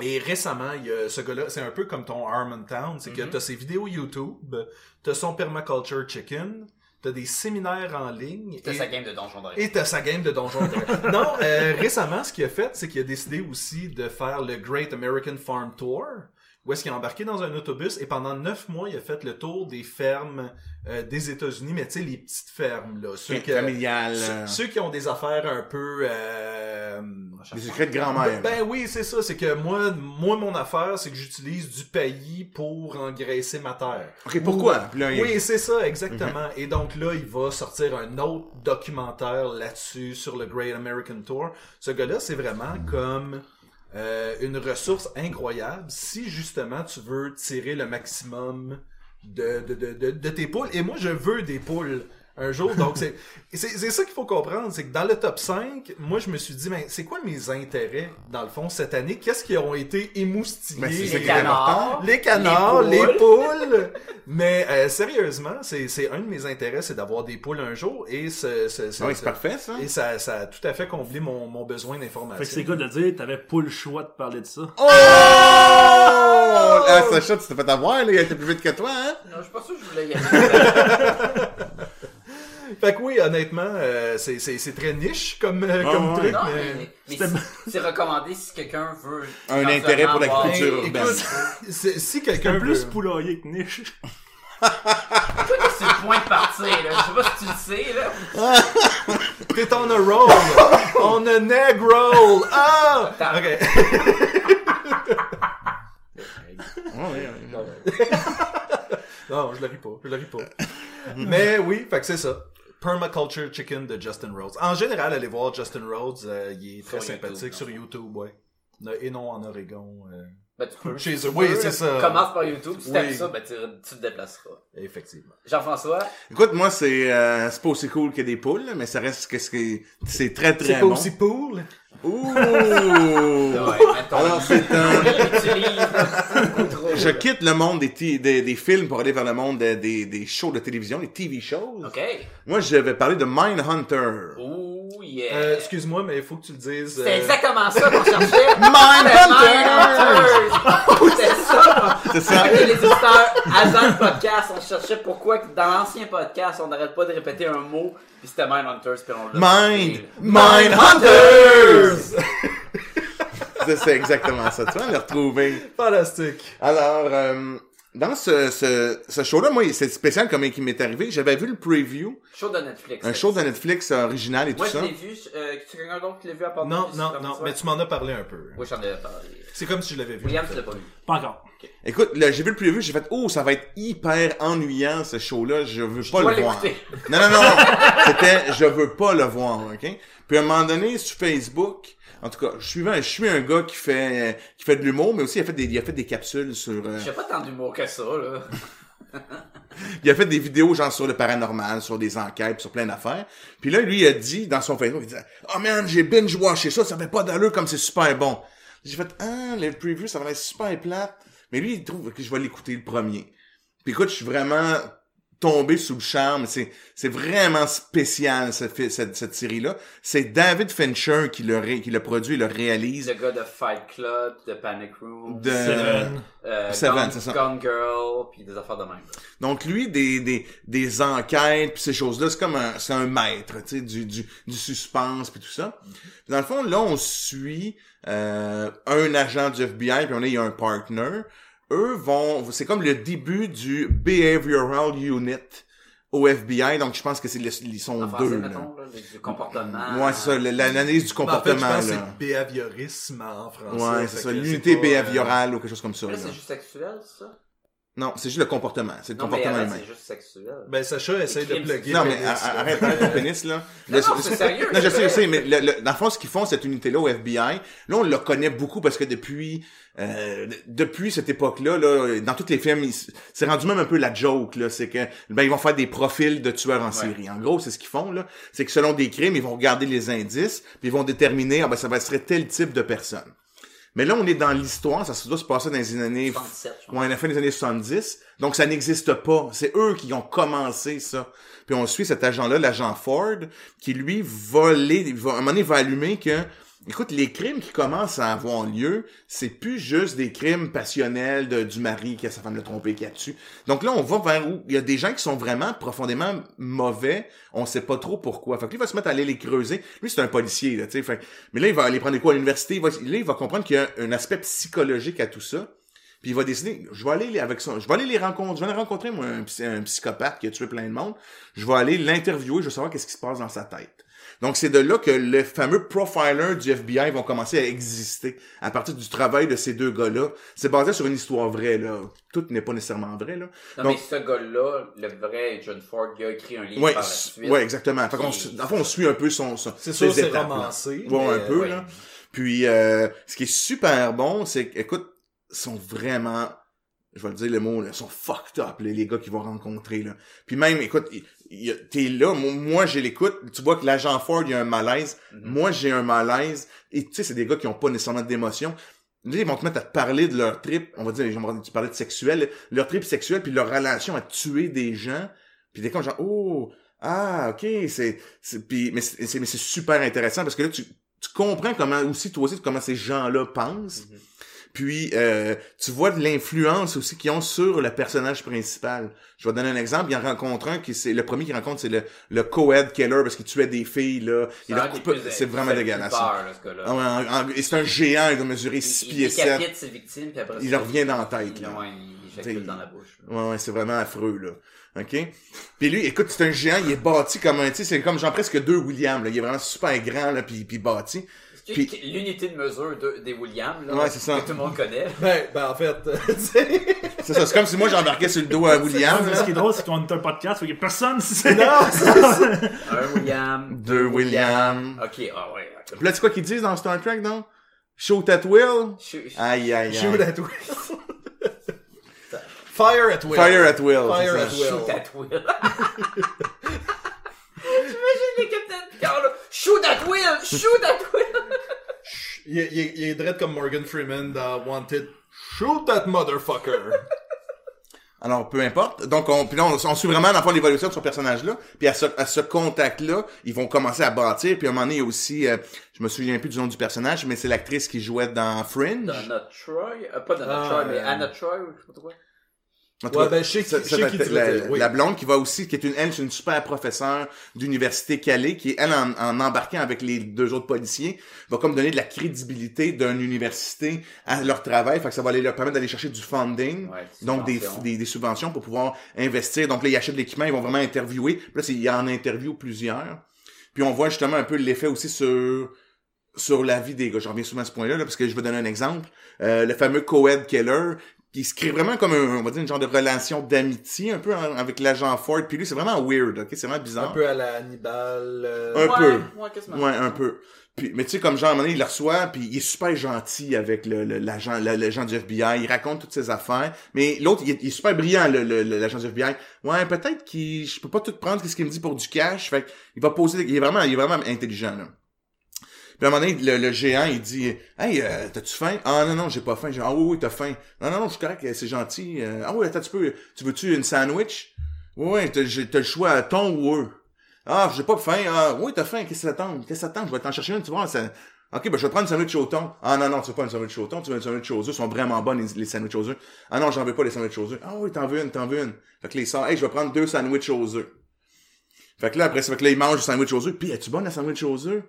Et récemment, il y a ce gars-là, c'est un peu comme ton Harmontown, c'est que Mhm. t'as ses vidéos YouTube, t'as son Permaculture Chicken, t'as des séminaires en ligne. T'as sa game de Donjon Dragon. et t'as sa game de Donjon Dragon. non, euh, récemment, ce qu'il a fait, c'est qu'il a décidé aussi de faire le Great American Farm Tour, où est-ce qu'il a embarqué dans un autobus et pendant neuf mois, il a fait le tour des fermes euh, des États-Unis, mais tu sais, les petites fermes, là. Ceux, que- Familial. ceux, ceux qui ont des affaires un peu... euh, Des secrets de grand-mère. ben oui, c'est ça. C'est que moi, moi, mon affaire, c'est que j'utilise du paillis pour engraisser ma terre. OK, pourquoi? Là, il Oui, c'est ça, exactement. Et donc là, il va sortir un autre documentaire là-dessus sur le Great American Tour. Ce gars-là, c'est vraiment comme euh, une ressource incroyable si justement tu veux tirer le maximum de, de, de, de, de tes poules. Et moi, je veux des poules un jour. Donc, c'est c'est c'est ça qu'il faut comprendre. C'est que dans le top 5, moi, je me suis dit, mais c'est quoi mes intérêts, dans le fond, cette année? Qu'est-ce qui ont été émoustillés? Ben, Les canards. les canards, les les poules. poules. Mais euh, sérieusement, c'est c'est un de mes intérêts, c'est d'avoir des poules un jour et ce, ce- ce- Ah Oui, c'est parfait, ça. et ça, ça a tout à fait comblé mon, mon besoin d'information. Fait que c'est quoi de dire, t'avais pas le choix de parler de ça. Oh! Ah, Sacha, tu t'es fait avoir, là. Il a été plus vite que toi, hein? Non, je suis pas sûr que je voulais y aller. Fait que oui, honnêtement, euh, c'est c'est- c'est très niche comme, euh, Ah, comme ouais. truc, non, mais... mais, mais C'était- c'est- c'est recommandé si quelqu'un veut. Un intérêt pour éventuellement l'agriculture avoir- urbaine. Écoute, c'est- si quelqu'un Un plus veut... poulailler que niche. C'est le point de partir, là. Je sais pas si tu le sais, là. T'es on a roll! on a neg roll! Ah! Attends. Ok. Oh. Non, je le ris pas, je le ris pas. Mais oui, fait que c'est ça. Permaculture Chicken de Justin Rhodes. En général, allez voir Justin Rhodes, euh, il est très Sur sympathique YouTube, sur? YouTube, ouais. Et non en Oregon, euh, Ben, tu peux. Chez eux. tu Oui, c'est ça. Commence par YouTube. Si t'aimes Oui. ça, ben, tu, tu te déplaceras. effectivement. Jean-François, Écoute, moi, c'est euh, c'est pas aussi cool que des poules, là, mais ça reste que c'est c'est très, très C'est pas bon. aussi pool? Ouh! Alors, c'est un... Il utilise beaucoup trop. Je quitte le monde des, ti- des, des films pour aller vers le monde des, des, des shows de télévision, les TV shows. Ok. Moi, je vais parler de Mindhunter. Ouh, yeah. Euh, excuse-moi, mais il faut que tu le dises. C'est euh, exactement ça qu'on cherchait. Mindhunter! Mindhunter! C'est ça! C'est ça. Ok, les auditeurs, avant le podcast, on cherchait pourquoi que dans l'ancien podcast, on n'arrête pas de répéter un mot, puis c'était Mindhunters, puis on l'a Mind! trouvé. Mindhunters! C'est- C'est exactement ça. Tu vas le retrouver. Fantastique. Alors, euh, dans ce, ce, ce show-là, moi, c'est spécial comme il m'est arrivé. J'avais vu le preview, Show de Netflix. un show de Netflix original et tout Moi, je ça. l'ai vu. Euh, tu quelqu'un d'autre qui l'a vu à part de Non, non, non, mais ça? tu m'en as parlé un peu. Oui, j'en ai parlé. C'est comme si je l'avais vu. William, tu l'as pas vu. Pas encore. Écoute, là, j'ai vu le preview, j'ai fait, oh, ça va être hyper ennuyant, ce show-là, je veux pas le voir. Non, non, non, c'était, je veux pas le voir, ok? Puis à un moment donné, sur Facebook, en tout cas, je suis un, je suis un gars qui fait, qui fait de l'humour, mais aussi il a fait des, il a fait des capsules sur, euh, J'ai pas tant d'humour que ça, là. il a fait des vidéos genre sur le paranormal, sur des enquêtes, sur plein d'affaires. Puis là, lui, il a dit dans son Facebook, il disait « Oh man, j'ai binge-watché ça, ça fait pas d'allure comme c'est super bon. » J'ai fait « Ah, le preview, ça va être super plate. » Mais lui, il trouve que je vais l'écouter le premier. Puis écoute, je suis vraiment tombé sous le charme. C'est, c'est vraiment spécial, cette, cette, cette série-là. C'est David Fincher qui le, ré- qui le produit et le réalise. Le gars de Fight Club, de Panic Room, De- Seven. euh, Seven, Gone, c'est ça. Gone Girl, puis des affaires de même. Donc lui, des, des, des enquêtes puis ces choses-là, c'est comme un, c'est un maître, tu sais, du, du, du suspense puis tout ça. Dans le fond, là, on suit euh, un agent du FBI puis on est il y a un partner. Eux vont, c'est comme le début du Behavioral Unit au FBI. Donc je pense que c'est le- ils sont deux. Là. mettons, là, du comportement. Ouais, c'est ça, le- l'analyse du Ben, en fait, je comportement. pense c'est behaviorisme en français. Ouais, c'est ça, l'unité euh, behaviorale ou quelque chose comme ça. Là, là. c'est juste sexuel, c'est ça? Non, c'est juste le comportement, c'est le Non, mais comportement humain. c'est juste sexuel. Ben, Sacha essaye de plugger. Non, mais pénis, arrête, arrête ton pénis, là. Non, Le- non, le- c'est sérieux, Non, je sais, je sais, mais le, le- dans le fond, ce qu'ils font, cette unité-là au FBI, là, on le connaît beaucoup parce que depuis, euh, depuis cette époque-là, là, dans tous les films, c'est rendu même un peu la joke, là. C'est que, ben, ils vont faire des profils de tueurs en série. En gros, c'est ce qu'ils font, là. C'est que selon des crimes, ils vont regarder les indices, puis ils vont déterminer, ah, ben, ça va serait tel type de personne. Mais là, on est dans l'histoire, ça se doit se passer dans les années 67, je pense. Ouais, à la fin des années 70. Donc, ça n'existe pas. C'est eux qui ont commencé ça. Puis on suit cet agent-là, l'agent Ford, qui lui il va, à un moment donné, va allumer que, écoute, les crimes qui commencent à avoir lieu, c'est plus juste des crimes passionnels du mari qui a sa femme le trompé, qui a tué. Donc là, on va vers où? Il y a des gens qui sont vraiment profondément mauvais. On sait pas trop pourquoi. Fait que lui il va se mettre à aller les creuser. Lui, c'est un policier, là, tu sais. Mais là, il va aller prendre des cours à l'université. Va, là, il va comprendre qu'il y a un aspect psychologique à tout ça. Puis il va décider, je vais aller avec ça, je vais aller les rencontrer, je vais aller rencontrer moi un, un psychopathe qui a tué plein de monde. Je vais aller l'interviewer, je vais savoir qu'est-ce qui se passe dans sa tête. Donc c'est de là que le fameux profiler du FBI vont commencer à exister à partir du travail de ces deux gars-là. C'est basé sur une histoire vraie là. Tout n'est pas nécessairement vrai là. Non, Donc- mais ce gars-là, le vrai John Ford, il a écrit un livre Ouais, par la suite. ouais, exactement. Fait qu'on, fond, on suit un peu son, son C'est ses sûr, c'est étapes, là. romancé. Ouais, un peu, ouais. là. Puis, euh, ce qui est super bon, c'est que, écoute, ils sont vraiment, je vais le dire le mot, là, ils sont fucked up, là, les gars qu'ils vont rencontrer, là. Puis même, écoute, t'es là, moi, je l'écoute, tu vois que l'agent Ford, il y a un malaise, Mhm. moi, j'ai un malaise, et tu sais, c'est des gars qui ont pas nécessairement d'émotion. Là, ils vont te mettre à te parler de leur trip, on va dire, te parler de sexuel, leur trip sexuel, puis leur relation à tuer des gens, puis t'es comme genre, oh, ah, ok, c'est, puis, mais c'est, c'est- mais c'est super intéressant parce que là, tu, tu comprends comment, aussi, toi aussi, comment ces gens-là pensent. Mhm. Puis, euh, tu vois de l'influence aussi qu'ils ont sur le personnage principal. Je vais donner un exemple. Il en rencontre un qui, c'est, le premier qu'il rencontre, c'est le, le co-ed killer parce qu'il tuait des filles, là. Il leur coupe- c'est vraiment dégueulasse. peur, là, ce. Ah c'est un géant, il doit mesurer 6 il, pieds il 7. décapite ses victimes, puis après Il leur revient dans la tête, Il, là. ouais, il dans la bouche. là. Ouais, ouais, c'est vraiment affreux, là. OK? Puis lui, écoute, c'est un géant, il est bâti comme un, tu sais, c'est comme genre presque deux Williams, là. Il est vraiment super grand, là, puis, puis bâti. L'unité de mesure de- des Williams, là, Ouais, c'est ça. que tout le monde connaît. Ben, ben, en fait, tu sais. C'est ça, c'est comme si moi j'embarquais sur le dos à William, Ce qui est drôle, c'est qu'on est un podcast, il y a personne, c'est Non, Un William. Deux William. Ok, ah ouais. Puis là, tu sais quoi qu'ils disent dans Star Trek, non? Shoot at will? Je- Aïe, aïe, Shoot aïe. at will. Fire at will. Fire at will. Fire at will. Shoot at will. J'imagine le capitaine Picard, là. Shoot at will! Shoot at will! Il, est- il, est- il est dread comme Morgan Freeman dans Wanted. Shoot that motherfucker. Alors, peu importe. Donc, on, puis là, on, on suit vraiment, dans le fond, l'évolution de ce personnage-là. Puis à ce, à ce contact-là, ils vont commencer à bâtir. Puis à un moment donné, il y a aussi, euh, je me souviens plus du nom du personnage, mais c'est l'actrice qui jouait dans Fringe. Donna Troy? Euh, pas Donna Ah, Troy, mais euh, Anna Troy, je sais pas trop Ouais, cas, ben, je sais qui- ça- je sais ça- qui tu veux la, dire, oui. la blonde qui va aussi, qui est une, elle, c'est une super professeure d'université Calais, qui, elle, en, en embarquant avec les deux autres policiers, va comme donner de la crédibilité d'une université à leur travail. Fait que ça va aller leur permettre d'aller chercher du funding. Ouais, donc des, des, des subventions pour pouvoir investir. Donc là, ils achètent de l'équipement, ils vont vraiment interviewer. Puis là, c'est- il y en interview plusieurs. Puis on voit justement un peu l'effet aussi sur sur la vie des gars. Je reviens souvent à ce point-là, là, parce que je vais donner un exemple. Euh, le fameux co-ed killer, qui se crée vraiment comme un, on va dire une genre de relation d'amitié un peu hein, avec l'agent Ford. Puis lui, c'est vraiment weird, ok? C'est vraiment Un bizarre. peu à la Hannibal. euh, Un ouais, peu. Ouais, quasiment. Ouais, un peu. Puis, mais tu sais, comme genre, à un moment donné, il le reçoit, puis il est super gentil avec le, le- l'agent, le- l'agent du FBI. Il raconte toutes ses affaires. Mais l'autre, il, est- il est super brillant, le, le- le- l'agent du FBI. Ouais, peut-être qu'il, je peux pas tout prendre ce qu'il me dit pour du cash. Fait il va poser, il est vraiment, il est vraiment intelligent, là. Puis à un moment donné, le, le géant, il dit, hey, euh, t'as-tu faim? Ah non, non, j'ai pas faim. Ah oui, oui, t'as faim. Non, non, non, je suis correct, c'est gentil. Euh, ah oui, attends, tu peux, tu veux-tu une sandwich? Oui, oui, t'as, le choix, ton ou eux. Ah, j'ai pas faim. Ah, oui, t'as faim. Qu'est-ce que ça tente? Qu'est-ce que ça tente? Je vais t'en chercher une, tu vois. Ok, ben, je vais prendre une sandwich au thon. Ah, non, non, tu veux pas une sandwich au thon. Tu veux une sandwich aux œufs. Ils sont vraiment bonnes, les, sandwichs aux œufs. Ah, non, j'en veux pas, les sandwichs aux œufs. Ah, oui, t'en veux une, t'en veux une. Fait que les sort, hey, je vais prendre deux sandwichs aux œufs. Fait que là, après ça, fait que là, il mange le sandwich aux œufs. Puis, es-tu bonne, la sandwich aux œufs?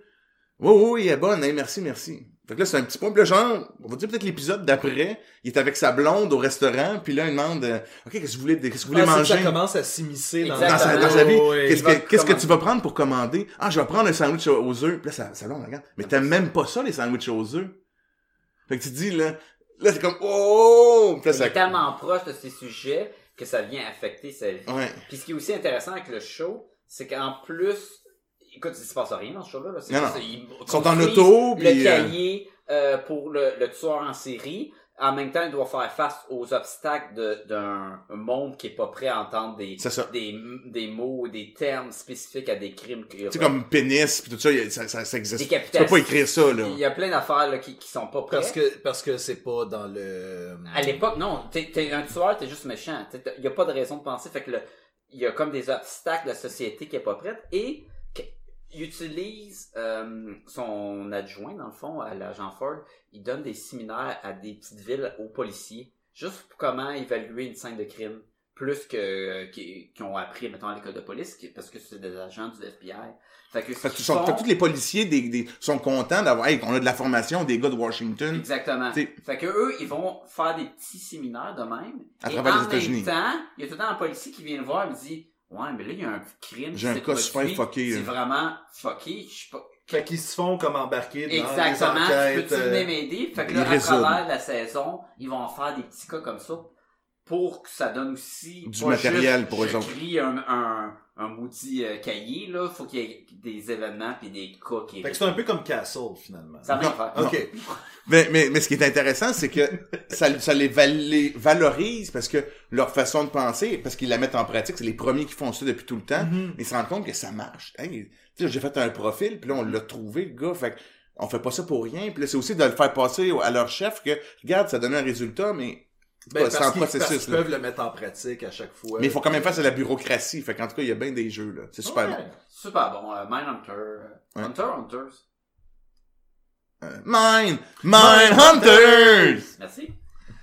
Oui, oui, oui, elle est bonne. Hey, merci, merci. Fait que là, c'est un petit point. Puis là, genre, on va dire peut-être l'épisode d'après, il est avec sa blonde au restaurant. Puis là, il demande, euh, OK, qu'est-ce que vous voulez, qu'est-ce que vous voulez ah, manger? ça commence à s'immiscer dans, dans sa, dans sa vie. Oh, oui. Qu'est-ce que, qu'est-ce que commander. tu vas prendre pour commander? Ah, je vais prendre un sandwich aux œufs. Puis là, ça, ça va, regarde. Mais t'aimes même pas ça, les sandwichs aux œufs. Fait que tu te dis, là, là, c'est comme, oh! Puis là, Il est ça, tellement proche de ces sujets que ça vient affecter sa vie. ouais. Puis ce qui est aussi intéressant avec le show, c'est qu'en plus, écoute, il se passe rien dans ce show-là. Là. Non, non. ils Ils sont en auto, Le puis, euh, cahier euh, pour le, le tueur en série. En même temps, il doit faire face aux obstacles de- d'un monde qui est pas prêt à entendre des, des, des mots, des termes spécifiques à des crimes. Tu sais, comme pénis, pis tout ça, ça, ça, ça existe. Tu peux pas écrire ça, là. Il y a plein d'affaires là, qui, qui sont pas prêtes. Parce que, parce que c'est pas dans le... À l'époque, non. T'es, t'es un tueur, t'es juste méchant. Il y a pas de raison de penser. Fait que le, il y a comme des obstacles de la société qui est pas prête et il utilise euh, son adjoint dans le fond à l'agent Ford. Il donne des séminaires à des petites villes aux policiers, juste pour comment évaluer une scène de crime, plus que qui, qui ont appris mettons à l'école de police, qui- parce que c'est des agents du FBI. Fait que, Fait sont, font- fait que tous les policiers des, des, sont contents d'avoir, hey, on a de la formation des gars de Washington. Exactement. T'sais- Fait que eux, ils vont faire des petits séminaires de même. À et travers en les États-Unis. temps, il y a tout le temps un policier qui vient le voir et me dit Ouais, mais là, il y a un crime. J'ai un cas super produit. fucké, C'est vraiment fucké. Je sais pas. Fait qu'ils se font comme embarquer dans Exactement. les enquêtes. Peux-tu venir euh, m'aider? Fait que ils là, à résolvent. travers la saison, ils vont faire des petits cas comme ça pour que ça donne aussi Du matériel juste, pour eux autres. Un, un, un maudit euh, cahier, là. Faut qu'il y ait des événements puis des cas qui Fait que c'est un peu comme Castle, finalement. Ça va faire. Ok. Mais, mais, mais ce qui est intéressant, c'est que ça, ça les, val- les valorise parce que leur façon de penser, parce qu'ils la mettent en pratique, c'est les premiers qui font ça depuis tout le temps, Mm-hmm. ils se rendent compte que ça marche. Hey, j'ai fait un profil, puis là, on l'a trouvé, le gars, fait que on fait pas ça pour rien, puis là, c'est aussi de le faire passer à leur chef que, regarde, ça donne un résultat, mais Ben, c'est parce en qu'ils parce processus, qu'ils là. peuvent le mettre en pratique à chaque fois. Mais il faut quand même faire, c'est la bureaucratie. Fait qu'en tout cas, il y a bien des jeux, là. C'est super Ouais, bon. Super bon. Euh, Mindhunter. Ouais. Hunter, Hunters. Euh, Mine! Mine Hunters! Merci.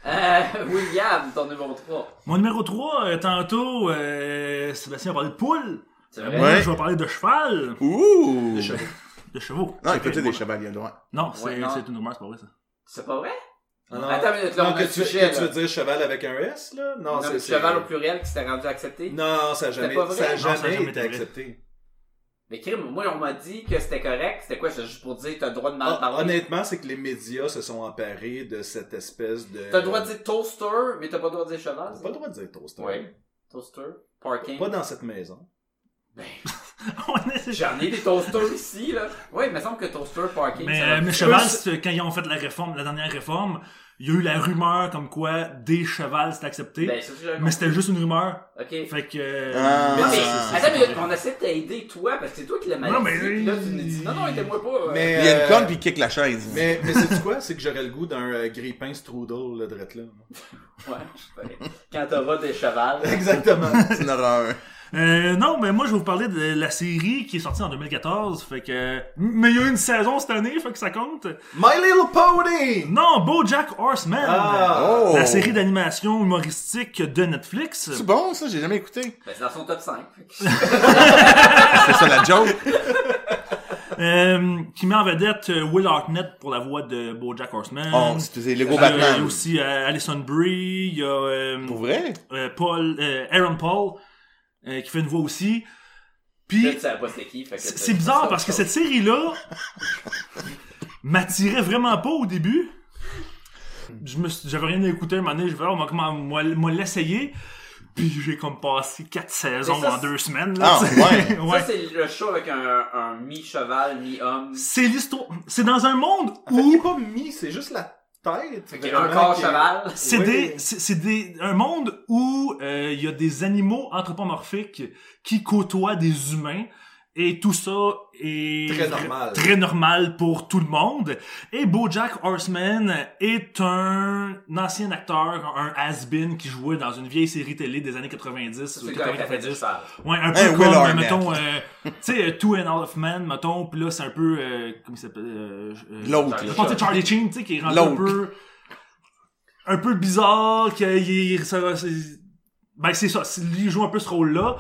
Euh, William, ton numéro 3. Mon numéro 3, tantôt, euh, Sébastien a parlé de poule. C'est Euh, vrai? Moi, Ouais. je vais parler de cheval. Ouh! Des chevaux. De chevaux. Non, il Ok, peut être des moi- chevaliers, droit. Non, c'est Ouais, non. c'est une rumeur, c'est pas vrai ça. C'est pas vrai? Ah, non. Attends une minute, là, Non, on a que le tu, sujet, que tu veux dire cheval avec un S, là? Non, Non, c'est cheval au pluriel qui s'était rendu accepté. Non, ça a jamais, ça a Non, ça a jamais jamais été accepté. Mais crime, moi, on m'a dit que c'était correct. C'était quoi? C'est juste pour dire, t'as le droit de mal Ah, parler? honnêtement, c'est que les médias se sont emparés de cette espèce de... T'as le droit de dire toaster, mais t'as pas le droit de dire cheval. T'as pas le droit de dire toaster. Oui. Toaster. Parking. Pas dans cette maison. Ben, j'en ai des toasters ici, là. Oui, il me semble que toaster, parking, Mais, ça euh, mais cheval, quand ils ont fait la réforme, la dernière réforme, il y a eu la rumeur comme quoi des chevals c'était accepté. Ben, mais c'était juste une rumeur. Ok. Fait que. euh, Ah. Non, mais, c'est- attends, mais on essaie de t'aider, toi, parce que c'est toi qui l'as mal Non, mais- là, tu nous dis, non, non, aidez-moi pas. euh. Mais, Il y a une euh, conne puis il kick la chaise. Mais, mais c'est quoi? C'est que j'aurais le goût d'un euh, grille-pain strudel, là, drette là. Ouais, quand t'auras des chevals. Exactement. C'est une horreur. Euh, non, mais moi je vais vous parler de la série qui est sortie en 2014. Fait que. Mais il y a eu une saison cette année, fait que ça compte. My Little Pony! Non, BoJack Horseman. Ah! Oh! La série d'animation humoristique de Netflix. C'est bon, ça? J'ai jamais écouté. Ben, c'est dans son top 5. C'est ça la joke? Euh, qui met en vedette euh, Will Hartnett pour la voix de BoJack Horseman. Oh, c'est Lego Il y a- Il y a Batman. aussi euh, Alison Brie, il y a euh, Pour vrai? euh, Paul, euh, Aaron Paul euh, qui fait une voix aussi. Puis Là, c'est c'est bizarre parce que cette série-là m'attirait vraiment pas au début. Je me j'avais rien à écouter un moment donné, je vais, on va comment, moi, moi l'essayer. Puis j'ai comme passé quatre saisons ça, en c'est- deux semaines. Là, Ah, ouais. Ouais. Ça, c'est le show avec un, un mi-cheval, mi-homme. C'est l'histoire. C'est dans un monde En fait, il est où pas mis, c'est juste la tête. Un corps cheval. c'est Oui. des, c'est c'est des, un monde où euh, il y a des animaux anthropomorphiques qui côtoient des humains et tout ça est Très normal. très normal pour tout le monde. Et BoJack Horseman est un ancien acteur, un has-been qui jouait dans une vieille série télé des années 90 C'est ou le gars avec la tête de 90. cheval. Ouais, un peu Hey, comme, Will mettons, euh, tu sais, Two and a Half Men, mettons, pis là, c'est un peu, euh, comment il s'appelle, euh, euh, L'autre, je là. pense que c'est Charlie Sheen, tu sais, qui est rendu un peu, un peu bizarre, qu'il est, ça, c'est, ben, c'est ça, il joue un peu ce rôle-là.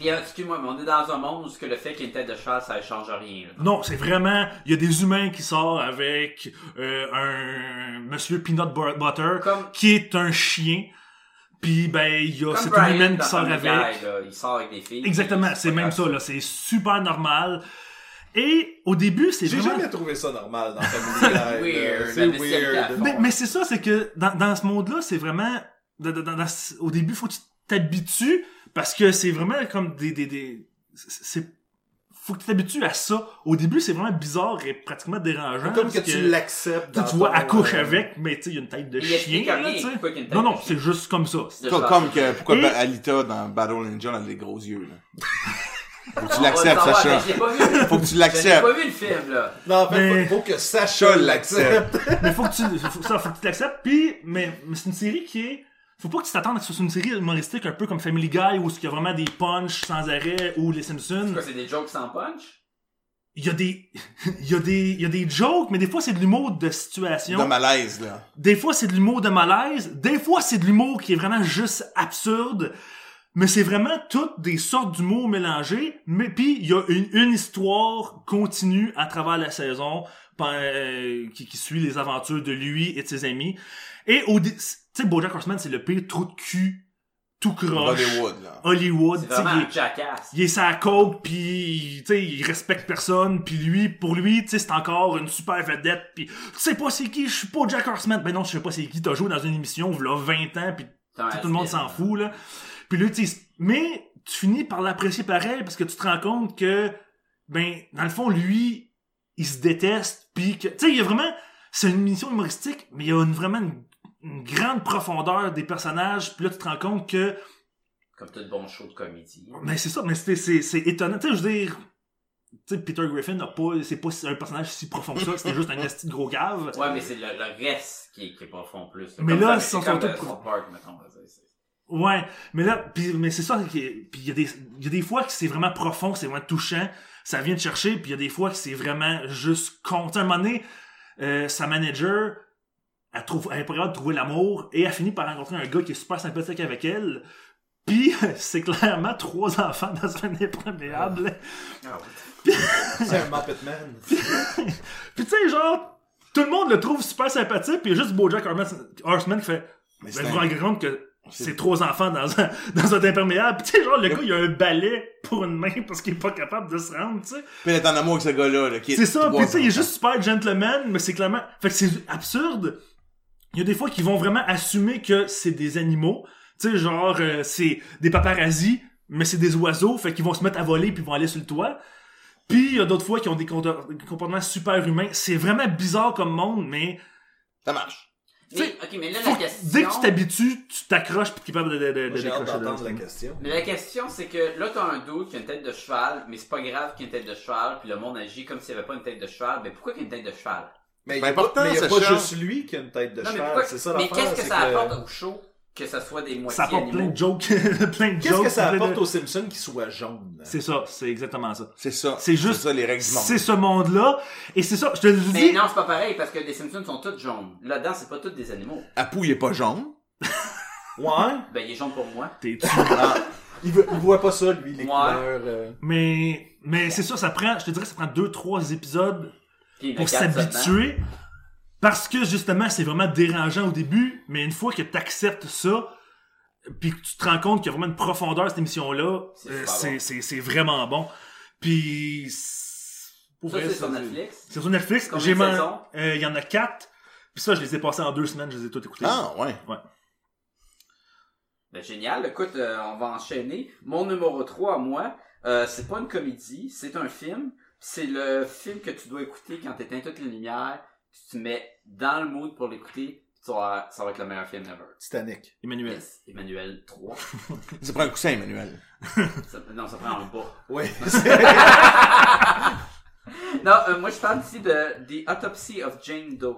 Puis, euh, excuse-moi, mais on est dans un monde où ce que le fait qu'il y ait une tête de cheval, ça ne change rien. là. Non, c'est vraiment, il y a des humains qui sortent avec, euh, un monsieur Peanut Bu- Butter, Comme- qui est un chien, puis ben, il y a cette humaine qui sort avec. Guy, là, il sort avec des filles. Exactement, c'est même ça, là, c'est super normal. Et au début, c'est J'ai vraiment... jamais trouvé ça normal dans Family Guy. C'est weird. Mais, mais c'est ça, c'est que dans, dans ce monde-là, c'est vraiment... dans- dans- dans- au début, faut que tu t'habitues, parce que c'est vraiment comme des... des, des c'est faut que tu t'habitues à ça. Au début, c'est vraiment bizarre et pratiquement dérangeant. Comme que tu l'acceptes. tu vois, accouche euh, avec, mais tu sais, il y a une tête de Il chien, là, tête Non, non, c'est juste comme ça. Comme, comme que, pourquoi Et- Alita dans Battle Angel a des gros yeux, là. Faut que tu l'acceptes, Sacha. Faut que tu l'acceptes. pas vu le film, là. Non, en fait, Mais- faut, que Sacha Sacha l'accepte. mais faut que tu, faut, ça, faut que tu l'acceptes. Puis, mais, mais c'est une série qui est, faut pas que tu t'attendes à ce que ce soit une série humoristique un peu comme Family Guy où il y a vraiment des punchs sans arrêt ou Les Simpsons. Quoi, c'est des jokes sans punch? Il y a des, il y a des, il y a des jokes, mais des fois c'est de l'humour de situation. De malaise, là. Des fois c'est de l'humour de malaise. Des fois c'est de l'humour qui est vraiment juste absurde. Mais c'est vraiment toutes des sortes d'humour mélangés. Mais puis il y a une, une histoire continue à travers la saison euh, qui, qui suit les aventures de lui et de ses amis. Et au tu sais BoJack Horseman c'est le pire trou de cul tout croche. Bollywood, là. Hollywood. C'est tu sais, vraiment il- un jackass. il est sa coke puis tu sais il respecte personne puis lui pour lui tu sais c'est encore une super vedette puis tu sais pas c'est qui je suis pas Jack Horseman ben non je sais pas c'est qui t'as joué dans une émission il 20 ans puis tout le monde s'en fout là puis lui tu sais mais tu finis par l'apprécier pareil parce que tu te rends compte que ben dans le fond lui il se déteste puis que tu sais il y a vraiment c'est une émission humoristique mais il y a une, vraiment une, une grande profondeur des personnages puis là tu te rends compte que Comme tout bon show de comédie. mais c'est ça, mais c'est, étonnant. Tu sais, je veux dire, tu sais, Peter Griffin n'a pas, c'est pas un personnage si profond que ça, c'était juste un esti de gros gave. Ouais, mais c'est le, le reste qui est, qui est profond plus. Mais Comme là, ils c'est sont comme surtout le pro- South Park, mettons. là, c'est- c'est- Ouais, mais là, pis, mais c'est ça, qui puis il y a des, il y a des fois que c'est vraiment profond, c'est vraiment touchant, ça vient de chercher, puis il y a des fois que c'est vraiment juste con. À un moment donné, euh, sa manager, elle trouve, elle est pas capable de trouver l'amour, et elle finit par rencontrer un gars qui est super sympathique avec elle, puis c'est clairement trois enfants dans un imperméable. Ah ouais. C'est un Muppet Man. Puis tu sais, genre, tout le monde le trouve super sympathique, puis il y a juste Bojack Horseman- qui fait Mais Ben, vous un- vous rendez compte que c'est trois enfants dans un, dans un imperméable. Pis tu sais, genre, le gars, il a un balai pour une main parce qu'il est pas capable de se rendre, tu sais. Puis elle est en amour avec ce gars-là, là, qui est C'est ça, pis trois tu sais, il est juste super gentleman, mais c'est clairement... Fait que c'est absurde. Il y a des fois qui vont vraiment assumer que c'est des animaux. Tu sais, genre, euh, c'est des paparazzis, mais c'est des oiseaux, fait qu'ils vont se mettre à voler puis ils vont aller sur le toit. Puis il y a d'autres fois qui ont des, comporte- des comportements super humains. C'est vraiment bizarre comme monde, mais Ça marche. Mais, ok, mais là, faut la que- question. dès que tu t'habitues, tu t'accroches puis tu es capable de, de, de, Moi, de J'ai hâte décrocher de la question. Mais la question, c'est que là, t'as un doute qui a une tête de cheval, mais c'est pas grave qu'il y ait une tête de cheval, puis le monde agit comme s'il y avait pas une tête de cheval. Mais pourquoi qu'il y a une tête de cheval? Mais il C'est n'y a, pas- important, mais y a pas juste lui qui a une tête de Non, mais cheval. C'est ça Mais qu'est-ce que ça apporte au show que ça soit des moitiés Ça apporte plein animaux? de jokes, plein de Qu'est-ce jokes. que ça plein de- apporte aux Simpsons qu'il soit jaune? C'est ça, c'est exactement ça. C'est ça. C'est juste- ça, les règles du monde. C'est ce monde-là, et c'est ça, je te le dis. Mais non, c'est pas pareil, parce que les Simpsons sont tous jaunes. Là-dedans, c'est pas tous des animaux. Apu, il est pas jaune? Ouais. Ben, il est jaune pour moi. T'es- Il, veut- il voit pas ça, lui, les Ouais. couleurs. euh. mais, mais c'est ça, ça prend, je te dirais, ça prend deux, trois épisodes Pour s'habituer. Parce que justement, c'est vraiment dérangeant au début, mais une fois que tu acceptes ça, puis que tu te rends compte qu'il y a vraiment une profondeur à cette émission-là, C'est euh, super c'est bon. c'est- c'est vraiment bon. Puis... c'est- sur Netflix. C'est sur Netflix. J'ai man- euh, Il y en a quatre. Puis ça, je les ai passés en deux semaines, je les ai tous écoutés. Ah, ouais. Ben, génial. Écoute, euh, on va enchaîner. Mon numéro 3, moi, euh, c'est pas une comédie, c'est un film. C'est le film que tu dois écouter quand t'éteins toutes les lumières. Tu te mets dans le mood pour l'écouter. Tu vas- Ça va être le meilleur film ever. Titanic. Emmanuel. Yes. Emmanuel 3. Ça prend un coussin, Emmanuel. Ça- non, ça prend un bas. Oui. Non, euh, moi je parle ici de The Autopsy of Jane Doe.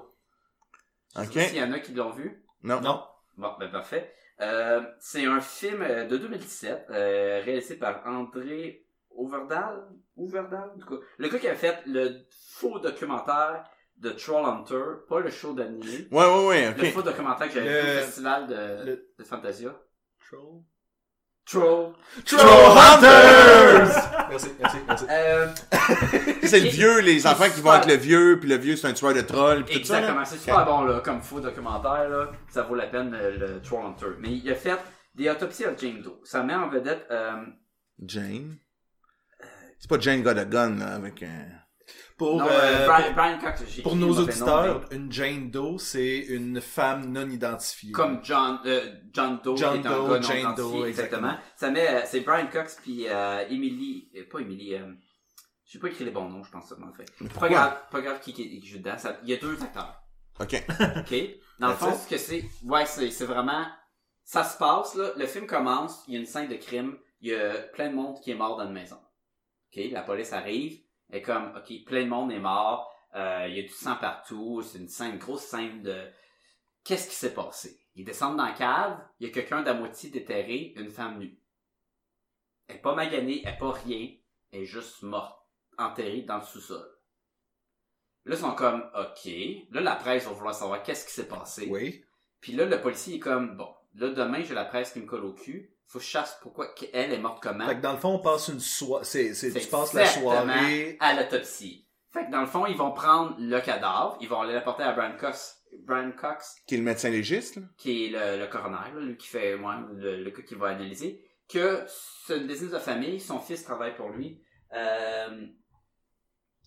Je sais Ok. pas S'il y en a qui l'ont vu. Non. non. Bon, ben parfait. Euh, c'est un film euh, de 2017 euh, réalisé par André Overdal. Overdal, en tout cas. Le gars qui a fait le faux documentaire de Troll Hunter, pas le show d'animé. Ouais, ouais, ouais, Le ok. faux documentaire que j'avais Le- vu au festival de, le- de Fantasia. Troll? Troll. Hunters! Merci, merci, merci. Euh, C'est le vieux, les enfants qui vont avec le vieux, puis le vieux c'est un tueur de trolls, puis tout ça. Exactement, c'est super bon là, comme faux documentaire là, ça vaut la peine euh, le Troll Hunter. Mais il a fait des autopsies of Jane Doe. Ça met en vedette euh, Jane? C'est pas Jane Got a Gun, là, avec un... Pour, non, euh, euh, Brian, pour- Brian Cox. j'ai pour nos auditeurs, une Jane Doe, c'est une femme non identifiée. comme John euh, John Doe John qui est un Doe, gars non Jane Doe, exactement. exactement. Ça met c'est Brian Cox puis euh, Emily pas Emily euh, j'ai pas écrit les bons noms, je pense ça en fait. Mais Pas grave, pas grave qui, qui, qui joue dedans, ça- il y a deux acteurs. Ok. OK? Dans le fond, ce que c'est, ouais, c'est, c'est vraiment, ça se passe, là, le film commence, il y a une scène de crime, il y a plein de monde qui est mort dans une maison. OK? La police arrive, et comme, OK, plein de monde est mort, euh, il y a du sang partout, c'est une scène, une grosse scène de, qu'est-ce qui s'est passé? Ils descendent dans la cave, il y a quelqu'un d'à moitié déterré, une femme nue. Elle est pas maganée, elle est pas rien, elle est juste morte, enterrée dans le sous-sol. Là, ils sont comme, OK. Là, la presse va vouloir savoir qu'est-ce qui s'est passé. Oui. Puis là, le policier est comme, bon, là, demain, j'ai la presse qui me colle au cul. Faut que je pourquoi elle est morte comment. Fait que dans le fond, on passe une soirée. C'est, c'est, C'est tu passes la soirée. à l'autopsie. Fait que dans le fond, ils vont prendre le cadavre, ils vont aller l'apporter à Brian Cox, Brian Cox, Qui est le médecin légiste, là. qui est le, le coroner, là, lui qui fait, ouais, le, le gars qui va analyser, que c'est une business de famille, son fils travaille pour lui. Euh,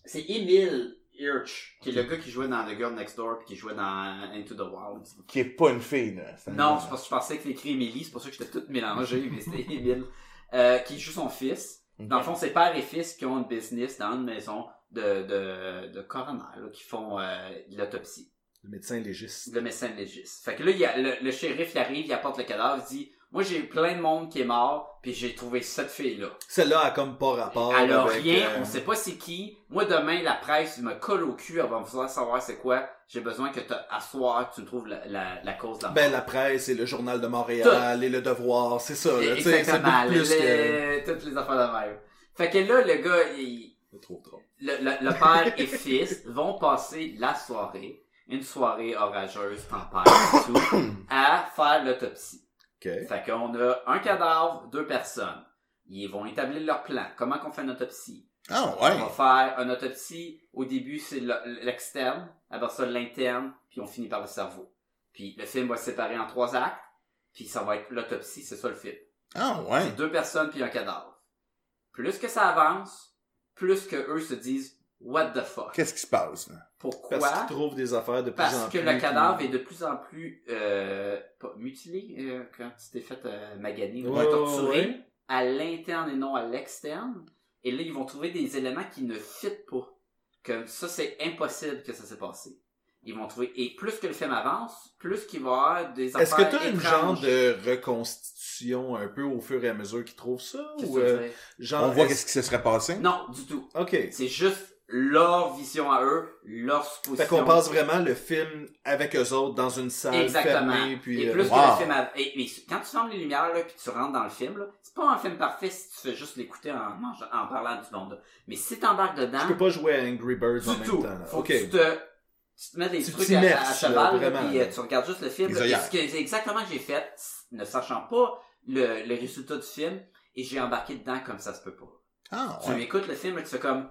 c'est Emile Hirsch, qui est le gars qui jouait dans The Girl Next Door, puis qui jouait dans Into the Wild. Qui est pas une fille, là. C'est Non, c'est parce que je pensais que c'était écrit Emily, c'est pour ça que j'étais toute mélangée, mais c'était Emile. Euh, qui joue son fils. Dans le fond, c'est père et fils qui ont une business dans une maison de, de, de coroner, là, qui font euh, l'autopsie. Le médecin légiste. Le médecin légiste. Fait que là, il y a, le, le shérif, il arrive, il apporte le cadavre, il dit, moi, j'ai plein de monde qui est mort, puis j'ai trouvé cette fille-là. Celle-là a comme pas rapport. Elle a avec, rien, euh, on sait pas c'est qui. Moi, demain, la presse me colle au cul, elle va me faire savoir c'est quoi. J'ai besoin que t'as- à soir, tu me trouves la, la, la cause de la mort. Ben, la presse et le journal de Montréal et le devoir, c'est ça, là. tu Exactement, plus que... les- toutes les affaires de même. Fait que là, le gars, il, trop trop. le, le- le père et fils vont passer la soirée, une soirée orageuse, tempête et tout, à faire l'autopsie. OK. Fait qu'on a un cadavre, deux personnes. Ils vont établir leur plan. Comment qu'on fait une autopsie? Ah, On va faire une autopsie. Au début, c'est le- l'externe, après ça, l'interne, puis on finit par le cerveau. Puis le film va se séparer en trois actes, puis ça va être l'autopsie, c'est ça le film. Ah, ouais. C'est deux personnes puis un cadavre. Plus que ça avance, plus que eux se disent What the fuck? Qu'est-ce qui se passe, là? Pourquoi? Parce qu'ils trouvent des affaires de plus en Parce que plus... le cadavre est de plus en plus euh, mutilé euh, quand tu t'es fait euh, maganer, Ouais, torturé ouais. à l'interne et non à l'externe. Et là, ils vont trouver des éléments qui ne fitent pas. Comme ça, c'est impossible que ça s'est passé. Ils vont trouver. Et plus que le film avance, plus qu'il va y avoir des Est-ce affaires que t'as une genre de reconstitution un peu au fur et à mesure qu'ils trouvent ça? Ou, tu euh, genre, On voit est-ce- qu'est-ce qui se serait passé? Non, du tout. OK. C'est juste leur vision à eux, leur supposition. Fait qu'on passe vraiment le film avec eux autres dans une salle Exactement. fermée, puis... et euh, plus que le film et, mais quand tu fermes les lumières là, puis tu rentres dans le film, c'est pas un film parfait si tu fais juste l'écouter en, parlant du monde. Mais si t'embarques dedans, Je peux pas jouer à Angry Birds en même tout. temps. là. Faut OK. que tu te, tu te mets des Tu trucs à, à cheval, là, vraiment, puis euh, tu regardes juste le film. Et ce que exactement que j'ai fait, ne sachant pas le, le résultat du film, et j'ai embarqué dedans comme ça se peut pas. Ah, Tu ouais. m'écoutes le film et tu fais comme,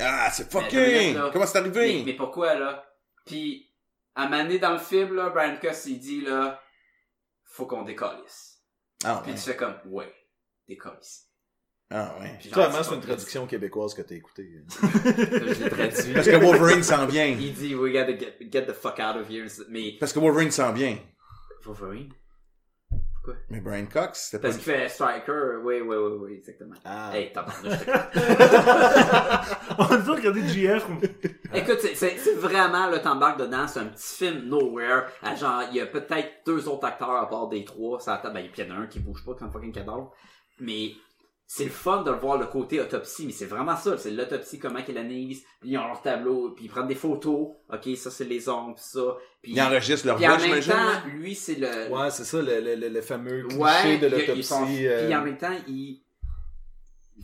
Ah, c'est fucking! là. Comment c'est mais, arrivé? mais pourquoi là? Puis, à maner dans le film, là, Brian Cuss, il dit là, faut qu'on décollisse. Ah, Puis ouais. tu fais comme, ouais, décollisse. Ah ouais. Puis Clairement, c'est une traduction québécoise que t'as écoutée. J'ai traduit. Parce que Wolverine s'en vient. Il dit, we gotta get, get the fuck out of here. Mais, Parce que Wolverine s'en vient. Wolverine? Mais Brian Cox, c'était pas... Parce qu'il fait Striker. Oui, oui, oui, oui, exactement. Ah. Hey, t'as On a toujours regardé GF. Écoute, c'est- vraiment, là, t'embarques dedans, c'est un petit film nowhere. À genre, il y a peut-être deux autres acteurs à part des trois. Ça ben, il y en a un qui bouge pas comme fucking cadavre. Mais, c'est le fun de le voir le côté autopsie, mais c'est vraiment ça. C'est l'autopsie, comment qu'ils l'analysent, puis ils ont leur tableau, puis ils prennent des photos. Ok, ça c'est les ongles, puis ça. Puis, Ils enregistrent leur puis en voix, même j'imagine. là? temps, lui, c'est le, Ouais, c'est ça, le, le, le, le fameux cliché Ouais, de l'autopsie. euh, Puis en même temps, il...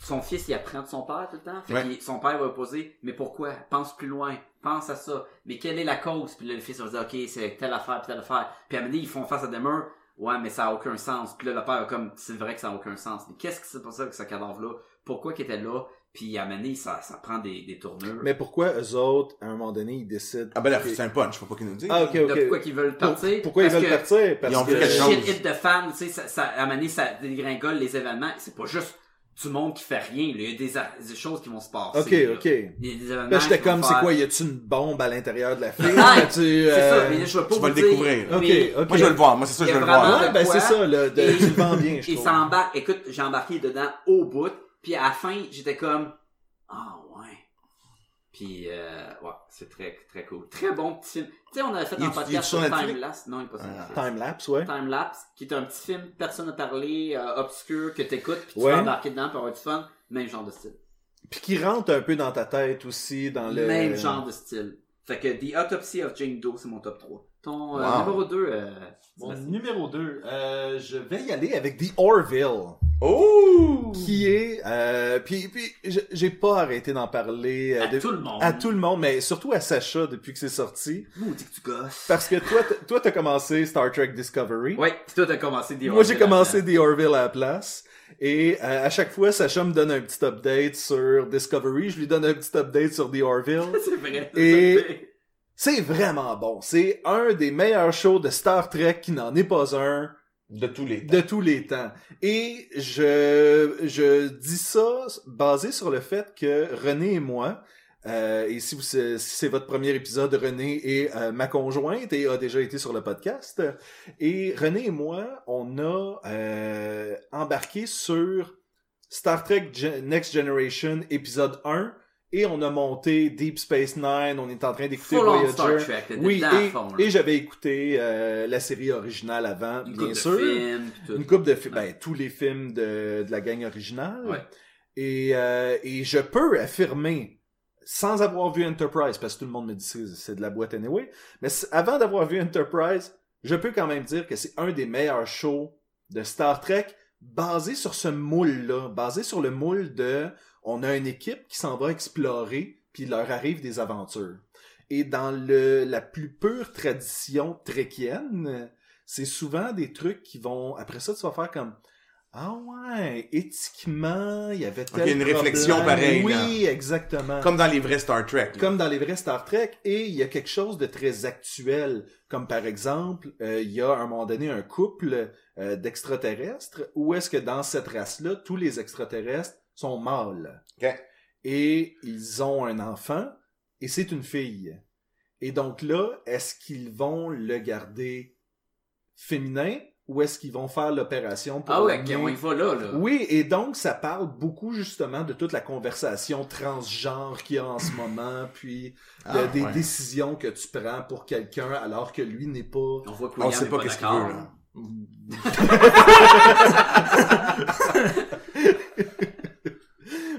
son fils, il apprend de son père tout le temps. Fait Ouais. qu'il- son père va poser, mais pourquoi? Pense plus loin. Pense à ça. Mais quelle est la cause? Puis là, le fils va dire, ok, c'est telle affaire, puis telle affaire. Puis à un moment donné, ils font face à des murs. Ouais, mais ça a aucun sens. Puis là, le père va comme, c'est vrai que ça a aucun sens. Mais qu'est-ce qui s'est passé avec ce cadavre-là? Pourquoi qu'il était là? Puis à ça, ça prend des, des tournures. Mais pourquoi eux autres, à un moment donné, ils décident... Ah ben là, que- c'est un punch, faut pas qu'il nous dise. Ah, ok, De ok. pourquoi qu'ils veulent partir? Pourquoi ils veulent que partir? Parce Ils ont que... vu quelque chose. shit hit de fans, tu sais, ça, ça, à ça dégringole les événements. C'est pas juste du monde qui fait rien. là. Il y a des, choses qui vont se passer. Ok, là. ok. Il y a des j'étais comme, c'est faire- quoi, y a-tu une bombe à l'intérieur de la fille? Ah, As-tu, C'est euh, ça, mais là, je veux pas tu vas le dire, découvrir. mais Ok, ok. Moi, je veux le voir. Moi, c'est ça, je veux le voir. Ouais, ben quoi? c'est ça, là, de, Et- tu le vends bien, je Il trouve. s'embarque. Écoute, j'ai embarqué dedans au bout. Puis à la fin, j'étais comme, ah ouais. Puis, euh, ouais, c'est très, très cool. Très bon petit film. Tu sais, on avait fait Il un podcast sur? Timelapse. Non, il est pas sur Ah. Time-lapse, ouais. Timelapse, qui est un petit film, personne n'a parlé, euh, obscur, que t'écoutes, puis tu Ouais. vas embarquer dedans pour avoir du fun. Même genre de style. Puis qui rentre un peu dans ta tête aussi, dans le... Même genre de style. Fait que The Autopsy of Jane Doe, c'est mon top 3. Ton euh, numéro 2, euh, Mon numéro 2, euh, je vais y aller avec The Orville. Oh! Qui est... Euh, puis puis j'ai pas arrêté d'en parler... euh, à de- tout le monde. à tout le monde, mais surtout à Sacha depuis que c'est sorti. Maudit que tu gosses. Parce que toi, toi, t'as commencé Star Trek Discovery. Ouais, pis toi t'as commencé The Moi, j'ai Orville commencé The Orville à la place. Et euh, à chaque fois, Sacha me donne un petit update sur Discovery. Je lui donne un petit update sur The Orville. C'est vrai. Et- C'est vraiment bon. C'est un des meilleurs shows de Star Trek qui n'en est pas un De tous les temps. de tous les temps. Et je, je dis ça basé sur le fait que René et moi, euh, et si, vous, si c'est votre premier épisode, René est euh, ma conjointe et a déjà été sur le podcast. Et René et moi, on a euh, embarqué sur Star Trek Gen- Next Generation épisode 1 et on a monté Deep Space Nine, on est en train d'écouter Voyager. Star Trek, t'étais Oui, et, j'avais écouté euh, la série originale avant, Une bien sûr. De films. Une coupe de films, ben, tous les films de, de la gang originale. Ouais. Et, euh, et je peux affirmer, sans avoir vu Enterprise, parce que tout le monde me dit que c'est de la boîte anyway, mais avant d'avoir vu Enterprise, je peux quand même dire que c'est un des meilleurs shows de Star Trek basé sur ce moule-là, basé sur le moule de on a une équipe qui s'en va explorer, puis il leur arrive des aventures. Et dans le, la plus pure tradition trekkienne, c'est souvent des trucs qui vont, après ça, tu vas faire comme, ah ouais, éthiquement, il y avait tel une réflexion pareille, Oui, exactement. Comme dans les vrais Star Trek. là. Comme dans les vrais Star Trek, et il y a quelque chose de très actuel, comme par exemple, euh, il y a à un moment donné un couple euh, d'extraterrestres, où est-ce que dans cette race-là, tous les extraterrestres sont mâles. Et ils ont un enfant, et c'est une fille. Et donc là, est-ce qu'ils vont le garder féminin, ou est-ce qu'ils vont faire l'opération pour Ah ouais, l'amener- ok, on y va là, là. oui, et donc ça parle beaucoup justement de toute la conversation transgenre qu'il y a en ce moment, puis Ah, des ouais. décisions que tu prends pour quelqu'un alors que lui n'est pas. On voit que On sait pas pas qu'est-ce qu'il veut, là.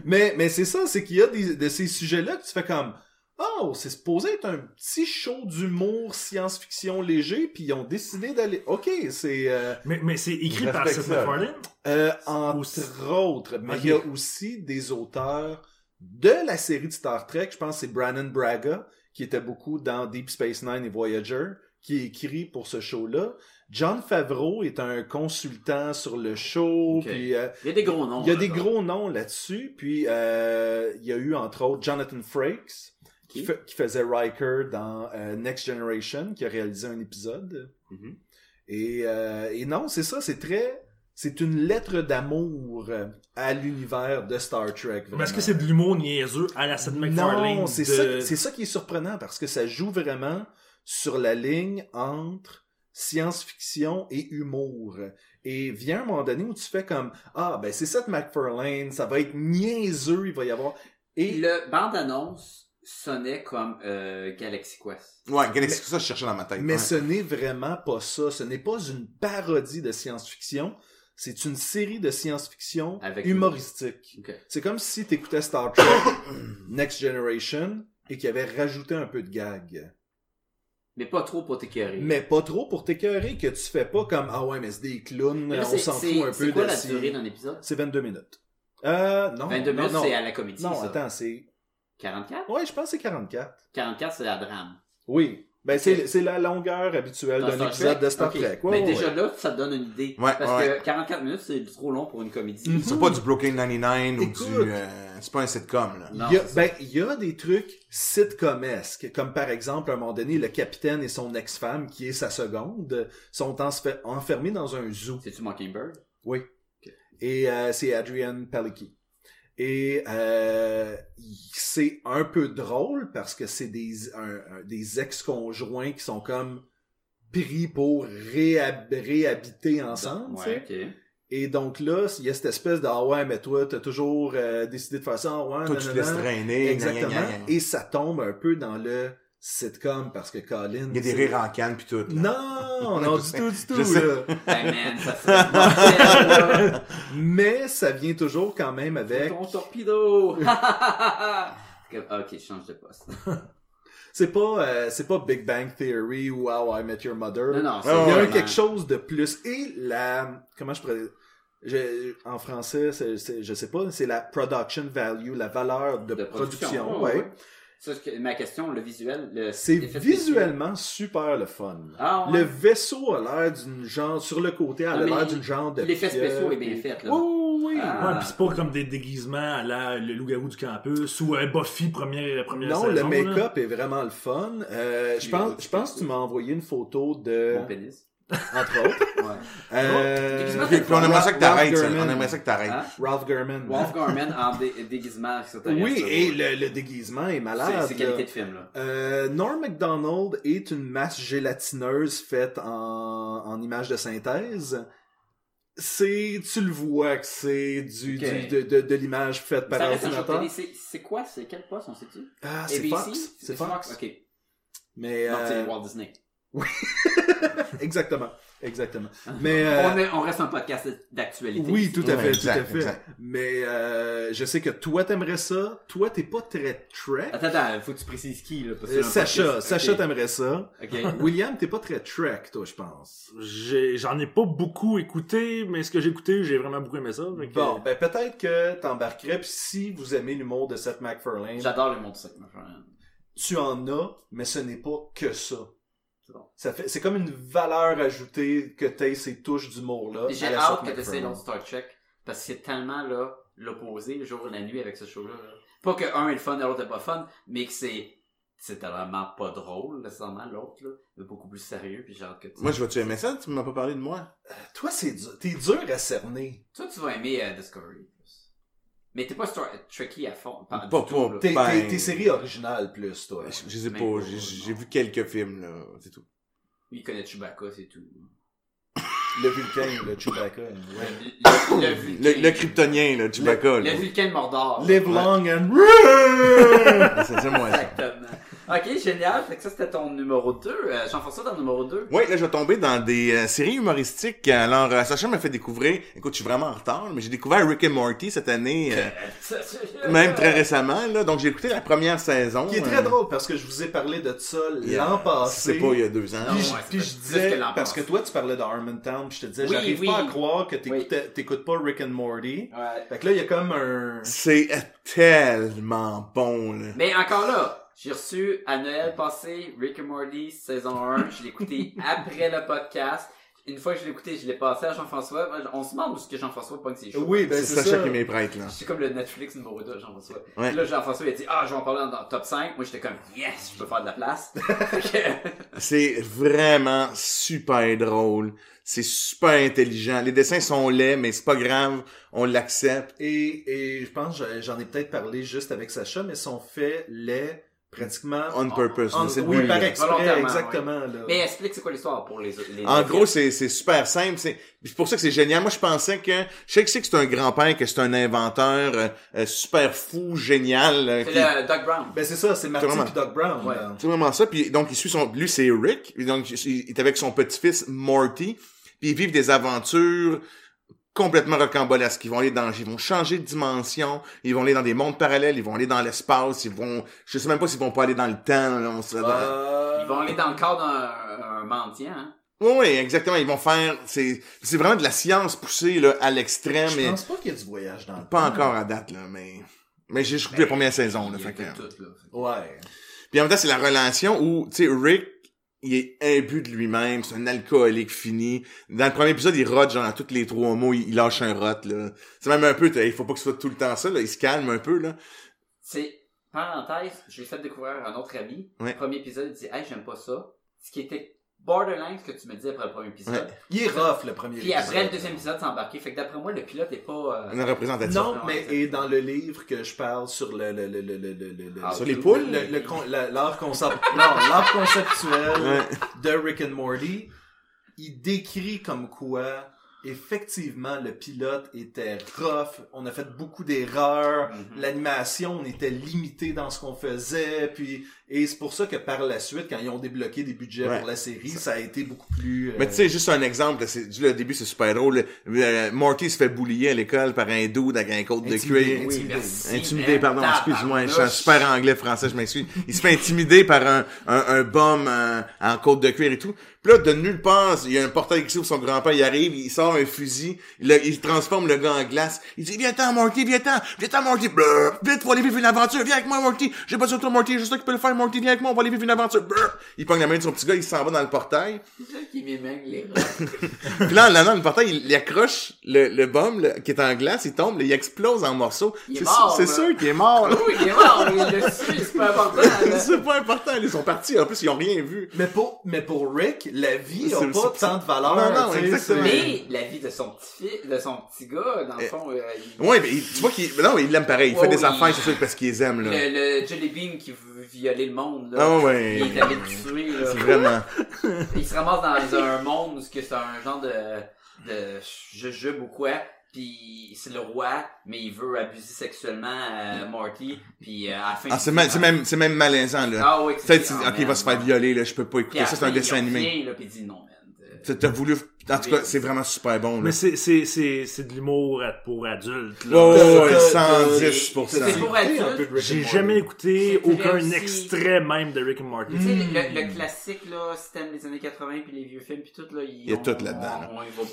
Mais mais c'est ça, c'est qu'il y a des, de ces sujets-là que tu fais comme oh c'est supposé être un petit show d'humour science-fiction léger, puis ils ont décidé d'aller. Ok, c'est euh, Mais, mais c'est écrit par Seth. MacFarlane. Euh, entre Aussi. autres, mais il y a aussi des auteurs de la série de Star Trek. Je pense que c'est Brandon Braga, qui était beaucoup dans Deep Space Nine et Voyager, qui écrit pour ce show-là. John Favreau est un consultant sur le show, puis euh, Il y a des gros noms. il y a des gros noms là-dessus. Puis euh, il y a eu entre autres Jonathan Frakes, qui, Qui? fa- qui faisait Riker dans euh, Next Generation, qui a réalisé un épisode. Mhm. Et, euh, et non, c'est ça, c'est très C'est une lettre d'amour à l'univers de Star Trek. Vraiment. que c'est de l'humour niaiseux à la Seth MacFarlane? Non, c'est de- ça, c'est ça qui est surprenant parce que ça joue vraiment sur la ligne entre science-fiction et humour. Et vient un moment donné où tu fais comme ah ben c'est Seth MacFarlane, ça va être niaiseux, il va y avoir et Le bande-annonce sonnait comme euh, Galaxy Quest. Ouais, Galaxy, ça, je cherchais dans ma tête. mais ouais. ce n'est vraiment pas ça. Ce n'est pas une parodie de science-fiction. C'est une série de science-fiction humoristique. C'est comme si tu écoutais Star Trek Next Generation et qu'il avait rajouté un peu de gag. Mais pas trop pour t'écœurer. Mais pas trop pour t'écœurer que tu fais pas comme ah ouais mais c'est des clowns, là, on s'en fout un C'est peu quoi de la si- durée d'un épisode? C'est 22 minutes. Euh non. 22 non, minutes, non. c'est à la comédie, Non, ça. attends, c'est 44? Ouais, je pense que c'est 44. 44, c'est la drame. Oui. Ben c'est c'est la longueur habituelle d'un épisode de Star. Trek. Ouais, Mais ouais, déjà ouais. là, ça te donne une idée. Ouais, Parce ouais. que 44 minutes, c'est trop long pour une comédie. Mhm. C'est pas du Brooklyn 99 ou du... euh, c'est pas un sitcom, là. Non, Il y a, ben, il y a des trucs sitcomesques, comme par exemple, à un moment donné, le capitaine et son ex-femme, qui est sa seconde, sont enfermés dans un zoo. C'est-tu Mockingbird? Oui. Et euh, c'est Adrian Palicki. Et euh, c'est un peu drôle parce que c'est des, un- un- des ex-conjoints qui sont comme pris pour réhab- réhabiter ensemble. Ouais. Et donc là, il y a cette espèce de ah ouais, mais toi, t'as toujours euh, décidé de faire ça, ah ouais, Toi, tu te laisses traîner. Exactement. gna, gna, gna, gna. Et ça tombe un peu dans le sitcom parce que Colin. Il y a des rires en canne pis tout. là. Non, non, du tout, du tout. Sais. là. Hey man, ça. Mais ça vient toujours quand même avec. Ton torpedo! Ah, ok, je change de poste. C'est pas, euh, c'est pas Big Bang Theory ou How I Met Your Mother. Non, non, c'est Il y a vraiment- quelque chose de plus. Et la, comment je pourrais, je- en français, c'est, c'est- je sais pas, c'est la production value, la valeur de, de production. ouais, ouais. ouais. Ça, c'est que- ma question, le visuel, le C'est visuellement super le fun. Ah, ouais. Le vaisseau a l'air d'une genre, sur le côté, elle Ah, a mais l'air d'une genre de. l'effet spécial est bien et- fait, là. Oui, oui. Ah. Ouais, pis c'est pas comme des déguisements à la le loup-garou du campus ou un Buffy première, première Non, saison. le là. make-up est vraiment le fun. Euh, je pense, euh, je pense que tu m'as envoyé une photo de, Mon pénis. Entre autres. Ouais. Euh, Déguisement, Puis on aimerait ça que t'arrêtes, ça. Ralph. On aimerait ça que t'arrêtes. Hein? Ralph Garman. Wolf Garman en dé- déguisement. Oui, et le, le déguisement est malade. C'est qualité de film, là. Euh, Norm MacDonald est une masse gélatineuse faite en, en image de synthèse. C'est, tu le vois que c'est du, de, de, de l'image faite par ordinateur. C'est quoi? C'est quel poste, on sait-tu? Ah, c'est ABC? Fox. C'est Fox. Ok. Mais, Donc, c'est euh, Walt Disney. exactement. Exactement. Mais, euh, on, est- on reste un podcast d'actualité. Oui, tout à Ouais, fait, exact, tout à fait. exact. Mais euh, je sais que toi t'aimerais ça. Toi t'es pas très Trek. Attends, attends, faut que tu précises qui, là. parce que Euh, Sacha, podcast. Sacha Ok. t'aimerait ça. Ok. William t'es pas très Trek, toi je pense. J'en ai pas beaucoup écouté, mais ce que j'ai écouté, j'ai vraiment beaucoup aimé ça. Bon, ben peut-être que t'embarquerais. Puis si vous aimez l'humour de Seth MacFarlane, J'adore le monde de ça, ma frère. tu en as, mais ce n'est pas que ça. C'est bon. Ça fait, c'est comme une valeur ajoutée que t'aies ces touches d'humour là. Et J'ai hâte que tu essaies l'autre Star Trek, parce que c'est tellement, là, l'opposé, le jour et la nuit avec ce show-là. là. Pas que un est le fun et l'autre est pas fun, mais que c'est, c'est vraiment pas drôle, nécessairement, l'autre, là. Mais beaucoup plus sérieux, puis j'ai hâte que tu... Moi, je vais-tu aimer ça? Tu m'as pas parlé de moi? Toi c'est dur, t'es dur à cerner. Toi, tu vas aimer euh, Discovery. Mais t'es pas Trekkie à fond. Pas, Pas- pas-. T'es, Ben- t'es, t'es série originale plus toi. Je, je sais Mais pas, j'ai vu quelques films, là, c'est tout. Il connaît Chewbacca, c'est tout. Le Vulcain, le Chewbacca. ouais. Le, le, le Le, Vulcain. le kryptonien, là, Chewbacca, Le. Vulcain Mordor. Live long and C'est c'est moi, ça. Exactement. Ok, génial. Fait que ça, c'était ton numéro 2. Euh, Jean-François, ton numéro 2. Oui, là, je vais tomber dans des euh, séries humoristiques. Alors, euh, Sacha m'a fait découvrir... Écoute, je suis vraiment en retard, mais j'ai découvert Rick and Morty cette année, euh, même très récemment, là. Donc, j'ai écouté la première saison. Qui est euh, très drôle parce que je vous ai parlé de ça l'an passé. C'est pas il y a deux ans. Non, Puis, ouais, je- puis disais, que l'an parce que toi tu parlais d'Harmontown, puis je te disais, Oui, j'arrive oui. pas à croire que t'écoutes pas Rick and Morty. Ouais. Fait que là, il y a comme un... C'est euh, tellement bon, là. Mais encore là, j'ai reçu à Noël passé Rick and Morty saison 1. Je l'ai écouté après le podcast. une fois que je l'ai écouté, je l'ai passé à Jean-François. On se demande où est-ce que Jean-François pogne ses choix. Oui, ben C'est Sacha ça. qui m'est prêtre, là. C'est comme le Netflix numéro 2 Jean-François. Ouais. Puis Là, Jean-François, il a dit, ah, je vais en parler dans, le top 5. Moi, j'étais comme, yes, je peux faire de la place. Fait C'est vraiment super drôle. C'est super intelligent. Les dessins sont laids, mais c'est pas grave. On l'accepte. Et, et je pense, j'en ai peut-être parlé juste avec Sacha, mais sont faits les pratiquement On purpose. c'est le oui, par exprès, exactement. Là. Mais explique c'est quoi l'histoire pour les les En les- gros, c'est c'est super simple. C'est c'est pour ça que c'est génial. Moi, je pensais que je sais que c'est que c'est un grand-père, que c'est un inventeur euh, euh, super fou, génial. euh, C'est qui- le Doc Brown. Ben c'est ça, c'est Marty Vraiment. puis Doc Brown. Ouais. C'est vraiment ça. Puis donc il suit son, lui c'est Rick. Puis donc il est avec son petit-fils Morty. Puis ils vivent des aventures complètement rocambolesques. Ils vont aller dans, ils vont changer de dimension. Ils vont aller dans des mondes parallèles. Ils vont aller dans l'espace. Ils vont, je sais même pas s'ils vont pas aller dans le temps. là, on serait dans- Euh, Ils vont aller dans le corps d'un un mendiant. Hein. Oui, oui, exactement. Ils vont faire, c'est, c'est vraiment de la science poussée là à l'extrême. Je mais pense pas qu'il y ait du voyage dans le Pas temps. encore à date, là, mais... Mais j'ai écouté la première saison, là, a fait que... tout, là. Ouais. Puis en même temps, c'est la relation où, tu sais, Rick, il est imbu de lui-même, c'est un alcoolique fini. Dans le premier épisode, il rote, genre, à tous les trois mots, il, il lâche un rot, là. C'est même un peu, il faut pas que ce soit tout le temps ça, là, il se calme un peu, là. C'est, parenthèse, je lui ai fait découvrir un autre ami. Ouais. Le premier épisode, il dit, hey, j'aime pas ça. Ce qui était borderline, ce que tu me dis après le premier épisode. Ouais. Il est rough, le premier Puis après, le épisode. deuxième épisode, c'est embarqué. Fait que d'après moi, le pilote est pas... euh, Une représentative. Non, mais et dans le livre que je parle sur le le le le le le, le- Ah, Sur les le- poules? l'art concept conceptuel Ouais. de Rick and Morty, il décrit comme quoi effectivement le pilote était rough, on a fait beaucoup d'erreurs, Mhm. l'animation on était limité dans ce qu'on faisait, puis et c'est pour ça que par la suite quand ils ont débloqué des budgets Ouais. pour la série, ça a été beaucoup plus euh, Mais tu sais, juste un exemple, c'est, du le début, c'est super drôle. Euh, Morty se fait boulier à l'école par un dude avec un côte de Intimidé, cuir. Oui, intimidé. merci. Intimidé, man. pardon, excuse-moi, je suis super anglais français, je m'excuse. Il se fait intimider par un, un, un bum euh, en côte de cuir et tout. Puis là, de nulle part, il y a un portail qui s'ouvre, son grand-père, il arrive, il sort un fusil, il, le- il transforme le gars en glace. Il dit, viens-t'en, Morty, viens-t'en, viens-t'en, Morty, Brrr. vite, faut aller vivre une aventure, viens avec moi, Morty. J'ai pas sur toi, Morty, juste toi qui peux le faire, Morty, viens avec moi, on va aller vivre une aventure. Brrr. Il pogne la main de son petit gars, il s'en va dans le portail. C'est ça qui m'émène les rats. Puis là, en allant dans le portail, il, il accroche le, le bum là, qui est en glace, il tombe, là, il explose en morceaux. Il est C'est mort, sûr- C'est là. sûr qu'il est mort, là. Oui, il est mort, il le suit, c'est pas important. là. c'est pas important, ils sont partis. En plus, ils ont rien vu. mais pour mais pour Rick, la vie a C'est- pas tant de valeur, Non, non, exactement. Mais la vie de son petit fils, de son petit gars, dans le Eh, fond, euh, il- Ouais, mais il- tu vois qu'il, mais non, il l'aime pareil. Il fait des affaires, c'est sûr, parce qu'ils les aiment, là. le, le Jelly Bean qui veut violer le monde, là. Ah ouais. Il est allé le tuer, là. C'est vraiment. Il se ramasse dans un monde où c'est un genre de, de jujube ou quoi. Puis c'est le roi, mais il veut abuser sexuellement euh, Morty. Puis euh, à la fin. Ah, c'est, c'est même, c'est même malaisant, là. Ah oui, c'est- ok, ah, il va se faire violer, là, je peux pas écouter à ça, c'est un dessin animé. puis il dit non, man. T'as t'as voulu, en tout cas, c'est vraiment super bon, là. Mais c'est, c'est, c'est, c'est de l'humour pour adultes, là. Oh, ouais, t'as- 110%. C'est pour adultes. J'ai jamais écouté aucun aussi- extrait même de Rick and Morty. Tu sais, le, le classique, là, si t'aimes les années 80 puis les vieux films puis tout, là, ils Il y a ont- tout là-dedans, là.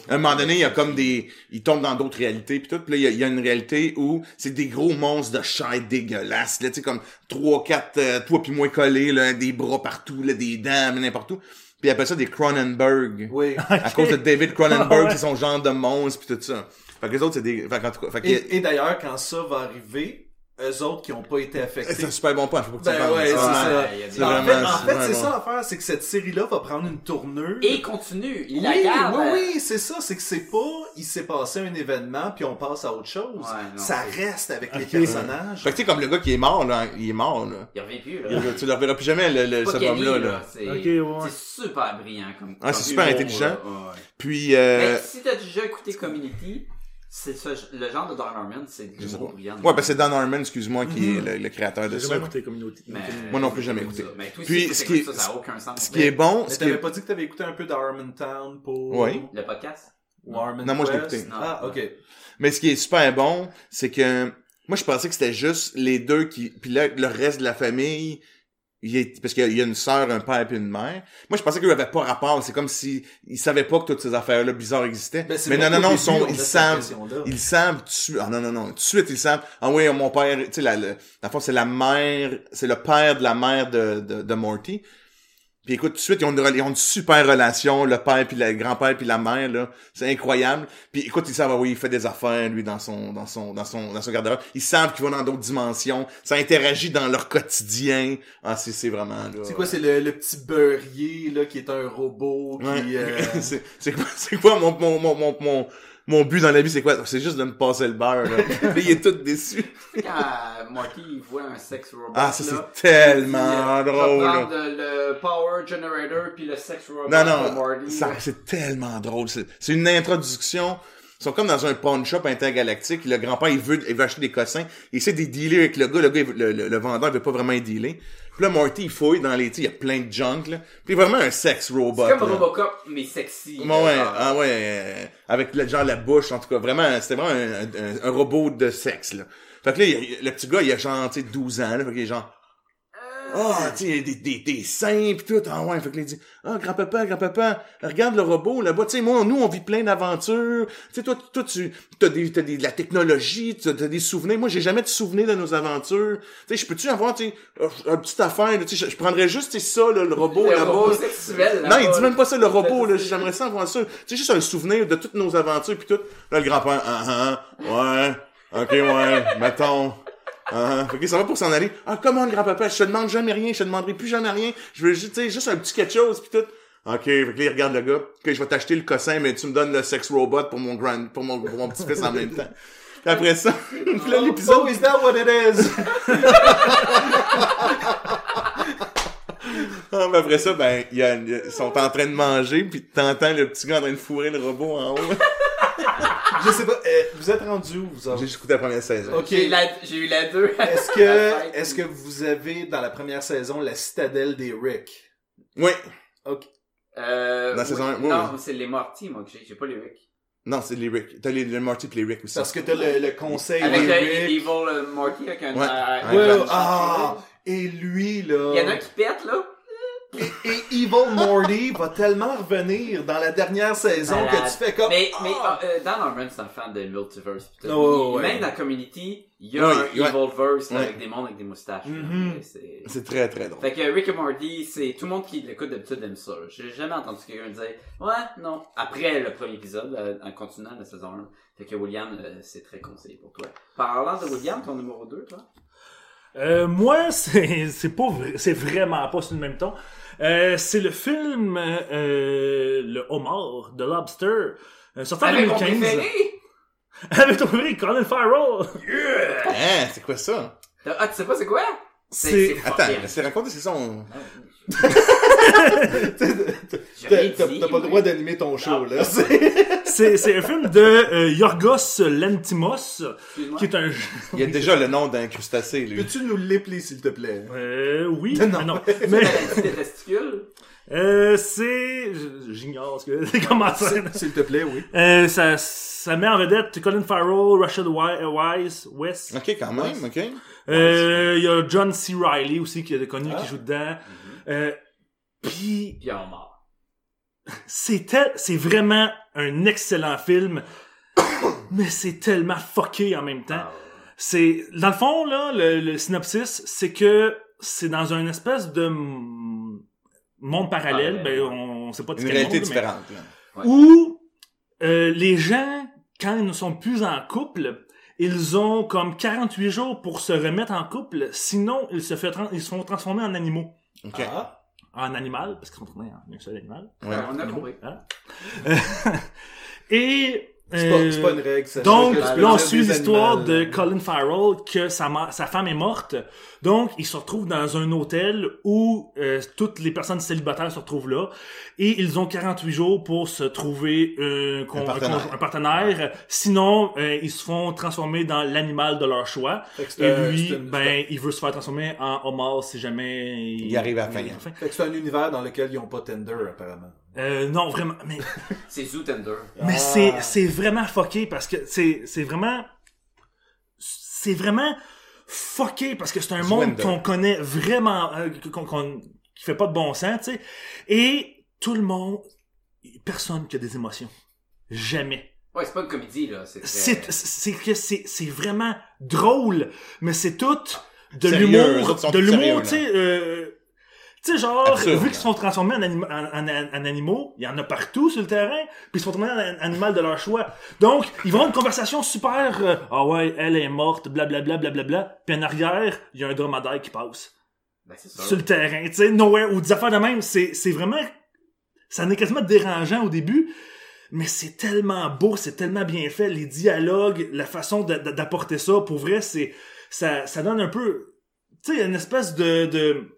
À un moment donné, il y a comme des, il tombe dans d'autres réalités puis tout. Puis là, il y a, il y a une réalité où c'est des gros monstres de chair dégueulasses, là, tu sais, comme trois, quatre, euh, toi puis moi collés, là, des bras partout, là, des dents, n'importe où. Puis ils appellent ça des Cronenberg. Oui. À cause de David Cronenberg, Ouais. c'est son genre de monstre puis tout ça. Fait que les autres, c'est des, fait qu'en tout cas, fait que, Et, et d'ailleurs, quand ça va arriver, eux autres qui ont pas été affectés. c'est un super bon point, faut pas que tu Ben parles. ouais, C'est ça. En vraiment- fait, en fait, c'est bon. ça l'affaire, c'est que cette série-là va prendre une tournure. Et continue, il oui, la garde. oui, oui, c'est ça, c'est que c'est pas, il s'est passé un événement puis on passe à autre chose. Ouais, non, ça reste avec les personnages. Fait que tu sais, comme le gars qui est mort, là, il est mort, là. Il revient plus, Il- là. tu le reverras plus jamais, le, le, Pas ce Kenny, homme-là, là. là. C'est Ok, ouais. c'est super brillant comme Ah, c'est super intelligent. là. Ouais, ouais. Puis, euh, Mais si t'as déjà écouté Community, c'est ce- le genre de Don Norman, c'est de je sais l'humour pas. brillant. Ouais, ben c'est Dan Harmon, excuse-moi, qui est le, le créateur de J'ai ça. jamais écouté Community. Mais- Moi non plus, jamais écouté. Mais toi Puis, ce qui est- ça, ça a aucun sens. Ce qui est bon, Mais ce qui t'avais pas dit que t'avais écouté un peu d'Harmontown pour... Oui. Le podcast? Ou Harmon Non, moi, je l'ai écouté. Ah, ok. Mais ce qui est super bon, c'est que moi je pensais que c'était juste les deux qui puis là le reste de la famille il est... parce qu'il y a- il y a une sœur, un père puis une mère. Moi je pensais qu'ils avaient pas rapport, c'est comme si ils savaient pas que toutes ces affaires là bizarres existaient. Ben, Mais non non non, sont ils savent ils savent suite. Ah non non non, tout de suite ils savent. Ah oui, mon père, tu sais la la fois c'est la mère, c'est le père de la mère de de, de Morty. Puis écoute, tout de suite, ils ont une, ils ont une super relation, le père puis le grand-père puis la mère, là. C'est incroyable. Puis écoute, ils savent, ah oui, il fait des affaires, lui, dans son, dans son, dans son, dans son garde-robe. Ils savent qu'ils vont dans d'autres dimensions. Ça interagit dans leur quotidien. Ah, c'est, c'est vraiment, là. C'est quoi, c'est le, le petit beurrier, là, qui est un robot, Ouais. euh, c'est, c'est quoi, c'est quoi mon, mon, mon, mon, mon, mon but dans la vie, c'est quoi? C'est juste de me passer le beurre, là. Il est tout déçu. Quand Marty il voit un sex robot, Ah, ça, c'est tellement euh, drôle, là. le, le power generator puis le sex robot Non, de non, c'est tellement drôle. C'est c'est une introduction. Ils sont comme dans un pawn shop intergalactique. Le grand-père, il veut, il veut acheter des cossins. Il essaie de dealer avec le gars. Le gars, il veut- le, le- le vendeur, il veut pas vraiment y dealer. Puis là, Marty, il fouille dans les... tu sais, Il y a plein de junk, là. Puis vraiment un sex robot. C'est comme là. Robocop, mais sexy. Ouais, là, ouais, ah ouais, euh, avec le genre la bouche, en tout cas, vraiment, c'était vraiment un, un- un robot de sexe, là. Fait que là, il le petit gars, il a genre, tu sais, 12 ans, là, fait qu'il est genre, ah, tu sais, des, des, des seins pis tout, ah ouais, fait que là, il dit, ah, grand-papa, grand-papa, regarde le robot, là-bas, tu sais, moi, nous, on vit plein d'aventures, tu sais, toi, toi, tu, t'as des, t'as des, de la technologie, t'as t'as des souvenirs, moi, j'ai jamais de souvenirs de nos aventures, tu sais, je peux-tu avoir, tu sais, un petite affaire, là, tu sais, je, prendrais juste, tu sais, ça, là, le robot, Le là-bas, là. Non, il dit même pas ça, le robot, là. J'aimerais ça avoir ça. C'est juste un souvenir de toutes nos aventures puis tout. Là, le grand-père, ah, ah, ouais, ok, ouais, mettons. Ah. Fait que ça va pour s'en aller. Ah, comment, le grand-papa, je te demande jamais rien, je te demanderai plus jamais rien. Je veux juste, juste un petit quelque chose puis tout. Ok, fait que là, il regarde le gars. Ok, je vais t'acheter le cossin, mais tu me donnes le sex robot pour mon grand, pour mon, pour mon petit-fils en même temps. Puis après ça, puis là, l'épisode, So is that what it is? ah, mais après ça, ben, ils sont en train de manger, puis t'entends le petit gars en train de fourrer le robot en haut. Je sais pas, euh, vous êtes rendu où, vous autres? J'ai juste écouté la première saison. Ok. J'ai eu la- j'ai eu la 2. Est-ce que, est-ce que vous avez, dans la première saison, la citadelle des Rick? Oui. Ok. Euh, Dans oui. saison un, oui, Non, oui. c'est les Morty, moi, que j'ai. J'ai pas les Rick. Non, c'est les Rick. T'as les, le Marty pis les Rick aussi. Parce que t'as le, le conseil Avec des le Rick. Evil euh, Morty avec un. Ouais. euh, Ouais, ah! Et lui, là. Il y en a un qui pète, là. Et, et Evil Morty va tellement revenir dans la dernière saison Malade. que tu fais comme. Mais, mais ah, euh, Dan Harmon, c'est un fan de Multiverse. Oh, ouais. Même dans Community, il y a Ouais, un ouais. Evilverse avec des mondes avec des moustaches. Mhm. C'est- très très drôle. Fait que Rick et Morty, c'est tout le monde qui l'écoute d'habitude aime ça. J'ai jamais entendu quelqu'un dire ouais, non. Après le premier épisode, euh, en continuant la saison 1. Fait que William, euh, c'est très conseillé pour toi. Parlant de William, ton numéro 2, toi? Euh, moi, c'est pas vrai- c'est vraiment pas sur le même ton. Euh, c'est le film euh, le homard de Lobster euh, sorti en Avec mon 2015 préféré! avec ton préféré Colin Farrell. Hein, c'est quoi ça? Ah, tu sais pas c'est quoi? C'est- Attends, c'est raconté, c'est ça. on- J'ai T'as pas le droit d'animer ton show, là. C'est- un film de euh, Yorgos Excuse-moi. qui est un Il y a déjà le nom d'un crustacé, lui. Peux-tu nous l'appeler, s'il te plaît? euh, oui Non. mais non C'est mais des testicules? euh, c'est j'ignore ce que c'est comment ça S'il te plaît, oui. Euh, ça, ça met en vedette Colin Farrell, Rachel Wi- Wise, West. Ok, quand même, ok. Euh, Il y a John C. Reilly aussi qui est connu Ah. qui joue dedans. Euh, Puis Puis mort. c'est tel- c'est vraiment un excellent film, mais c'est tellement fucké en même temps. C'est dans le fond là, le, le synopsis, c'est que c'est dans une espèce de monde parallèle, Parallèle. ben on, on sait pas de Une réalité monde, mais- différente, où euh, les gens, quand ils ne sont plus en couple, ils ont comme 48 jours pour se remettre en couple, sinon ils se, fait ils se font transformer en animaux. Ok. Ah. En animal, parce qu'ils sont tournés en un seul animal. Ouais. on a compris. Hein? Et... C'est pas, euh, pas une règle, ça. donc, là, on suit l'histoire de. Colin Farrell, que sa, sa femme est morte. Donc, il se retrouve dans un hôtel où euh, toutes les personnes célibataires se retrouvent là. Et ils ont 48 jours pour se trouver un, con- Un partenaire. un partenaire. Sinon, euh, ils se font transformer dans l'animal de leur choix. Et lui, une- ben, il veut se faire transformer en homard si jamais Il arrive à la fin. Que c'est un univers dans lequel ils n'ont pas Tinder, apparemment. Euh, non, vraiment. Mais C'est Zootender. Mais Ah. c'est c'est vraiment fucké parce que c'est c'est vraiment c'est vraiment fucké parce que c'est un monde qu'on connaît vraiment euh, qu'on qu'on- qui fait pas de bon sens, tu sais. Et tout le monde personne qui a des émotions. Jamais. Ouais, c'est pas une comédie, là. C'est que c'est c'est vraiment drôle, mais c'est tout de l'humour, de l'humour, tu sais euh, Tu sais, genre, Absurde. vu qu'ils se font transformer en, anima- en, en- en- en animaux, il y en a partout sur le terrain, puis ils se font transformer en, animal de leur choix. Donc, ils vont avoir une conversation super, euh, ah ouais, elle est morte, blablabla, blablabla, puis en arrière, il y a un dromadaire qui passe. Ben, c'est sur le terrain, tu sais, nowhere, ou des affaires de même, c'est, c'est vraiment, ça en est quasiment dérangeant au début, mais c'est tellement beau, c'est tellement bien fait, les dialogues, la façon d'apporter ça, pour vrai, c'est, ça, ça donne un peu, tu sais, une espèce de, de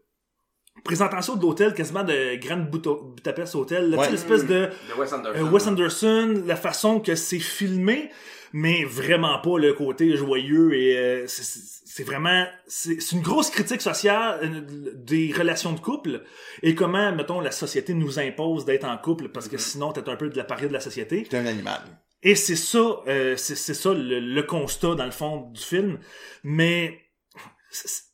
présentation de l'hôtel, quasiment de Grand Budapest Hotel, Ouais. l'espèce de, De Wes Anderson. euh, Wes Anderson, la façon que c'est filmé, mais vraiment pas le côté joyeux et euh, c'est- vraiment c'est une grosse critique sociale euh, des relations de couple et comment mettons la société nous impose d'être en couple parce que sinon t'es un peu de la paria de la société C'est un animal. et c'est ça euh, c'est ça le, le constat dans le fond du film mais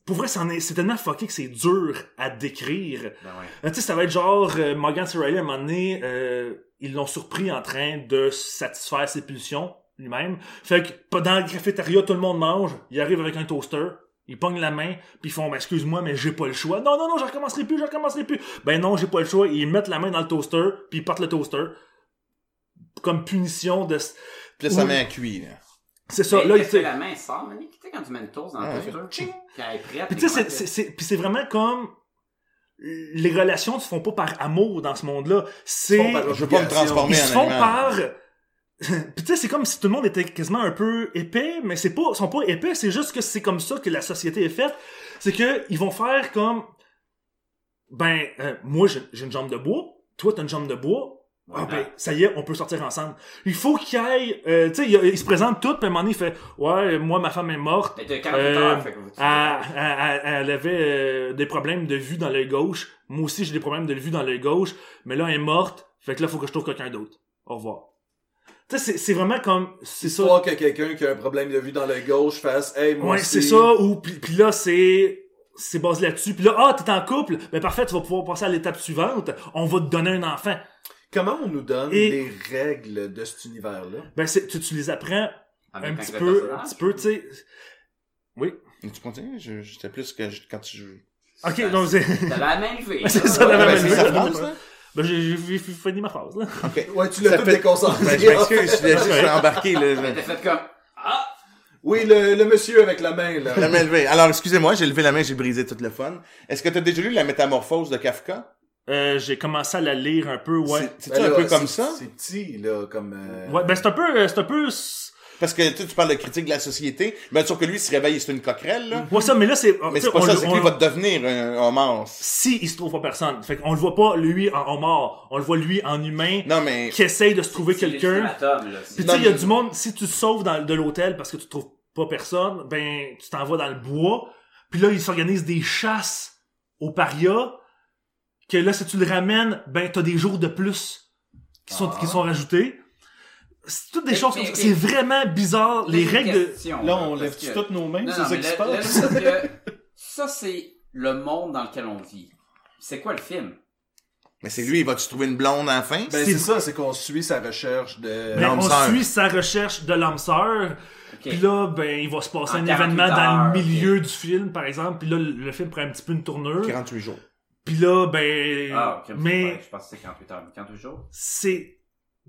pour vrai c'est tellement fucké que c'est dur à décrire Ben ouais. euh, Tu sais, ça va être genre euh, Morgan C. Reilly, à un moment donné, euh, ils l'ont surpris en train de satisfaire ses pulsions lui-même. Fait que pas dans le cafétéria, tout le monde mange. Il arrive avec un toaster. Ils pognent la main, puis ils font ben, excuse-moi, mais j'ai pas le choix. Non, non, non, je recommencerai plus, je recommencerai plus. Ben non, j'ai pas le choix. Ils mettent la main dans le toaster, puis ils partent le toaster. Comme punition de... Puis là, ça Oui. met à cuire. C'est ça, Mais là, il la main sort? Tu sais, quand tu mets une toast dans le ouais. toaster, puis elle est prête. Puis tu sais, c'est- c'est- c'est puis c'est vraiment comme... Les relations se font pas par amour dans ce monde-là. C'est... Je veux pas me transformer ils en se font animal. par puis tu sais c'est comme si tout le monde était quasiment un peu épais mais c'est pas ils sont pas épais c'est juste que c'est comme ça que la société est faite c'est que ils vont faire comme ben euh, moi j'ai j'ai une jambe de bois toi t'as une jambe de bois ah Voilà. ben, ça y est, on peut sortir ensemble. Il faut qu'il aille, euh, tu sais, il, il se présente tout, puis à un moment donné, il fait, ouais, moi, ma femme est morte, Mais t'as 48 Euh, heures, fait que tu- elle, elle- elle- elle avait euh, des problèmes de vue dans l'œil gauche. Moi aussi, j'ai des problèmes de vue dans l'œil gauche. Mais là, elle est morte. Fait que là, faut que je trouve quelqu'un d'autre. Au revoir. Tu sais, c'est- c'est vraiment comme... C'est ça. Que quelqu'un qui a un problème de vue dans l'œil gauche fasse Hey, moi Ouais, aussi. c'est ça. Ou puis, puis là, c'est... C'est basé là-dessus. Puis là, ah, t'es en couple. Ben parfait, tu vas pouvoir passer à l'étape suivante. On va te donner un enfant. Comment on nous donne Et- des règles de cet univers-là? Ben, c'est- tu, tu les apprends Avec un petit peu, un petit peu, tu sais... Oui. Tu continues? Je- J'étais plus que je- quand tu joues. Ok, Ça- donc c'est... T'as la main levée. C'est ça, la Ouais, main ben. Ben, j'ai fini ma phrase, là. Ok. Ouais, tu Ça l'as tout fait- déconcentré. Ben, je m'excuse, je suis- je suis embarqué, là. T'as fait comme, ah! Oui, le, le monsieur avec la main, là. La main levée. Alors, excusez-moi, j'ai levé la main, j'ai brisé tout le fun. Est-ce que tu as déjà lu La Métamorphose de Kafka? Euh, j'ai commencé à la lire un peu, ouais. C'est Ben un là, peu comme ça? C'est petit, là, comme... euh, Ouais, ben c'est un peu, euh, c'est un peu, s- Parce que tu, sais, tu parles de critique de la société. Bien sûr que lui, il se réveille, c'est une coquerelle, là. ouais ça, mais là c'est, Mais c'est pas on ça, c'est qu'il va devenir un homard? si il se trouve pas personne, fait qu'on le voit pas lui en, mort, on le voit lui en humain Non, mais... qui essaye de se trouver quelqu'un. Puis tu sais, il y a mais- du monde, si tu te sauves dans, de l'hôtel parce que tu trouves pas personne, ben tu t'en vas dans le bois. Puis là, ils s'organisent des chasses aux parias. Que là, si tu le ramènes, ben t'as des jours de plus qui sont Ah. qui sont rajoutés. C'est toutes des Mais- choses comme ça. C'est vraiment bizarre. Les règles de... Là, on lève-tu que- toutes nos mains? C'est ça qui se passe? ça, c'est le monde dans lequel on vit. C'est quoi le film? Mais c'est lui, il va-tu trouver une blonde à la fin? Ben, C'est- ça, c'est qu'on suit sa recherche de... Ben, L'âme on sœur. suit sa recherche de l'âme sœur. Puis là, ben, il va se passer En un 48 événement dans le milieu du film, par exemple. Puis là, le, le film prend un petit peu une tournure. 48 jours. Puis là, ben... Ah, ok. mais je pense que c'est 48 heures. 48 jours? c'est...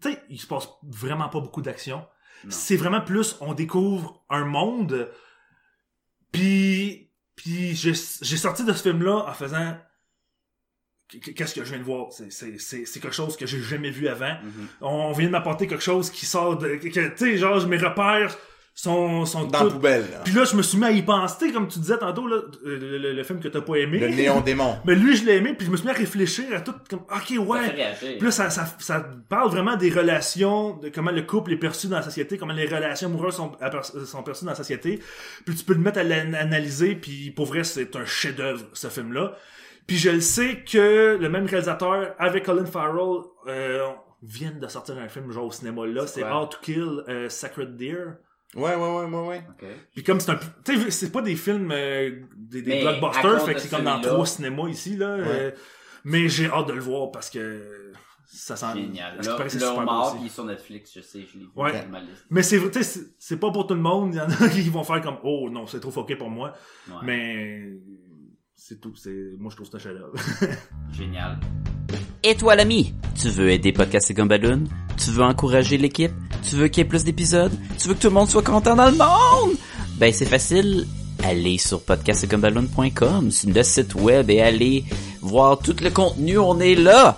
Tu sais, il se passe vraiment pas beaucoup d'action. C'est vraiment plus, on découvre un monde. Puis... Puis j'ai sorti de ce film-là en faisant... Qu'est-ce que je viens de voir? C'est- quelque chose que j'ai jamais vu avant. Mhm. On vient de m'apporter quelque chose qui sort de... Tu sais, genre, mes repères sont, sont Dans la poubelle, là. Puis là, je me suis mis à y penser, comme tu disais tantôt, là, euh, le, le- le film que t'as pas aimé. Le néon démon. Mais lui, je l'ai aimé, puis je me suis mis à réfléchir à tout, comme, ok, ouais. Puis là, ça, ça, ça parle vraiment des relations, de comment le couple est perçu dans la société, comment les relations amoureuses sont, aper- sont perçues dans la société. Puis tu peux le mettre à l'analyser, puis pour vrai, c'est un chef-d'œuvre, ce film-là. Puis je le sais que le même réalisateur, avec Colin Farrell, euh, viennent de sortir un film genre au cinéma là, C'est? How to Kill euh, Sacred Deer. Ouais, ouais, ouais, ouais, ouais. Puis comme c'est un tu sais c'est pas des films euh, des, des blockbusters fait que c'est comme dans trois cinémas ici là euh, mais j'ai hâte de le voir parce que ça sent Génial. Là, paraît que c'est le super homard, aussi. il est sur Netflix, je sais, je l'ai vu Ouais. mais c'est tu sais c'est- c'est pas pour tout le monde il y en a qui vont faire comme oh non c'est trop foqué pour moi Ouais. mais C'est tout. C'est, moi, je trouve ça chef Génial. Et toi l'ami, tu veux aider Podcast et Gumballoon? Tu veux encourager l'équipe? Tu veux qu'il y ait plus d'épisodes? Tu veux que tout le monde soit content dans le monde? Ben c'est facile. Allez sur podcastgumballoon.com, c'est le site web et allez voir tout le contenu, on est là.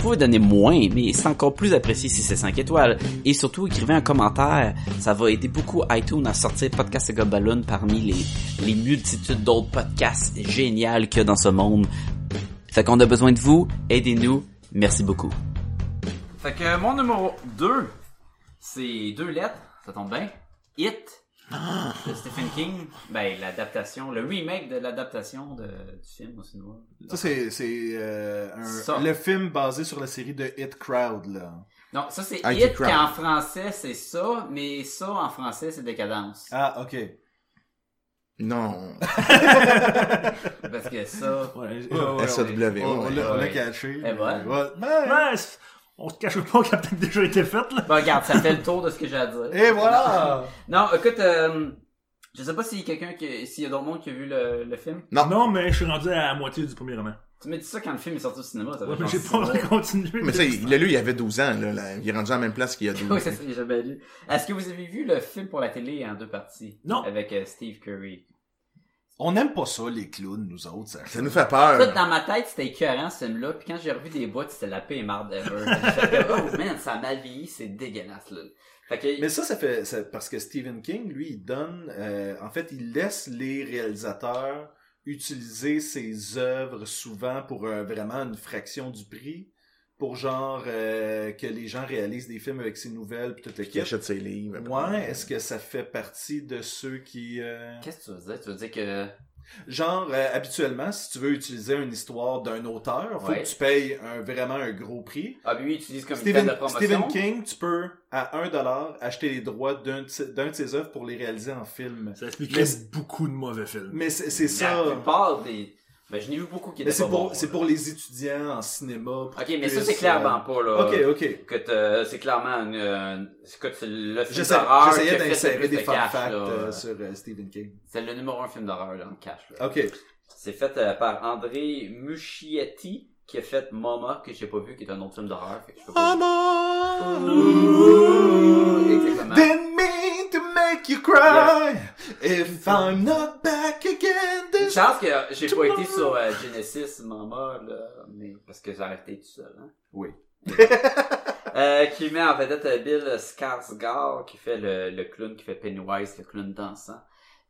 Vous pouvez donner moins, mais c'est encore plus apprécié si c'est 5 étoiles. Et surtout, écrivez un commentaire. Ça va aider beaucoup iTunes à sortir Podcast et parmi les, les multitudes d'autres podcasts géniaux qu'il y a dans ce monde. Fait qu'on a besoin de vous. Aidez-nous. Merci beaucoup. Fait que mon numéro 2, c'est deux lettres, ça tombe bien. It de Stephen King. Ben, l'adaptation, le remake de l'adaptation de, du film au cinéma. Ça, c'est, c'est euh, un- Ça. le film basé sur la série de Hit Crowd, là. Non, ça c'est Ah, It, It Crowd. qui en français c'est ça, mais ça en français c'est Décadence. Ah, ok. Non. Parce que ça. Ouais, SAW, On, ouais, on ouais, l'a, on l'a ouais. caché. Eh ben. On se cache pas qu'elle a peut-être déjà été faite, là. Bon, regarde, ça fait le tour de ce que j'ai à dire. Et voilà! Non, écoute, euh, je sais pas s'il y a quelqu'un qui, s'il y a d'autres monde qui a vu le, le film. Non. Non, mais je suis rendu à la moitié du premier roman. Tu m'as dit ça quand le film est sorti au cinéma. ça fait Ouais, mais j'ai pas mois. continué. Mais ça, il l'a lu il y avait 12 ans, là, là. Il est rendu à la même place qu'il y a 12 ans. Oui, c'est ça, j'ai jamais lu. Est-ce que vous avez vu le film pour la télé en deux parties? Non. Avec euh, Steve Curry. On n'aime pas ça, les clowns, nous autres. Ça. Ça nous fait peur. dans ma tête, c'était écœurant ce film-là, puis quand j'ai revu des bouts, c'était la paix marde ever. J'ai fait oh man, ça a mal vieilli, c'est dégueulasse, là. Fait que, Mais ça, ça fait ça- parce que Stephen King, lui, il donne, euh, en fait, il laisse les réalisateurs utiliser ses œuvres souvent pour euh, vraiment une fraction du prix, pour genre euh, que les gens réalisent des films avec ses nouvelles puis toute la Qui kit. achète ses livres. Ouais, est-ce que ça fait partie de ceux qui euh, qu'est-ce que tu veux dire? Tu veux dire que, Genre, euh, habituellement, si tu veux utiliser une histoire d'un auteur, faut Ouais. que tu payes un, vraiment un gros prix. ah, lui, il utilise comme une Stephen, de promotion. Stephen King, tu peux, à 1$ acheter les droits d'un de, ses- œuvres pour les réaliser en film. Ça expliquerait Mais- beaucoup de mauvais films. Mais c'est c'est ça. La plupart des, ben, je n'ai vu beaucoup qui Mais étaient c'est pas pour, bons, c'est là. pour les étudiants en cinéma. pour Ok, qu'ils mais ça, puissent, c'est clairement euh, pas, là. Ok, euh, c'est clairement une, euh, c'est le film J'essaie- d'horreur qui J'essayais a fait le d'insérer plus des de fun cash, facts là. euh, sur euh, Stephen King. C'est le numéro un film d'horreur dans le cash. Là. Ok. C'est fait euh, par André Muschietti qui a fait Mama que j'ai pas vu qui est un autre film d'horreur. Fait que je peux pas Exactement. Make you cry if I'm not back again Une this chance que j'ai pas été sur euh, Genesis Mama là, mais parce que j'ai arrêté tout seul. Hein? Oui. Euh, qui met en vedette euh, Bill Skarsgård qui fait le, le clown qui fait Pennywise le clown dansant.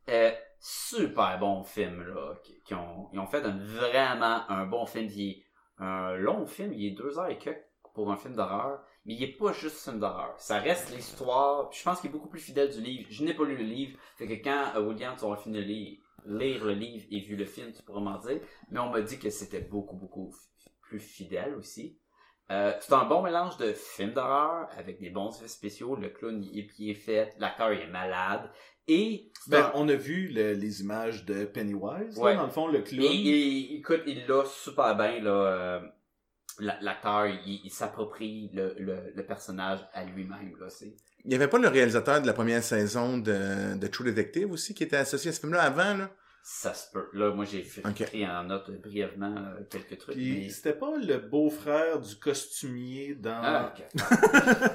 Euh, super bon film là qui, qui ont ils ont fait un, vraiment un bon film il est un long film il est deux heures et quelques pour un film d'horreur mais il est pas juste film d'horreur ça reste l'histoire je pense qu'il est beaucoup plus fidèle du livre je n'ai pas lu le livre fait que quand euh, William tu auras fini de lire, lire le livre et vu le film tu pourras m'en dire mais on m'a dit que c'était beaucoup beaucoup plus fidèle aussi euh, c'est un bon mélange de film d'horreur avec des bons effets spéciaux. Le clown il est bien fait, l'acteur il est malade et Ben, un- on a vu le- les images de Pennywise, là, Ouais. dans le fond, le clown. et- écoute, il l'a super bien là. euh, l'acteur il, il s'approprie le, le, le personnage à lui-même là. C'est Il n'y avait pas le réalisateur de la première saison de, de True Detective aussi qui était associé à ce film-là avant, là? ça se peut. Là, moi j'ai fait en note brièvement euh, quelques trucs. Puis mais- c'était pas le beau-frère du costumier dans... Ah, ok.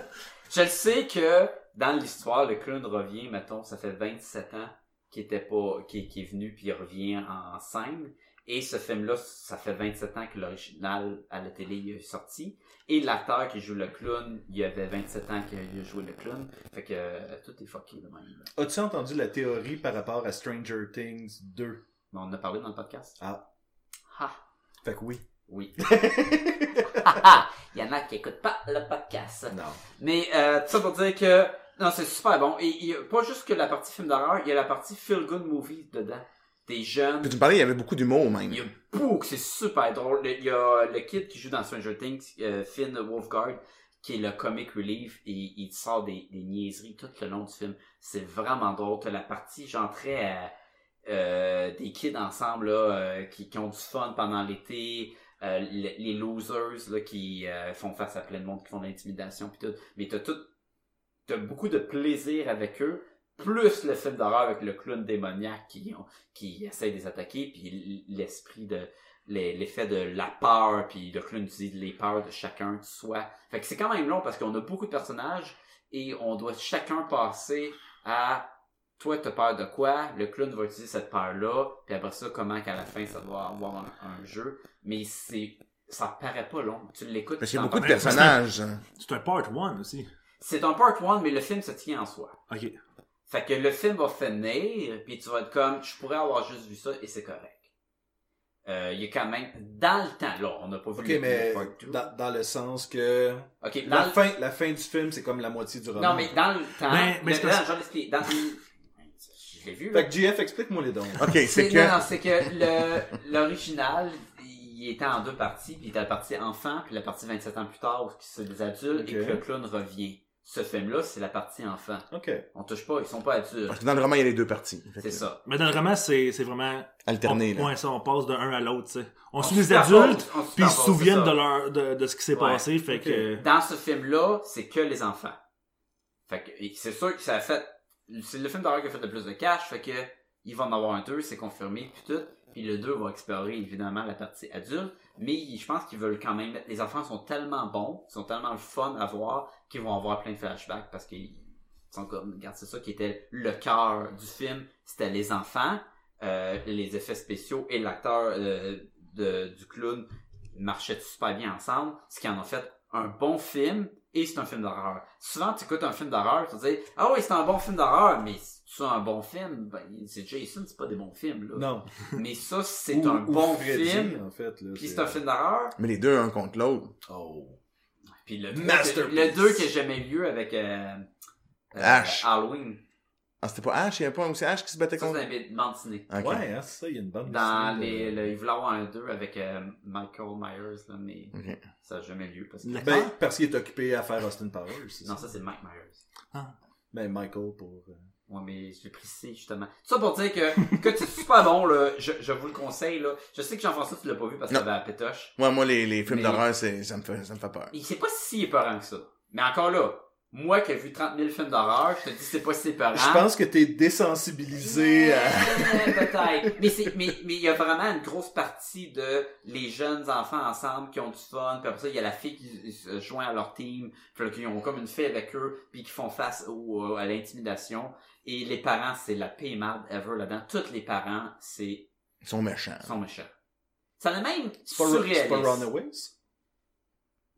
je le sais que dans l'histoire, le clown revient, mettons, ça fait 27 ans qu'il était pas, qu'il qu'il est venu puis il revient en scène. Et ce film-là, ça fait 27 ans que l'original à la télé est sorti. Et l'acteur qui joue le clown, il y avait 27 ans qu'il a joué le clown. Fait que euh, tout est fucké de même. As-tu entendu la théorie par rapport à Stranger Things 2? Mais on en a parlé dans le podcast. Ah. Ha! Fait que oui. Oui. Il y en a qui écoutent pas le podcast. Non. Mais euh, tout ça pour dire que non, c'est super bon. Et il y a pas juste que la partie film d'horreur, il y a la partie feel good movie dedans. Des jeunes. Puis tu me parlais, il y avait beaucoup d'humour même. Il y a beaucoup, c'est super drôle. Le- Il y a le kid qui joue dans Stranger Things, euh, Finn Wolfguard, qui est le comic relief, et il sort des, des niaiseries tout le long du film. C'est vraiment drôle. T'as la partie, genre très euh, euh, des kids ensemble là, euh, qui, qui ont du fun pendant l'été. euh, les, les losers là, qui font face à plein de monde, qui font de l'intimidation puis tout. Mais t'as tout, t'as beaucoup de plaisir avec eux. Plus le film d'horreur avec le clown démoniaque qui, qui essaie de les attaquer, puis l'esprit de l'effet de la peur, puis le clown utilise les peurs de chacun de soi. Fait que c'est quand même long parce qu'on a beaucoup de personnages et on doit chacun passer à toi t'as peur de quoi, le clown va utiliser cette peur-là, puis après ça, comment qu'à la fin ça doit avoir un, un jeu. Mais c'est ça paraît pas long. Tu l'écoutes. Parce qu'il y a tu beaucoup de personnages. hein. C'est un part one aussi. C'est un part one, mais le film se tient en soi. Ok. Fait que le film va finir, puis tu vas être comme, je pourrais avoir juste vu ça et c'est correct. Euh, Il y a quand même, dans le temps, là, on n'a pas vu Ok, le, mais dans, dans le sens que la le- fin, la fin du film, c'est comme la moitié du roman. Non, mais dans le temps, Mais- le-. Dans je l'ai vu, là. Fait que GF, explique-moi les dons. Ok, C'est, c'est non, que. non, c'est que le, l'original, il était en deux parties, puis il était la partie enfant, puis la partie 27 ans plus tard, où c'est des adultes, et que le clown revient. Ce film-là, c'est la partie enfant. Ok. On touche pas, ils sont pas adultes. Parce que dans le roman, il y a les deux parties. C'est ça. Mais dans le roman, c'est c'est vraiment. Alterné, on, là. Ouais, ça, on passe d'un à l'autre, tu sais. On, On suit les adultes, puis ils se souviennent de, leur, de, de ce qui s'est Ouais. passé, fait que. Dans ce film-là, c'est que les enfants. Fait que, c'est sûr que ça a fait, c'est le film d'horreur qui a fait le plus de cash, fait que, il va en avoir un 2, c'est confirmé, puis tout. Puis le 2 va explorer, évidemment, la partie adulte. Mais je pense qu'ils veulent quand même les enfants sont tellement bons, sont tellement le fun à voir, qu'ils vont avoir plein de flashbacks parce qu'ils sont comme, regarde, c'est ça qui était le cœur du film, c'était les enfants, euh, les effets spéciaux et l'acteur euh, du clown marchaient super bien ensemble, ce qui en a fait un bon film et c'est un film d'horreur. Souvent, tu écoutes un film d'horreur, tu te dis, ah oui, c'est un bon film d'horreur, mais c'est un bon film, ben, c'est Jason, c'est pas des bons films, là. Non. Mais ça, c'est un ou bon Freddy, film, en fait. Là, puis c'est un film d'horreur, Mais les deux, un contre l'autre. Oh. puis le 2 Masterpiece. le 2 que j'aimais mieux avec euh, euh, Ash. Halloween. Ah, c'était pas Ash, il y avait pas aussi Ash qui se battait Ça, contre. c'est un bande dessinée. Ok. Ouais, hein, c'est ça, il y a une bonne Dans de- les, le, il voulait avoir un 2 avec euh, Michael Myers, là, mais ça n'a jamais lieu. Parce que... Ben, parce qu'il est occupé à faire Austin Powers. c'est Non, ça c'est Mike Myers. Ben, Michael pour. euh, Ouais, mais je l'ai précisé justement. Tout ça pour dire que, que c'est super bon, là. Je, je vous le conseille, là. Je sais que Jean-François, tu l'as pas vu parce que Non. t'avais la pétoche. Moi, moi, les, les films Mais- d'horreur, c'est, ça me fait, ça me fait peur. Il sait pas si épeurant que ça. Mais encore là, moi qui ai vu 30 000 films d'horreur, je te dis c'est pas si épeurant. Je pense que t'es désensibilisé à. Peut-être. Mais c'est, mais, mais il y a vraiment une grosse partie de les jeunes enfants ensemble qui ont du fun, puis après ça, il y a la fille qui se joint à leur team, puis qui ont comme une fille avec eux, puis qui font face au, à l'intimidation. Et les parents, c'est la pire merde ever là-dedans. Tous les parents, c'est, Ils sont méchants. sont méchants. Ça a même C'est pas, surréaliste. c'est pas Runaways?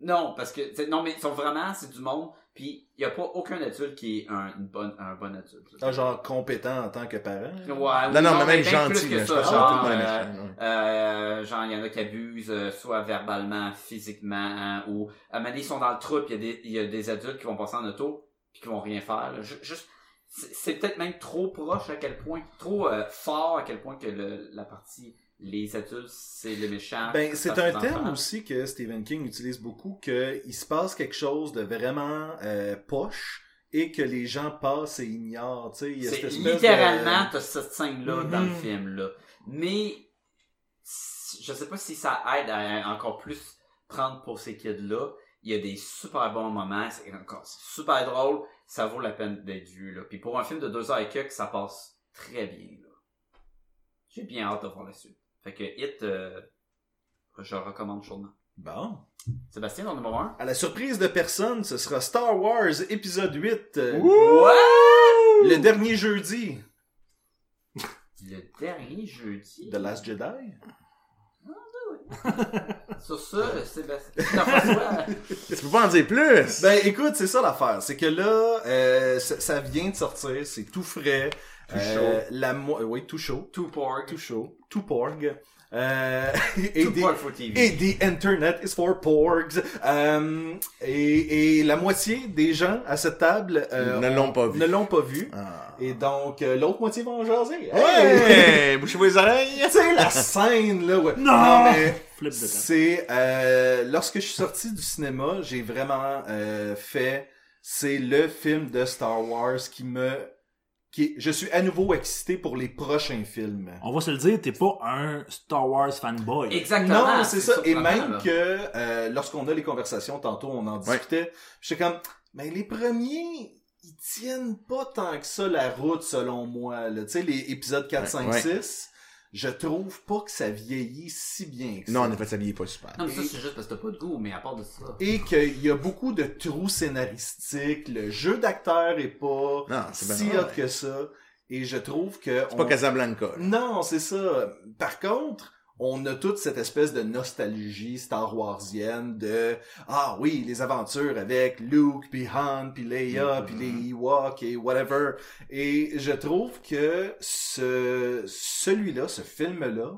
Non, parce que, non, mais ils sont vraiment, c'est du monde, puis il y a pas aucun adulte qui est un, une bonne, un bon adulte. Ah, genre compétent en tant que parent? Ouais, Non, non, mais même gentil, là, ça, pense que genre, euh, ouais. euh, genre, il y en a qui abusent, euh, soit verbalement, physiquement, hein, ou à un moment donné, ils sont dans le trou, puis il y, a des- il y a des adultes qui vont passer en auto, puis qui vont rien faire. là. Juste, c'est c'est peut-être même trop proche à quel point, trop euh, fort à quel point que le, la partie les adultes, c'est le méchant. Ben, c'est un enfants. aussi que Stephen King utilise beaucoup, qu'il se passe quelque chose de vraiment euh, poche et que les gens passent et ignorent. Il y a cette littéralement, de... t'as cette scène-là dans le Mhm. film, là. Mais, je sais pas si ça aide à encore plus prendre pour ces kids-là. Il y a des super bons moments, c'est encore super drôle, ça vaut la peine d'être vu, là. Puis pour un film de deux heures et quelques, ça passe très bien, là. J'ai bien hâte de voir la suite. Fait que Hit, euh, je recommande chaudement. Bon. Sébastien, ton numéro 1? À la surprise de personne, ce sera Star Wars épisode 8. euh, What? le dernier jeudi Le dernier jeudi? de Last Jedi? Sur ça, Sébastien, Tu peux pas en dire plus? Ben écoute, c'est ça l'affaire, c'est que là, euh, ça, ça vient de sortir, c'est tout frais. Tout chaud. La mo- oui, tout chaud. Two Porg, Tout chaud. Tout porg. Euh, et, Two des, Porg for TV. et the internet is for porgs. Euh, et, et la moitié des gens à cette table euh, Ne l'ont pas vu. Ne l'ont pas vu. Ah. Et donc, euh, l'autre moitié va en jaser. Hey! Hey! Bouchez-vous les oreilles! Sais, la scène, là, ouais. Non! mais Flip de tête. c'est, euh, lorsque je suis sorti du cinéma, j'ai vraiment euh, fait, c'est le film de Star Wars qui me, qui, je suis à nouveau excité pour les prochains films. On va se le dire, t'es pas un Star Wars fanboy. Exactement. Non, c'est ça. Et même là. que euh, lorsqu'on a les conversations, tantôt on en discutait, j'étais comme, mais les premiers, ils tiennent pas tant que ça la route selon moi. là. Tu sais, les épisodes 4, Ouais, 5, ouais. 6, je trouve pas que ça vieillit si bien que Non, ça. en effet, ça vieillit pas super. Non, mais ça, c'est juste parce que t'as pas de goût, mais à part de ça. Et qu'il y a beaucoup de trous scénaristiques, le jeu d'acteur est pas Non, si hot que ça. Et je trouve que... C'est pas Casablanca. là. Non, c'est ça. Par contre, on a toute cette espèce de nostalgie Star Warsienne de ah oui les aventures avec Luke puis Han puis Leia Mhm. puis les Ewoks et whatever et je trouve que ce celui-là ce film là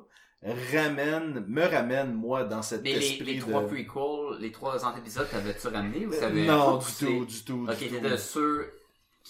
ramène me ramène moi dans cet Mais les, esprit les de trois prequels, les trois épisodes, t'avais-tu ramené ou t'avais non du tout du tout du tout. t'étais sûr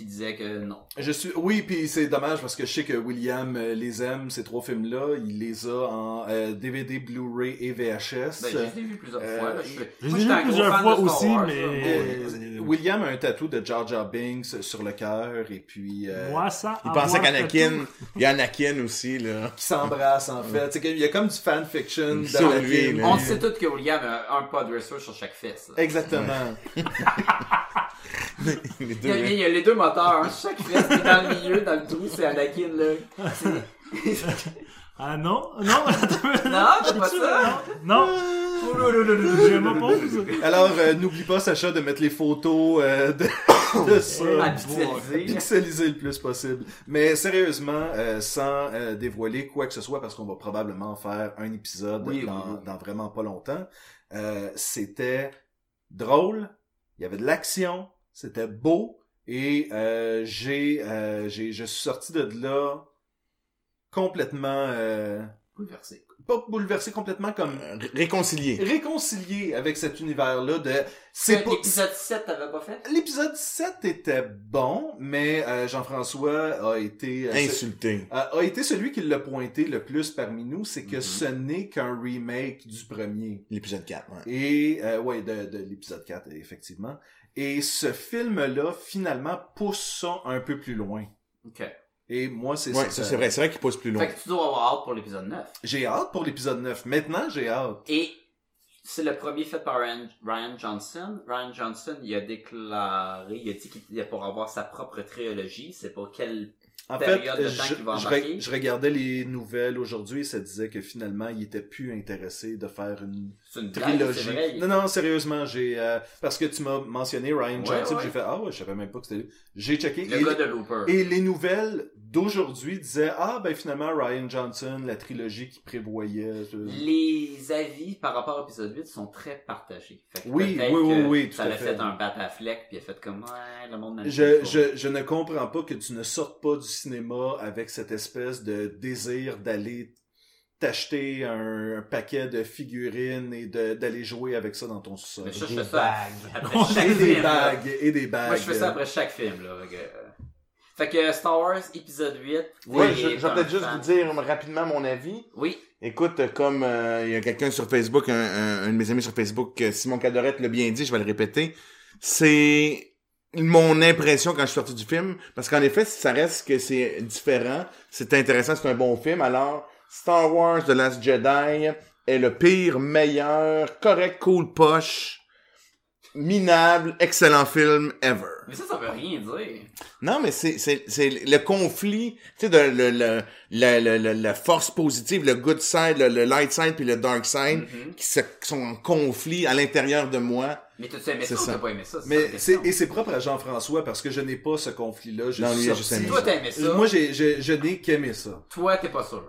qui disait que non. Je suis oui puis c'est dommage parce que je sais que William euh, les aime ces trois films là il les a en euh, DVD Blu-ray et VHS Ben, je les ai vus plusieurs Euh, fois. Là. Je, moi, j'étais un gros fan fois de Star aussi, Wars, mais- là, Euh, William a un tatou de Jar Jar Binks sur le cœur et puis euh, Moi, ça. Il en pensait qu'Anakin, il y a Anakin aussi, là. qui s'embrassent en fait. C'est qu'il y a comme du fanfiction Sur dans la lui, là. On sait tous que William a un podresser sur chaque fesse. là. Exactement. Les Il y, deux, a, il y a les deux moteurs, hein. chaque fesse qui est dans le milieu, dans le trou, c'est Anakin là. Ah non, non, Non, c'est pas ça. non, je m'oppose. Alors euh, n'oublie pas Sacha de mettre les photos euh, de, de ça. Pixeliser. Pixeliser le plus possible. Mais sérieusement, euh, sans euh, dévoiler quoi que ce soit, parce qu'on va probablement faire un épisode Oui, oui, dans, oui. dans vraiment pas longtemps, euh, c'était drôle, il y avait de l'action, c'était beau, et euh, j'ai, euh, j'ai, je suis sorti de là complètement, euh, Bouleversé. pas bouleversé, complètement comme euh, réconcilié. réconcilié avec cet univers-là de c'est pas L'épisode 7, t'avais pas fait? l'épisode 7 était bon mais euh, Jean-François a été euh, Insulté. a, été celui qui l'a pointé le plus parmi nous c'est que Mhm. ce n'est qu'un remake du premier L'épisode 4, ouais. et euh, ouais de, de l'épisode 4 effectivement et ce film là finalement pousse ça un peu plus loin Ok. et moi c'est Ouais, ça, ça c'est vrai, c'est vrai qu'il pousse plus loin. Fait que tu dois avoir hâte pour l'épisode 9. j'ai hâte pour l'épisode 9 maintenant j'ai hâte Et c'est le premier fait par Ryan, Johnson. Ryan Johnson, il a déclaré, il a dit qu'il pour avoir sa propre trilogie. C'est pour quelle En fait, période de temps je, va regardais les nouvelles aujourd'hui et ça disait que finalement, il était plus intéressé de faire une blague, trilogie. Non, non, sérieusement, j'ai euh, parce que tu m'as mentionné Ryan Ouais, Johnson, ouais. j'ai fait ah ouais, je savais même pas que c'était lui. J'ai checké Le et, gars de Looper. et les nouvelles d'aujourd'hui disaient ah ben finalement Ryan Johnson, la trilogie qu'il prévoyait. euh, Les avis par rapport à l'épisode 8 sont très partagés. Fait que Oui, oui, oui, oui, tout Ça l'a fait. fait un bat à flec, puis a fait comme, ouais, le monde Je, je, je ne comprends pas que tu ne sortes pas du cinéma avec cette espèce de désir d'aller t'acheter un, un paquet de figurines et de- d'aller jouer avec ça dans ton sous-sol. Mais ça, je Des fais ça après chaque Et des film. là. bagues, et des bagues. Moi, je fais ça après chaque film, là. Fait que, Star Wars épisode 8. Ouais, t'es je, je vais peut-être juste fan. vous dire rapidement mon avis. Oui. Écoute, comme euh, il y a quelqu'un sur Facebook, un, un- un de mes amis sur Facebook, euh, Simon Cadorette l'a bien dit, je vais le répéter, c'est mon impression quand je suis sorti du film, parce qu'en effet, si ça reste que c'est différent, c'est intéressant, c'est un bon film, alors Star Wars The Last Jedi est le pire, meilleur, correct, cool, poche, minable, excellent film ever. Mais ça, ça veut rien dire. Non, mais c'est, c'est, c'est le conflit, tu sais, de le, le, la, la, la, la force positive, le good side, le, le light side puis le dark side, Mhm. qui, se, qui sont en conflit à l'intérieur de moi. Mais t'as-tu aimé C'est ça ou t'as pas aimé ça? Mais c'est et c'est propre à Jean-François parce que je n'ai pas ce conflit-là. Je Non, suis lui, sorti- juste aimé Toi, t'as aimé ça? Moi, j'ai, j'ai- je n'ai qu'aimé ça. Toi, t'es pas sûr.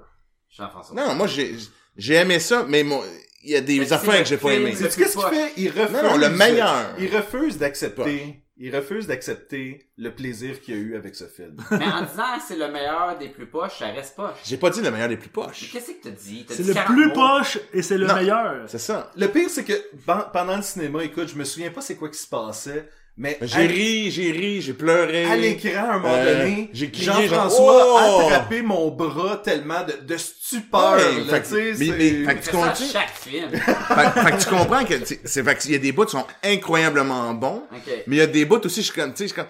Jean-François. Non, moi, j'ai, j'ai aimé ça, mais mon, il y a des Mais affaires le que j'ai pas aimées. qu'est-ce qu'il fait? Il refuse. Non, non, le meilleur. Il refuse d'accepter. Il refuse d'accepter le plaisir qu'il a eu avec ce film. Mais en disant c'est le meilleur des plus poches, ça reste poche. J'ai pas dit le meilleur des plus Mais poches. Qu'est-ce que t'as dit? T'as C'est dit le 40 plus mots. poche et c'est le Non. meilleur. C'est ça. Le pire, c'est que pen- pendant le cinéma, écoute, je me souviens pas c'est quoi qui se passait, mais J'ai ri, j'ai ri, j'ai pleuré. à l'écran, à un moment Euh, donné, j'ai crié, Jean-François a Oh! attrapé mon bras tellement de, de stupeur. Ouais, là, fait que- tu sais, mais- c'est- mais- fait que Tu comprends? chaque film. fait, fait que tu comprends que c'est fait qu'il y a des bouts qui sont incroyablement bons, mais il y a des bouts aussi je suis comme tu sais je suis comme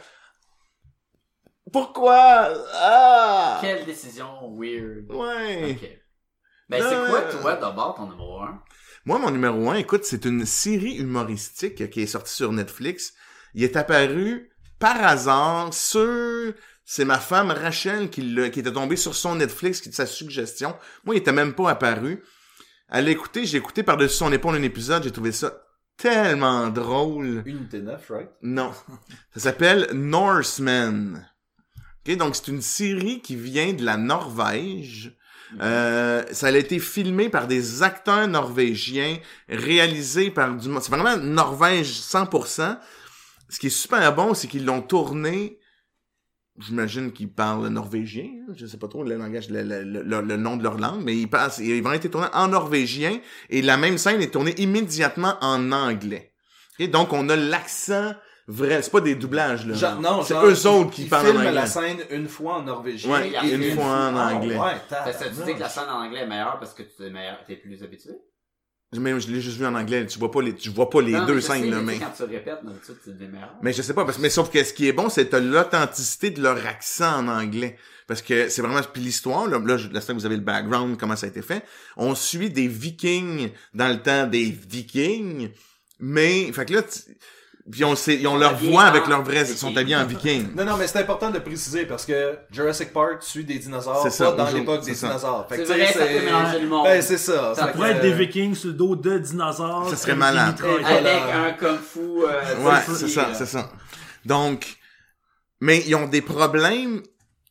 pourquoi? Ah Quelle décision weird. ouais. Ok. Ben, c'est quoi, euh, toi, d'abord, ton numéro 1? Moi mon numéro un, écoute, c'est une série humoristique qui est sortie sur Netflix. Il est apparu par hasard sur c'est ma femme Rachel qui, était tombée sur son Netflix, qui de sa suggestion. Moi, il était même pas apparu. Elle l'a écouté, j'ai écouté par-dessus son épaule un épisode, j'ai trouvé ça tellement drôle. Unité 9, right? Non. Ça s'appelle Norseman. Ok, donc c'est une série qui vient de la Norvège. Euh, ça a été filmé par des acteurs norvégiens, réalisé par du monde. C'est vraiment Norvège 100%. Ce qui est super bon, c'est qu'ils l'ont tourné. J'imagine qu'ils parlent norvégien. hein, Je sais pas trop le langage, le, le- le- le nom de leur langue, mais ils passent, ils vont être tournés en norvégien et la même scène est tournée immédiatement en anglais. Ok, donc on a l'accent vrai. C'est pas des doublages là. Genre- non, c'est eux autres qui parlent en filment anglais. la scène une fois en norvégien. Ouais, et une fois en anglais. ouais, Ça, dis tabarnak. que la scène en anglais est meilleure parce que tu es meilleur, t'es plus habitué? Je l'ai juste vu en anglais. Tu vois pas les, tu vois pas les Non, deux scènes là, mais Quand tu répètes, tu. Mais je sais pas, parce, mais sauf que ce qui est bon, c'est l'authenticité de leur accent en anglais. Parce que c'est vraiment, puis l'histoire, là, là, je- là, que vous avez le background, comment ça a été fait. On suit des vikings dans le temps des vikings, mais, fait que là, tu- puis on sait, ils ont leur voix avec leur vrai, ils viking. sont habillés en viking. Non, non, mais c'est important de préciser parce que Jurassic Park suit des dinosaures, C'est pas ça, dans l'époque des dinosaures. Fait que, C'est vrai, ça peut mélanger le monde. Ben, c'est ça. Ça pourrait que, être des vikings sur le dos de dinosaures. Ça serait avec malade. Avec un kung fu, euh, Ouais, c'est ça, c'est ça. Donc, mais ils ont des problèmes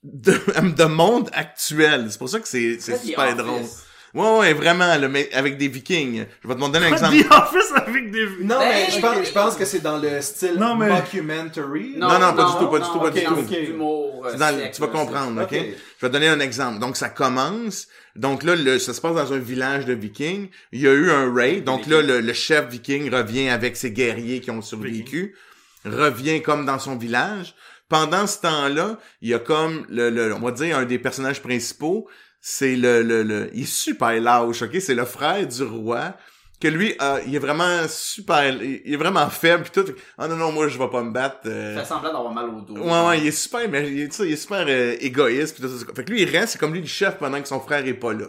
de, de monde actuel. C'est pour ça que c'est, super Office. Ouais, ouais, vraiment, là, mais avec des vikings. Je vais te donner un exemple. The Office avec des... Non, mais Ben, je pense, je pense que c'est dans le style Non, mais- mockumentary. Non, non, pas du tout, pas du tout, pas du tout. D'humour, euh, C'est dans le- sec, tu vas comprendre, ok? Ok. Je vais te donner un exemple. Donc, ça commence. Donc là, le, ça se passe dans un village de vikings. Il y a eu un raid. Donc là, le, le chef viking revient avec ses guerriers qui ont survécu. Revient comme dans son village. Pendant ce temps-là, il y a comme le, le- on va dire un des personnages principaux. C'est le, le, le, il est super lâche, ok? C'est le frère du roi. Que lui, euh, il est vraiment super, il est vraiment faible pis tout. Ah non, non, moi, je vais pas me battre. euh, Il fait semblant d'avoir mal au dos. Ouais, ouais, il est super, mais il est, tu sais, il est super euh, égoïste. Pis tout ça. Fait que lui, il reste, c'est comme lui le chef pendant que son frère est pas là.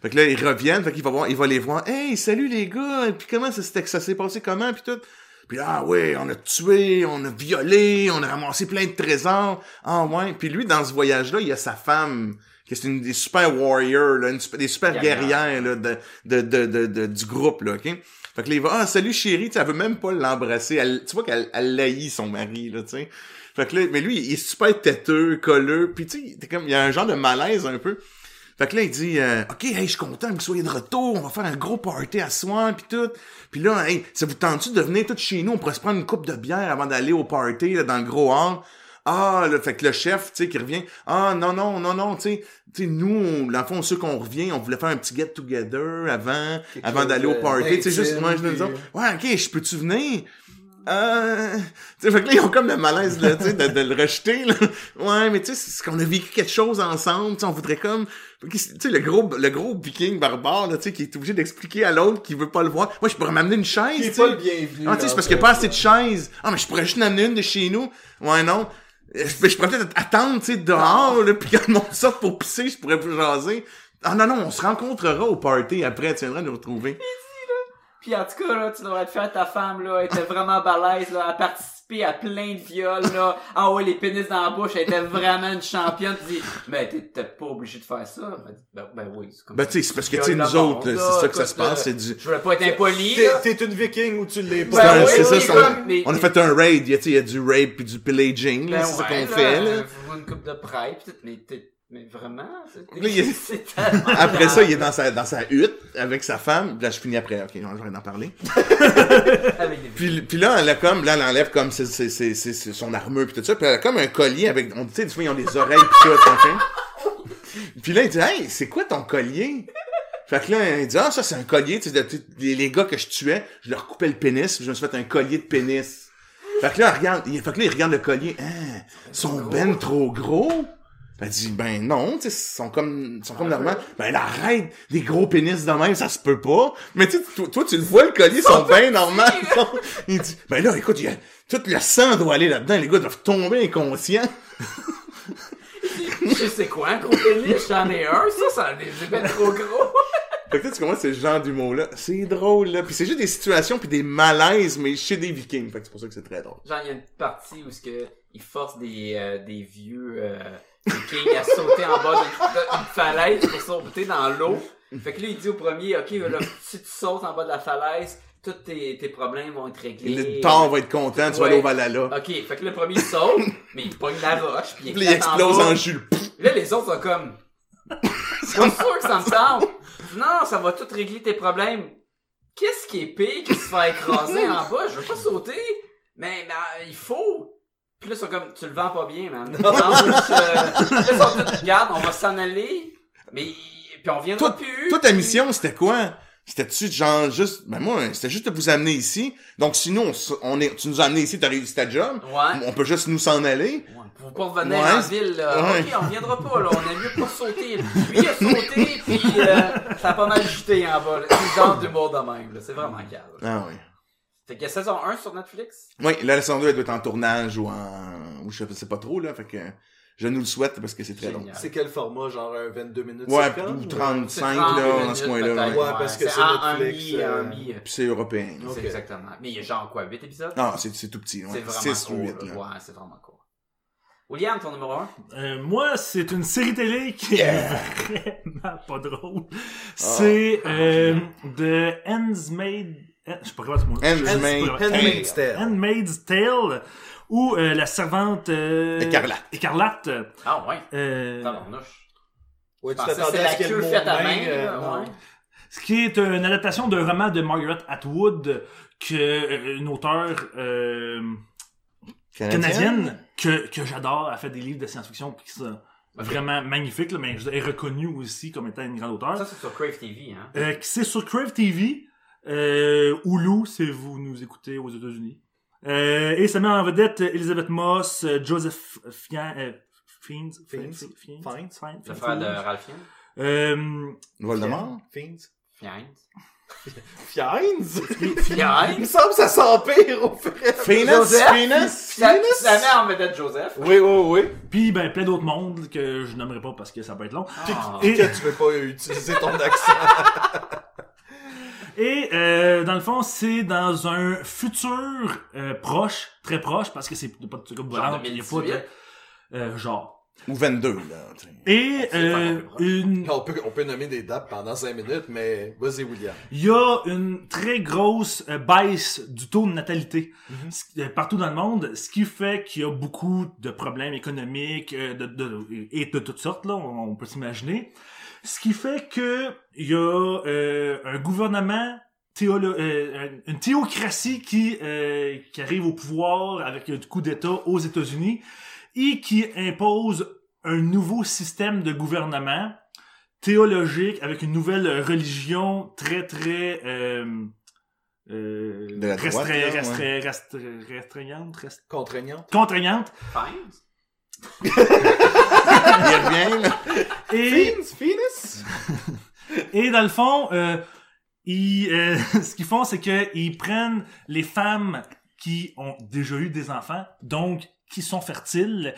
Fait que là, ils reviennent, fait qu'il va voir, il va les voir. Hey, salut les gars, puis comment ça s'était, ça s'est passé comment, puis tout? Puis ah ouais, on a tué, on a violé, on a ramassé plein de trésors. Ah ouais. Puis lui, dans ce voyage-là, il y a sa femme, qui est une des super warriors, là, une des super Guerrière. guerrières là, de, de, de, de, du groupe, là, ok? Fait que là, il va, ah, salut chérie, tu sais, elle veut même pas l'embrasser. Elle, tu vois qu'elle elle haït son mari, là, tu sais. Fait que là, mais lui, il est super têteux, colleux, puis tu sais, comme, il y a un genre de malaise un peu. Fait que là, il dit, euh, OK, hey, je suis content que vous soyez de retour, on va faire un gros party à soir, puis tout. Puis là, hey, ça vous tente-tu de venir tout chez nous, on pourrait se prendre une coupe de bière avant d'aller au party, là, dans le gros hall? Ah, là, fait que le chef, tu sais, qui revient, ah, non, non, non, non, tu sais, tu sais, nous, on- dans le fond, ceux qu'on revient, on voulait faire un petit get-together avant, Quelque avant d'aller au party, tu sais, juste, moi, je me disais, puis- ouais, ok, je peux-tu venir? Euh, tu sais, fait que là, ils ont comme le malaise, là, tu sais, de, de le rejeter, là. Ouais, mais tu sais, c'est qu'on a vécu quelque chose ensemble, tu sais, on voudrait comme, tu sais, le gros, le gros viking barbare, là, tu sais, qui est obligé d'expliquer à l'autre qui veut pas le voir. Moi, je pourrais m'amener une chaise, Qui est tu sais. pas le bienvenu. Ah, tu sais, c'est parce qu'il n'y a pas assez de chaises. Ah, mais je pourrais juste en amener une de chez nous. Ouais, non. Euh, Je, pourrais peut-être attendre, tu sais, dehors, là, puis quand le monde sorte pour pisser, je pourrais plus jaser. Ah, non, non, on se rencontrera au party après, tu viendras nous retrouver. Puis en tout cas, là, tu devrais te faire ta femme, là, elle était vraiment balèze, là, à à plein de viols, là. Ah ouais, les pénis dans la bouche, elle était vraiment une championne. Tu dis, mais t'es pas obligé de faire ça. Ben, ben, ben oui, c'est comme Ben, ça. tu sais, c'est parce que, Tu sais, nous autres, c'est ça que ça se passe, c'est du... Je voulais pas être impoli. T'es une viking ou tu l'es pas? Ben c'est ça, on a fait un raid, il y a, tu sais, il y a du rape puis du pillaging, là, Ben c'est ça qu'on fait, là. faut une coupe de prêt, mais t'es- Mais vraiment, c'est c'est tellement Après ça, il est dans sa, dans sa hutte avec sa femme. Là, je finis après. Ok, non, je vais en parler. Puis, puis là, elle a comme, là, elle enlève comme ses- son armure puis tout ça. Puis elle a comme un collier avec, on tu sais, des fois, ils ont des oreilles pis tout, ok? Puis là, il dit, hey, c'est quoi ton collier? Fait que là, il dit, ah, ça, c'est un collier, tu sais, tu- les, les gars que je tuais, je leur coupais le pénis, puis je me suis fait un collier de pénis. Fait que là, regarde, il, fait que là, il regarde le collier, hein, sont ben trop gros? Elle dit, ben non, tu sais, ils sont comme, ils sont comme normal. Ben là, arrête, des gros pénis de même, ça se peut pas. Mais tu sais, toi, toi, tu le vois, le collier, ils sont bien normal. Ils sont- Il dit, ben là, écoute, il y a, tout le sang doit aller là-dedans, les gars doivent tomber inconscients. Je sais quoi, un gros pénis, j'en ai un, ça, ça c'est ben trop gros. Fait que tu comprends, c'est ce genre d'humour-là. C'est drôle, là. Puis c'est juste des situations puis des malaises, mais chez des vikings. Fait que c'est pour ça que c'est très drôle. Genre, il y a une partie où ce que il force des, euh, des vieux euh, vikings à sauter en bas d'une falaise pour sauter dans l'eau. Fait que là, il dit au premier, ok, là, si tu sautes en bas de la falaise, tous tes, tes problèmes vont être réglés. Le temps va être content, tu vas aller au. Valhalla. Ok, fait que le premier il saute, mais il pogne la roche, puis il, Puis il explose bas. en jus. Là, les autres sont comme. C'est sûr que ça me tente. Non, ça va tout régler tes problèmes. Qu'est-ce qui est pire que se faire écraser en bas? Je veux pas sauter. Mais, mais, euh, il faut. Puis là, ils sont comme, tu le vends pas bien, man. Non, je- là, ils sont tous, regarde, on va s'en aller. Mais, puis on viendra Toi, plus. toi, ta mission, c'était quoi? C'était-tu genre juste, ben moi, c'était juste de vous amener ici. Donc sinon, on, est, tu nous as amenés ici, t'as réussi ta job. Ouais. On peut juste nous s'en aller. Ouais, Pour pas revenir Ouais. en ville, là. Ouais. Ok, on viendra pas, là. On a mieux pas sauter. Lui, a sauté, puis euh, ça a pas mal jeté en bas, là. C'est genre d'humour de même, là. C'est vraiment calme. Ah oui. Fait qu'il y a saison 1 sur Netflix? Oui, là, la saison 2, elle doit être en tournage ou en, ou je sais pas trop, là. Fait que, je nous le souhaite parce que c'est très long. C'est quel format? Genre un 22 minutes? Ouais, ou ou- 35, C'est là, 30 dans minutes, ce coin-là. ouais. Ouais, parce que c'est Netflix, mi- euh, Puis c'est européen. C'est exactement. Mais il y a genre quoi, 8 épisodes? Ah, c'est, c'est tout petit, c'est ouais. vraiment 6 court. ou 8, là. là. Ouais, c'est vraiment court. William, ton numéro 1? Euh, moi, c'est une série télé qui est vraiment pas drôle. C'est euh, The Handmaid... euh, Je sais pas comment Handmaid's Tale. Handmaid's Tale ou euh, la servante euh, Écarlate. Écarlate. Ah ouais. euh, Tabarnouche. Ouais, tu t'attendais c'est à la ce qu'il y ait faite à main, euh, ouais. ce qui est une adaptation d'un roman de Margaret Atwood, que euh, une auteure euh, canadienne? que, que j'adore. Elle fait des livres de science-fiction puis qui sont vraiment magnifiques, là, mais elle est reconnue aussi comme étant une grande auteure. Ça, c'est sur Crave TV, hein. Euh, qui- c'est sur Crave TV, euh, Hulu, si vous nous écoutez aux États-Unis. Euh, et ça met en vedette Elizabeth Moss, Joseph Fiennes, euh, Fiennes, Fiennes. Fiennes, Fiennes, Fiennes. Fiennes, Le frère de Fiennes. Ralph Fiennes. Euh, Voldemort? Fiends. Fiennes. Fiends? Il me Fiennes. semble que ça s'empire au Phoenix? Joseph? Phoenix? Ça, ça met en vedette Joseph. Oui, oui, oui. Puis ben plein d'autres mondes que je nommerai pas parce que ça peut être long. Ah. Et, Que tu veux pas utiliser ton accent. et euh, dans le fond, c'est dans un futur euh, proche, très proche, parce que c'est pas de comme Genre volant, il y a pas de 2018. euh, genre. Ou 22, là. tu sais. Et C'est euh, une on, peut, on peut nommer des dates pendant 5 minutes, mais vas-y, William. Il y a une très grosse euh, baisse du taux de natalité Mhm. ce- euh, partout dans le monde, ce qui fait qu'il y a beaucoup de problèmes économiques euh, de, de- et de toutes sortes, là, on, on peut s'imaginer. Ce qui fait que il y a euh, un gouvernement théolo- euh, une théocratie qui, euh, qui arrive au pouvoir avec un coup d'État aux États-Unis et qui impose un nouveau système de gouvernement théologique avec une nouvelle religion très très euh, euh, De la droite, restreint- là, restreint- restreint- restreignante, rest- Contraignante. contraignante. Il revient, là. et? Et dans le fond, euh, ils, euh, ce qu'ils font, c'est qu'ils prennent les femmes qui ont déjà eu des enfants, donc qui sont fertiles,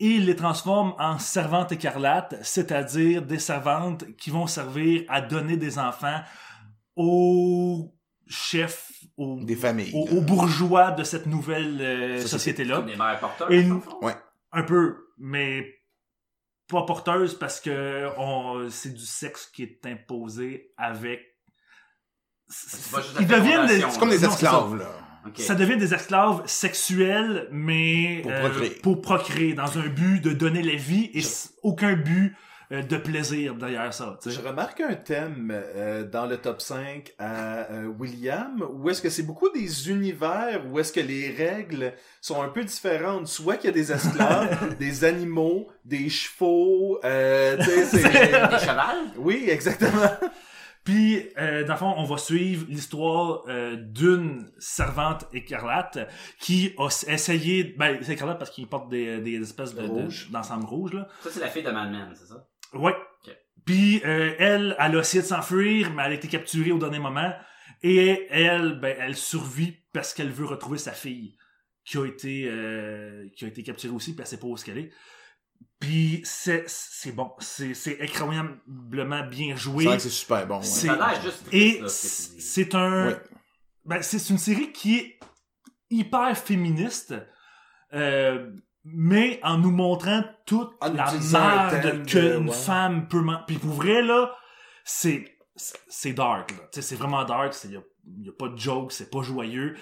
et ils les transforment en servantes écarlates, c'est-à-dire des servantes qui vont servir à donner des enfants aux chefs, aux, Des familles. aux, bourgeois de cette nouvelle euh, société-là. Des mères porteuses. Et. Ouais. Un peu, mais pas porteuse parce que on, c'est du sexe qui est imposé avec. Ils deviennent des, C'est comme des Non, esclaves, là. Ça devient des esclaves sexuels, mais Pour euh, procréer. pour procréer, dans un but de donner la vie et aucun but euh, de plaisir derrière ça. tu sais. Je remarque un thème euh, dans le top 5 à euh, William, où est-ce que c'est beaucoup des univers, où est-ce que les règles sont un peu différentes. Soit qu'il y a des esclaves, des animaux, des chevaux, euh, tu sais, c'est... Des chevals? Oui, exactement. Puis, euh, dans le fond, on va suivre l'histoire euh, d'une servante écarlate qui a essayé... Ben, c'est écarlate parce qu'il porte des, des espèces de, de- Rouge. d'ensemble rouge, là. Ça, c'est la fille de Mad Men, c'est ça? Ouais. Puis euh, elle, elle a essayé de s'enfuir, mais elle a été capturée au dernier moment. Et elle, ben, elle survit parce qu'elle veut retrouver sa fille, qui a été, euh, qui a été capturée aussi, puis elle sait pas où est-ce qu'elle est. Puis c'est, c'est bon, c'est, c'est incroyablement bien joué. C'est vrai que c'est super bon. ouais. C'est- Ça a l'air juste triste, Et là, ce que tu dis. c'est un, Ouais. ben, c'est une série qui est hyper féministe, euh, mais en nous montrant toute En la merde qu'une ouais. femme peut man- Puis pour vrai, là, c'est, c'est dark, là. Tu sais, c'est vraiment dark, il y a, y a pas de joke, c'est pas joyeux.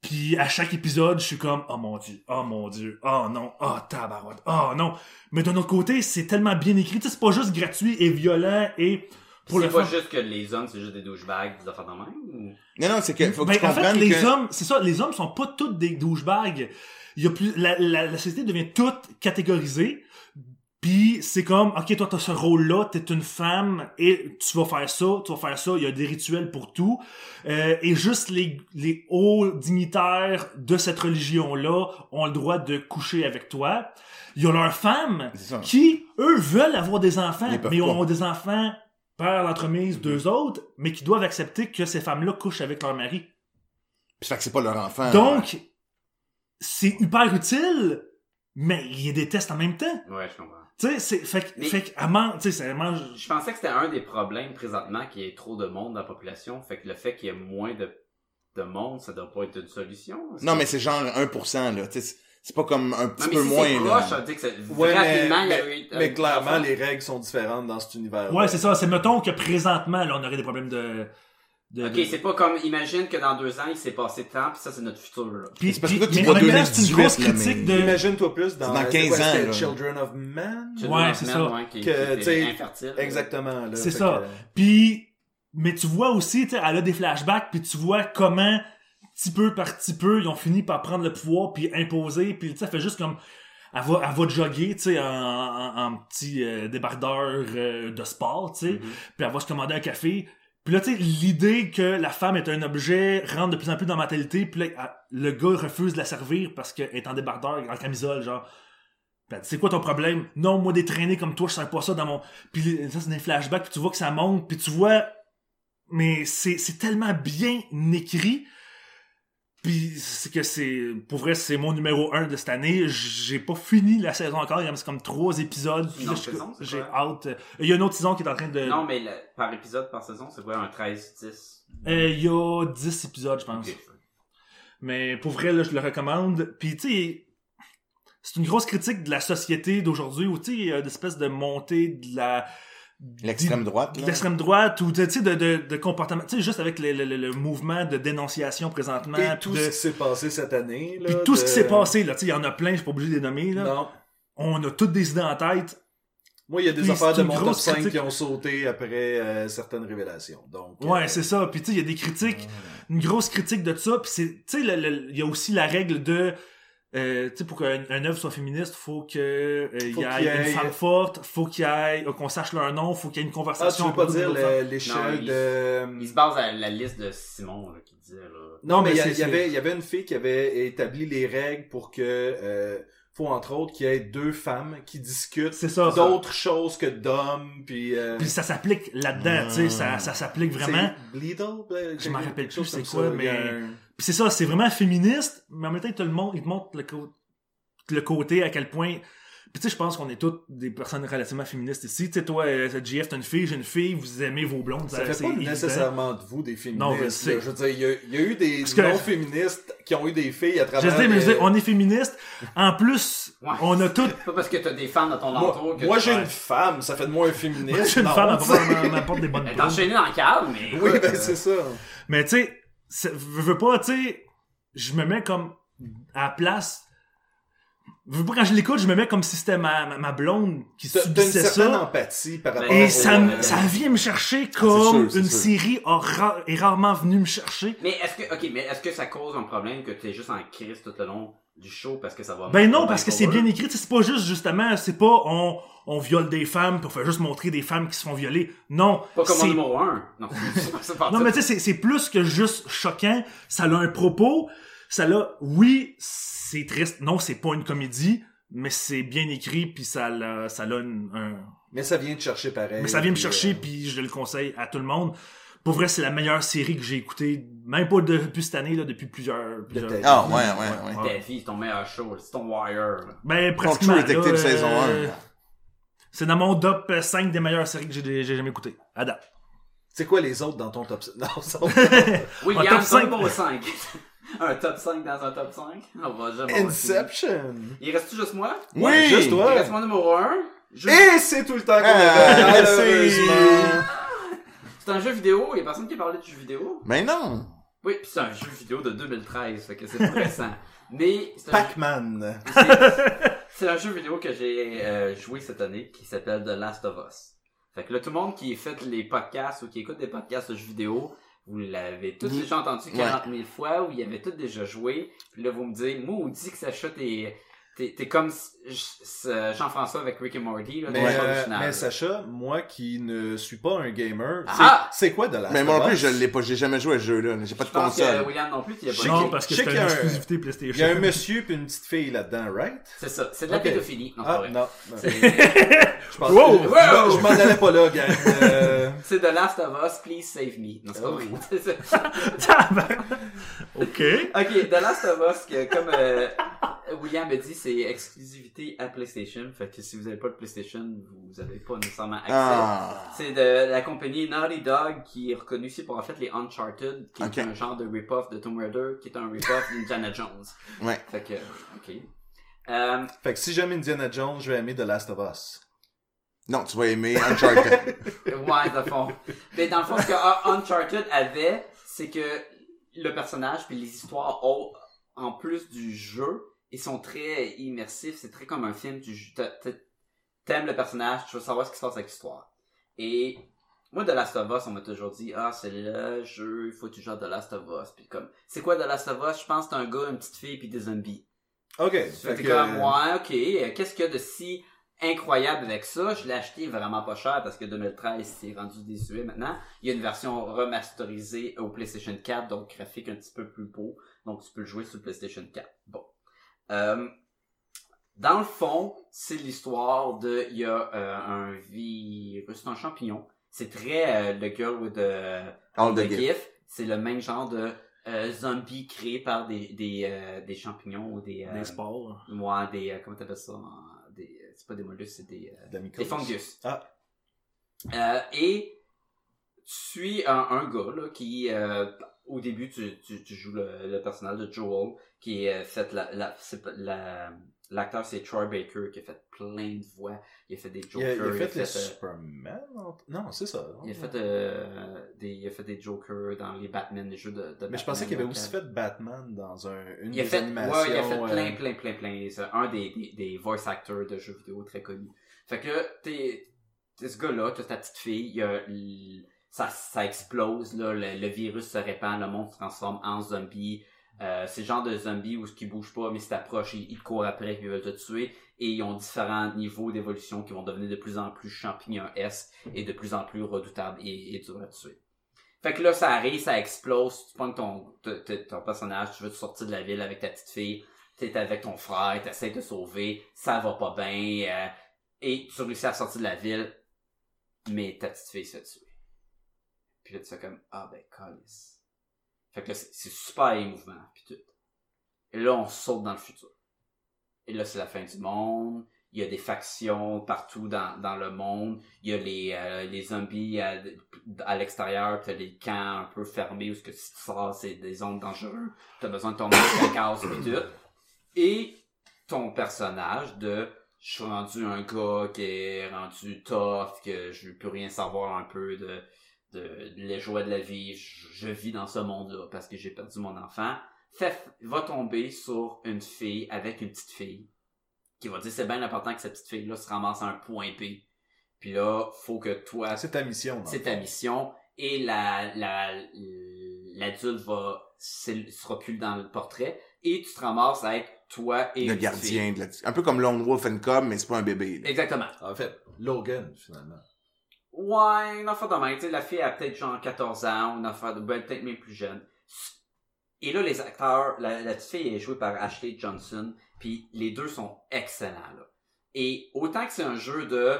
Puis à chaque épisode, je suis comme oh mon dieu, oh mon dieu, oh non, oh tabarouette, oh non. Mais d'un autre côté, c'est tellement bien écrit, tu sais, c'est pas juste gratuit et violent et pour C'est le pas fun. juste que les hommes, c'est juste des douchebags, des affaires de même? Ou... Non, non, c'est que faut que Ben, tu en fait, les que... hommes, c'est ça, les hommes sont pas tous des douchebags. Il y a plus, la, la, la société devient toute catégorisée. Puis c'est comme, ok, toi t'as ce rôle-là, t'es une femme et tu vas faire ça, tu vas faire ça. Il y a des rituels pour tout. Euh, et juste les, les hauts dignitaires de cette religion-là ont le droit de coucher avec toi. Il y a leurs femmes ça. qui, eux, veulent avoir des enfants, Ils mais pas. ont des enfants par l'entremise d'eux autres, mais qui doivent accepter que ces femmes-là couchent avec leur mari. Puis fait que c'est pas leur enfant. Donc, c'est hyper utile, mais ils les détestent en même temps. Ouais, je comprends. Tu sais, c'est, fait, que- Mais- fait que, man- tu sais, c'est vraiment, Je pensais que c'était un des problèmes présentement qu'il y ait trop de monde dans la population. Fait que le fait qu'il y ait moins de, de monde, ça doit pas être une solution. Est-ce Non, que- mais c'est genre 1%, là. Tu sais, c'est- pas comme un petit Non, peu si moins, c'est là. que Ouais, mais, rapidement, il y a mais- eu... mais clairement, les règles sont différentes dans cet univers. ouais, c'est ça, c'est mettons que présentement, là, on aurait des problèmes de, de, Ok, de- c'est pas comme, imagine que dans deux ans, il s'est passé de temps, puis ça, c'est notre futur, là. Puis, C'est parce que toi, tu vois c'est une 2018, grosse critique de, Imagine-toi plus dans, dans euh, 15 quoi, ans. Children of Man? Children Ouais, of c'est ça. ouais, qui, Que, tu sais, infertile. Exactement. là. C'est ça. que- Puis, mais tu vois aussi, tu sais, elle a des flashbacks, puis tu vois comment, petit peu par petit peu, ils ont fini par prendre le pouvoir, puis imposer, puis tu sais, elle fait juste comme, elle va, elle va jogger, tu sais, en, en, en petit euh, débardeur euh, de sport, tu sais, Mhm. puis elle va se commander un café. Puis là, tu sais, l'idée que la femme est un objet rentre de plus en plus dans la mentalité, puis là, elle- le gars refuse de la servir parce qu'elle est en débardeur, en camisole, genre. C'est quoi ton problème? Non, moi, des traînées comme toi, je sers pas ça dans mon... Puis ça, c'est des flashbacks, puis tu vois que ça monte, puis tu vois... Mais c'est c'est tellement bien écrit. Puis c'est que c'est... Pour vrai, c'est mon numéro 1 de cette année. J'ai pas fini la saison encore. Il y a comme trois épisodes. J'ai hâte. Il y a une autre saison qui est en train de... Non, mais par épisode, par saison, c'est quoi, un 13-10? Euh, Il y a 10 épisodes, je pense. Mais pour vrai, là, je le recommande. Puis, tu sais, c'est une grosse critique de la société d'aujourd'hui où, tu sais, il y a une espèce de montée de la... L'extrême droite, l'extrême droite ou tu sais de, de, de comportement tu sais juste avec le, le, le- le mouvement de dénonciation présentement Et tout de- ce qui s'est passé cette année. Là, puis tout ce qui s'est passé là tu sais il y en a plein je suis pas obligé de les nommer là Non. on a toutes des idées en tête Moi, il y a des Puis affaires de mon top grosse 5 critique. qui ont sauté après euh, certaines révélations. Donc, ouais euh, c'est ça puis tu sais il y a des critiques une grosse critique de ça puis c'est tu sais il y a aussi la règle de euh, tu sais pour qu'un un œuvre soit féministe faut que euh, il Faut y ait qu'il y ait- une femme forte faut qu'il y ait euh, qu'on sache leur nom faut qu'il y ait une Ah, tu conversation veux pas dire l'échelle de... Il se base à la liste de Simon, là, qui disait, là. Non, mais il y, avait, il y avait une fille qui avait établi les règles pour que... euh, faut entre autres qu'il y ait deux femmes qui discutent d'autres choses que d'hommes, puis... euh, puis ça s'applique là-dedans tu sais ça, ça s'applique vraiment euh, Je m'en rappelle chose plus c'est quoi, ça. Mais- Puis c'est ça, c'est vraiment féministe, mais en même temps, il te le montre, il te montre le, le côté à quel point. Puis tu sais, je pense qu'on est toutes des personnes relativement féministes ici. Tu sais, toi, euh, GF, t'as une fille, j'ai une fille, vous aimez vos blondes. Ça fait c'est pas évident. nécessairement de vous des féministes. Non, je sais. Je veux dire, il y a, il y a eu des non-féministes qui ont eu des filles à Je travers... sais, mais je veux les- dire, on est féministes. En plus, Ouais. on a toutes. Pas parce que t'as des fans dans ton entour Moi, que moi, tu j'ai une femme, ça fait de moi un féministe. Je suis une Non, femme, sais. elle m'apporte des bonnes Elle est enchaînée dans le cadre, mais. Oui, ben euh, c'est ça. Mais tu sais, c'est- veux pas, tu sais. je me mets comme à la place. Quand je l'écoute, je me mets comme si c'était ma, ma, ma blonde qui T'as t'as une subissait certaine ça. empathie par rapport Et ça, euh, ça vient me chercher c'est comme sûr, une sûr. série a ra- est rarement venue me chercher. Mais est-ce que, ok, mais est-ce que ça cause un problème que t'es juste en crise tout le long? Du show parce que ça va Ben non, parce que c'est bien écrit. Tu sais, C'est pas juste, justement, c'est pas on, on viole des femmes pour faire juste montrer des femmes qui se font violer. Non. Pas comme c'est- en numéro 1. Non, mais tu sais, c'est- c'est plus que juste choquant. Ça a un propos. Ça l'a, oui, c'est triste. Non, c'est pas une comédie, mais c'est bien écrit, puis ça l'a, ça l'a une- un, Mais ça vient te chercher pareil. mais ça vient me chercher, euh, puis je le conseille à tout le monde. Pour vrai, c'est la meilleure série que j'ai écoutée, même pas depuis cette année, là, depuis plusieurs... plusieurs... vie. Ah, ouais, ouais, ouais. Ta vie, c'est ton meilleur show, c'est ton Wire. là. Ben, True pratiquement. Detective là, saison euh, 1. C'est dans mon top 5 des meilleures séries que j'ai j'ai jamais écoutées. À date. C'est quoi les autres dans ton top Non, ça William, top top cinq. numéro 5. un top 5 dans un top 5? On va jamais. Inception. Il reste juste moi? Oui! Juste Il toi. reste mon numéro 1. Et c'est tout le temps qu'on Ah, avait, c'est- malheureusement. C'est un jeu vidéo, il y a personne qui a parlé de jeu vidéo. Mais non! Oui, pis c'est un jeu vidéo de 2013, fait que c'est pas récent. Mais c'est un, Pac-Man. c'est- c'est un jeu vidéo que j'ai euh, joué cette année qui s'appelle The Last of Us. Fait que là, tout le monde qui fait les podcasts ou qui écoute des podcasts de jeux vidéo, vous l'avez tous Oui. déjà entendu Ouais. 40 000 fois, ou il y avait tous déjà joué. Puis là, vous me dites, moi, on dit que Sacha, t'es, t'es, comme s- Jean-François avec Rick et Morty, là, Mais, pas euh, mais Sacha, moi qui ne suis pas un gamer, c'est- Ah! c'est quoi de la Mais moi non plus, je l'ai pas, j'ai jamais joué à ce jeu-là. J'ai pas de Je pense que console. William non plus, as Je pas. Non, parce que c'est une a un- exclusivité PlayStation. Il y a un monsieur puis une petite fille là-dedans, right? C'est ça, c'est de la pédophilie. Non, c'est pas Ah, vrai. non. Je pense Wow! que- je- je m'en allais pas là, gang. Euh, C'est The Last of Us, Please Save Me. Non, c'est pas Oh. vrai. C'est ça. ok. ok, The Last of Us, que, comme euh, William a dit, c'est exclusivité à PlayStation. Fait que si vous n'avez pas de PlayStation, vous n'avez pas nécessairement accès. Ah. C'est de la compagnie Naughty Dog qui est reconnue ici pour en fait les Uncharted, qui est un genre de rip-off de Tomb Raider, qui est un rip-off d'Indiana Jones. Ouais. Fait que, ok. Euh, Fait que si j'aime Indiana Jones, je vais aimer The Last of Us. Non, tu vas aimer Uncharted. Ouais, dans le fond. Mais dans le fond, ce que ah, Uncharted avait, c'est que le personnage puis les histoires, ont, en plus du jeu, ils sont très immersifs. C'est très comme un film. Tu t'a- t'a- t'aimes le personnage, tu veux savoir ce qui se passe avec l'histoire. Et moi, The Last of Us, on m'a toujours dit, ah, c'est le jeu, il faut que tu joues à The Last of Us. Puis comme, c'est quoi The Last of Us? Je pense que c'est un gars, une petite fille puis des zombies. Ok. Fait que comme, ouais, ok, qu'est-ce qu'il y a de si incroyable avec ça? Je l'ai acheté vraiment pas cher parce que 2013, c'est rendu désuet maintenant. Il y a une version remasterisée au PlayStation 4, donc graphique un petit peu plus beau. Donc tu peux le jouer sur le PlayStation 4. Bon. Euh, dans le fond, c'est l'histoire de, il y a euh, un virus, c'est un champignon. C'est très euh, le girl with the, All the the gift. GIF, c'est le même genre de euh, zombie créé par des des, euh, des champignons ou des euh, Des sports. ouais, des euh, comment t'appelles ça? Des c'est pas des mollusques c'est des euh, des fungus Ah. Euh, et tu suis un, un gars là, qui euh, au début tu, tu, tu joues le, le personnage de Joel qui est euh, fait la la l'acteur c'est Troy Baker qui a fait plein de voix il a fait des Il Jokers a, il a fait euh, Superman? non? C'est ça. il a fait euh, des il a fait des Jokers dans les Batman les jeux de, de Mais je pensais qu'il avait aussi fait Batman dans un, une il a des fait, animations. ouais, il a fait plein, euh, plein, plein, plein. C'est un des, des, des voice actors de jeux vidéo très connus. Fait que là, t'es, t'es ce gars-là, t'as ta petite fille, il y a ça, ça explose, là, le, le virus se répand, le monde se transforme en zombie. Euh, c'est le genre de zombie où ce qui bouge pas, mais si t'approches, ils, ils te courent après, ils veulent te tuer. Et ils ont différents niveaux d'évolution qui vont devenir de plus en plus champignons-esques et de plus en plus redoutables et, et durs à tuer. Fait que là, ça arrive, ça explose, tu prends ton, ton, personnage, tu veux te sortir de la ville avec ta petite fille, t'es avec ton frère, t'essaies de sauver, ça va pas bien, euh, et tu réussis à sortir de la ville, mais ta petite fille se tuer. Puis tu fais comme, ah ben, calice. Fait que là, c'est super émouvant, puis tout. Et là, on saute dans le futur. Et là, c'est la fin du monde. Il y a des factions partout dans, dans le monde. Il y a les, euh, les zombies à, à l'extérieur. T'as les camps un peu fermés où ce que tu sors, c'est des zones dangereuses. T'as besoin de ton casse et tout. Et ton personnage de je suis rendu un gars qui est rendu tough, que je veux plus rien savoir un peu de, de, les joies de la vie. Je, je vis dans ce monde-là parce que j'ai perdu mon enfant. fait, va tomber sur une fille avec une petite fille qui va dire c'est bien important que cette petite fille-là se ramasse à un point P. Puis là, faut que toi, C'est ta mission. c'est ta mission et la la l'adulte va sera plus dans le portrait et tu te ramasses à être toi et Le une gardien fille. de la... Un peu comme Lone Wolf and Cub, mais c'est pas un bébé. là. Exactement. En fait, Logan, finalement. Ouais, une affaire de. Tu la fille a peut-être genre 14 ans, une affaire de, ben, peut-être même plus jeune. Et là, les acteurs, la, la petite fille est jouée par Ashley Johnson, puis les deux sont excellents, là. Et autant que c'est un jeu de,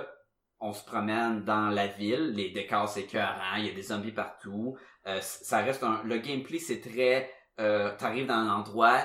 on se promène dans la ville, les décors c'est écœurant, il y a des zombies partout, euh, ça reste un, le gameplay c'est très, euh, t'arrives dans un endroit,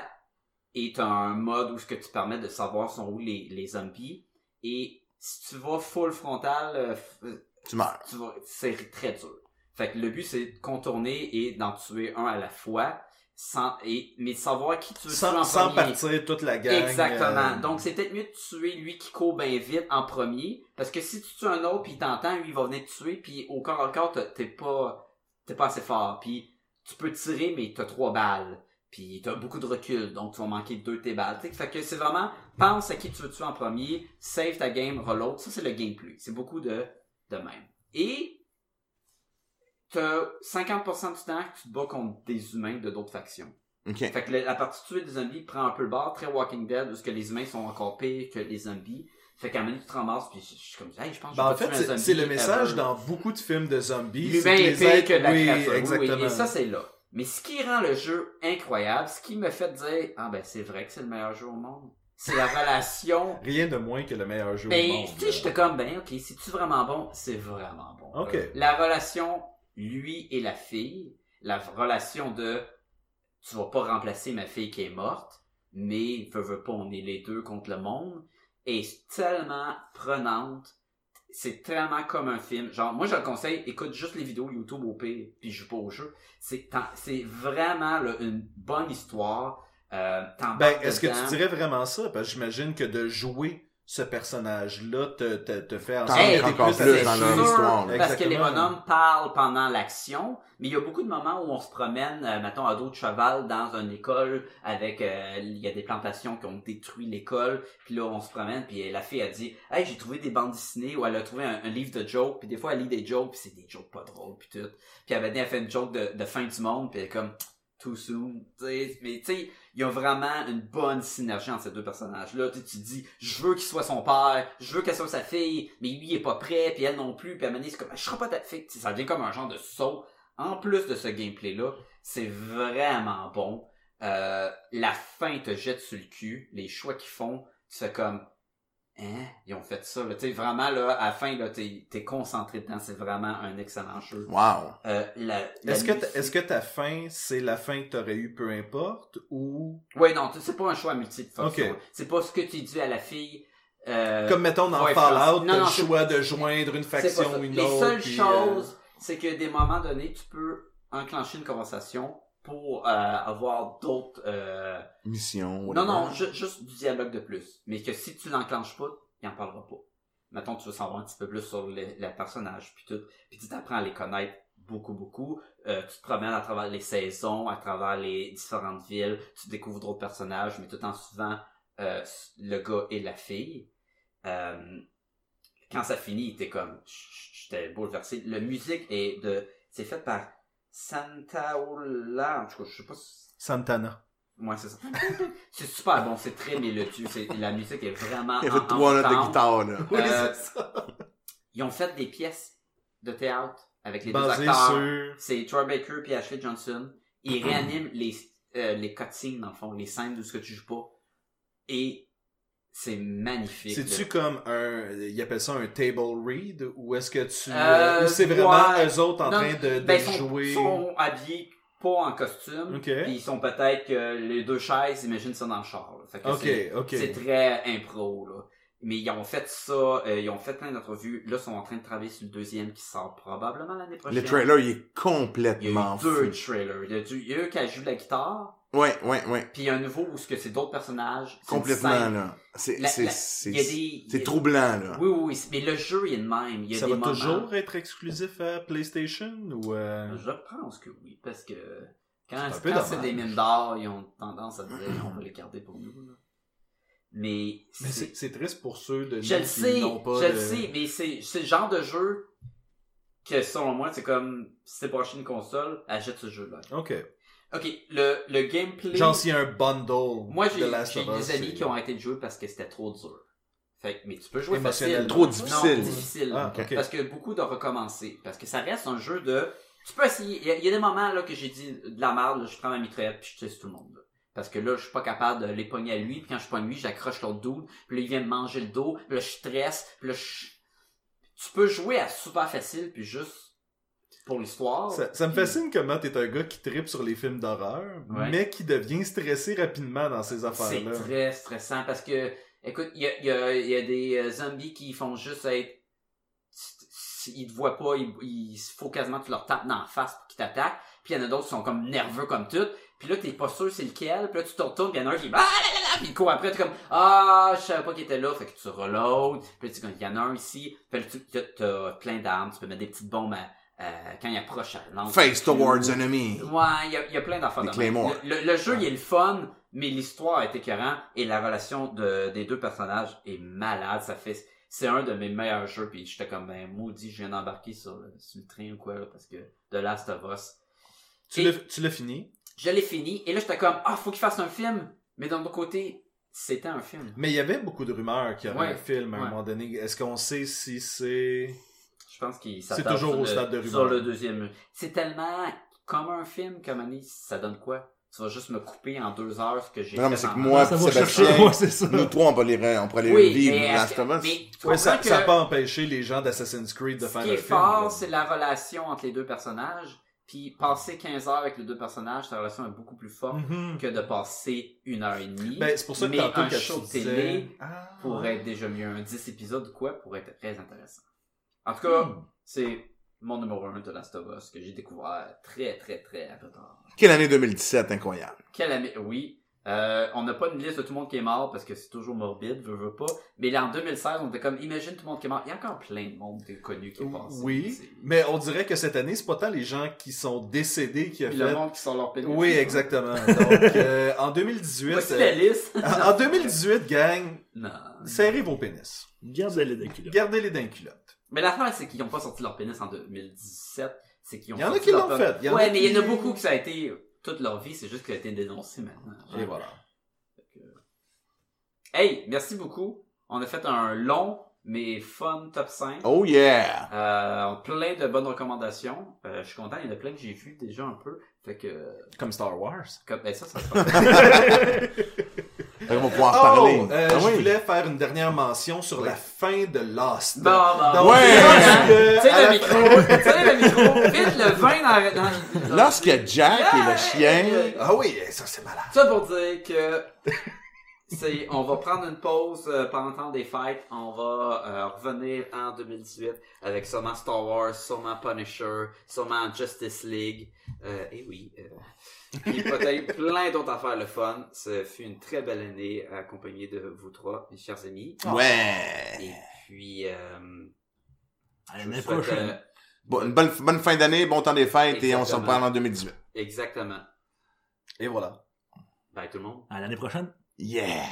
et t'as un mode où ce que tu permets de savoir sont où les, les zombies, et si tu vas full frontal, euh, f- Tu meurs. c'est très dur. Fait que le but c'est de contourner et d'en tuer un à la fois, sans et mais de savoir qui tu veux tuer en sans premier. partir toute la gang. Exactement. euh, Donc c'est peut-être mieux de tuer lui qui court bien vite en premier, parce que si tu tues un autre puis il t'entend, lui il va venir te tuer puis au corps à corps t'es pas t'es pas assez fort puis tu peux tirer mais t'as trois balles puis t'as beaucoup de recul donc tu vas manquer deux de tes balles. Fait que c'est vraiment pense à qui tu veux tuer en premier, save ta game, reload. Ça c'est le gameplay. C'est beaucoup de de même. Et t'as 50% du temps que tu te bats contre des humains de d'autres factions. Fait que la partie tuer des zombies prend un peu le bord, très Walking Dead, où ce que les humains sont encore pires que les zombies. Fait qu'à un moment tu te ramasses, puis je je suis comme, hey, je pense que Ben, je en vais fait, c'est zombie c'est le message ever. dans beaucoup de films de zombies. L'humain est pire êtres- que la oui, créature. Oui, et ça, c'est là. Mais ce qui rend le jeu incroyable, ce qui me fait dire, ah ben, c'est vrai que c'est le meilleur jeu au monde, c'est la relation Rien de moins que le meilleur jeu au mais monde. tu sais, j'étais comme ben ok, c'est-tu vraiment bon? C'est vraiment bon. Ok. La relation, lui et la fille, la relation de tu vas pas remplacer ma fille qui est morte, mais veux, veux pas, on est les deux contre le monde, est tellement prenante. C'est tellement comme un film. Genre, moi, je le conseille, écoute juste les vidéos YouTube au pire, puis je joue pas au jeu. C'est, vraiment là, une bonne histoire. Euh, Ben, est-ce que tu dirais vraiment ça? Parce que j'imagine que de jouer ce personnage-là te, te, te fait en Hey, encore plus plus dans leur histoire, là. Parce que les bonhommes parlent pendant l'action, mais il y a beaucoup de moments où on se promène, euh, mettons, à dos de cheval dans une école avec, euh, il y a des plantations qui ont détruit l'école, puis là on se promène, puis la fille a dit, hey j'ai trouvé des bandes dessinées, ou elle a trouvé un, un livre de jokes, puis des fois elle lit des jokes, puis c'est des jokes pas drôles, puis tout, puis elle elle fait une joke de, de fin du monde, puis elle est comme too soon, tu sais, mais tu sais, il y a vraiment une bonne synergie entre ces deux personnages-là. Tu, te dis, je veux qu'il soit son père, je veux qu'elle soit sa fille, mais lui il est pas prêt, puis elle non plus, puis à c'est comme, je serai pas ta fille. Ça devient comme un genre de saut. En plus de ce gameplay-là, c'est vraiment bon. Euh, la fin te jette sur le cul, les choix qu'ils font, tu fais comme, hein, ils ont fait ça, là. Tu sais, vraiment, là, à la fin, là, t'es, t'es concentré dedans, c'est vraiment un excellent jeu. Wow. Euh, la, la Est-ce que, est-ce que ta fin, c'est la fin que t'aurais eu peu importe, ou... Ouais, non, tu- c'est pas un choix multiple. Ok. C'est pas ce que tu dis à la fille. euh, Comme mettons dans ouais, Fallout, non, t'as non, le choix de joindre une faction ou une Les autre. seules puis, choses, c'est que des moments donnés, tu peux enclencher une conversation pour euh, avoir d'autres. euh, Mission. Non, non, ju- juste du dialogue de plus. Mais que si tu l'enclenches pas, il en parlera pas. Mettons, tu veux savoir un petit peu plus sur le, le personnage, puis tout. Puis tu t'apprends à les connaître beaucoup, beaucoup. Euh, tu te promènes à travers les saisons, à travers les différentes villes. Tu découvres d'autres personnages, mais tout en suivant le gars et la fille. Quand ça finit, t'es comme... J'étais bouleversé. La musique est de... C'est fait par Santaola. En tout cas, je sais pas si... Santana. Ouais, c'est ça. c'est super bon, c'est très mélodieux. C'est, la musique est vraiment. Il y avait en- trois notes de guitare, là. Oui, Euh, c'est ça. Ils ont fait des pièces de théâtre avec les Basé deux acteurs. sur... C'est Troy Baker puis Ashley Johnson. Ils réaniment les, euh, les cutscenes, dans le fond, les scènes où ce que tu joues pas. Et c'est magnifique. C'est-tu comme un... Ils appellent ça un table read, ou est-ce que tu... Euh, ou c'est vraiment ouais. eux autres en Non, train de, de Ben, ils sont, jouer... sont habillés pas en costume. Ok. Puis ils sont peut-être que les deux chaises, imagine ça dans le char. là. Fait que c'est- Ok, ok. C'est très impro, là. Mais ils ont fait ça, euh, ils ont fait plein d'entrevues. Là, ils sont en train de travailler sur le deuxième qui sort probablement l'année prochaine. Le trailer, il est Il y a complètement eu deux fou. trailers. Il y a, du, il y a eu qui joue de la guitare, Ouais, ouais, ouais. puis il y a un nouveau où ce que c'est d'autres personnages. Complètement, là. C'est, c'est, troublant, là. Oui, oui, oui. Mais le jeu, il est de même. Il y a Ça des va moments... toujours être exclusif à PlayStation, ou... euh, Je pense que oui, parce que Quand, C'est des mines d'or, ils ont tendance à dire on va les garder pour nous. là. Mais, Mais c'est- triste pour ceux de je nous le qui sais, n'ont pas je de- le sais, mais c'est c'est le genre de jeu que selon moi, c'est comme si t'es pas acheté une console, achète ce jeu-là. Ok. Ok, le, le gameplay. Genre s'il y a un bundle Moi, de j'ai Last j'ai of Us, des amis c'est- qui ont arrêté de jouer parce que c'était trop dur. Fait que- mais tu peux jouer Émotionnellement. facile. Trop Non, difficile. difficile. Ah, ok. Parce que beaucoup de recommencer. Parce que ça reste un jeu de. Tu peux essayer. Il y, a- il y a des moments là que j'ai dit de la merde, là, je prends ma mitraillette puis je tue tout le monde. là. Parce que là, je suis pas capable de les pogner à lui, puis quand je pogne lui, j'accroche l'autre dude, puis là, il vient me manger le dos, puis là, je stresse, puis là, je... Tu peux jouer à super facile, puis juste pour l'histoire. Ça, ça me puis- fascine comment t'es un gars qui tripe sur les films d'horreur, Ouais. mais qui devient stressé rapidement dans ces C'est affaires-là. très stressant parce que, écoute, il y a, y, a, il y a des euh, zombies qui font juste être. Ils te voient pas, ils, il faut quasiment que tu leur tapes dans la face pour qu'ils t'attaquent. Puis il y en a d'autres qui sont comme nerveux comme tout. Puis là, t'es pas sûr c'est lequel. Puis là, tu te retournes, puis il y en a un qui. Ah, là, là, là, puis il court après, t'es comme Ah, je savais pas qu'il était là. Fait que tu reloads. Puis là, tu dis, il y en a un ici. Puis là, tu t'as- t'as plein d'armes. Tu peux mettre des petites bombes à- à- quand il approche. à lance Face towards enemy. Ouais, il y a, il y a plein d'affaires. Le, le- le jeu, il est le fun, mais l'histoire est écœurante et la relation de, des deux personnages est malade. Ça fait, c'est un de mes meilleurs jeux puis j'étais comme, ben, maudit, je viens d'embarquer sur, le- sur le train ou quoi, là, parce que The Last of Us. Tu l'as tu l'as fini, Je l'ai fini et là, j'étais comme, ah, faut qu'il fasse un film. Mais d'un autre côté, c'était un film. mais il y avait beaucoup de rumeurs qu'il y aurait Ouais. un film à un moment donné. Est-ce qu'on sait si c'est... Je pense qu'il C'est s'attarde toujours sur au le- stade de Sur le deuxième. C'est tellement comme un film, comme Annie, ça donne quoi? Tu vas juste me couper en deux heures ce que j'ai Non, mais c'est que moi, ça Sébastien, c'est ça. nous trois, on va les, on pourrait les Oui, vivre, mais que- mais ça n'a pas empêché les gens d'Assassin's Creed de ce faire qui un est film. fort, là. c'est la relation entre les deux personnages. Puis passer 15 heures avec les deux personnages, ta relation est beaucoup plus forte Mhm. que de passer une heure et demie. Ben, c'est pour ça que mais un show disais... télé Ah, pourrait ouais. être déjà mieux. Un 10 épisodes ou quoi pourrait être très intéressant. En tout cas, Hmm. c'est mon numéro 1 de Last of Us que j'ai découvert très très très à peu tard. Quelle année 2017, incroyable. Quelle année, oui. Euh, on n'a pas une liste de tout le monde qui est mort parce que c'est toujours morbide, veux, veux pas. Mais là, en 2016, on était comme, imagine tout le monde qui est mort. Il y a encore plein de monde qui est connu qui est passé. Oui, mais on dirait que cette année, c'est pas tant les gens qui sont décédés qui a Puis fait... le monde qui sont leur pénis. Oui, exactement. Donc, euh, en 2018... Voici la liste. en en 2018, gang, non. serrez vos pénis. Garde-les des culottes. Gardez-les dans les culottes. Mais l'affaire, c'est qu'ils n'ont pas sorti leur pénis en 2017. C'est qu'ils ont Il y en a qui l'ont fait. Il y en a ouais, mais il y en a beaucoup que ça a été toute leur vie. C'est juste ça a été dénoncé maintenant. Et voilà. Hey, merci beaucoup. On a fait un long mais fun top 5. Oh yeah! Euh, plein de bonnes recommandations. Euh, je suis content, il y en a plein que j'ai vu déjà un peu. Fait que, Comme Star Wars. comme, ben ça, ça se passe. Fait qu'on va pouvoir Oh, parler. euh, Ah je oui. voulais faire une dernière mention sur la fin de Lost. Bon, bon. Donc, Ouais. que Tu sais le micro, tu sais le micro, vite le vin dans, dans, dans- a Jack et le chien, Ah oui, ça c'est malade. Ça pour dire que c'est, on va prendre une pause euh, pendant le temps des fêtes. On va euh, revenir en 2018 avec sûrement Star Wars, sûrement Punisher, sûrement Justice League. Euh, et oui. Puis peut-être plein d'autres affaires le fun. Ce fut une très belle année accompagnée de vous trois, mes chers amis. Et ouais. puis, euh, À l'année prochaine. euh, Bon, une bonne, bonne fin d'année, bon temps des fêtes et on se reparle en 2018. exactement. Et voilà. Bye tout le monde. À l'année prochaine. Yeah!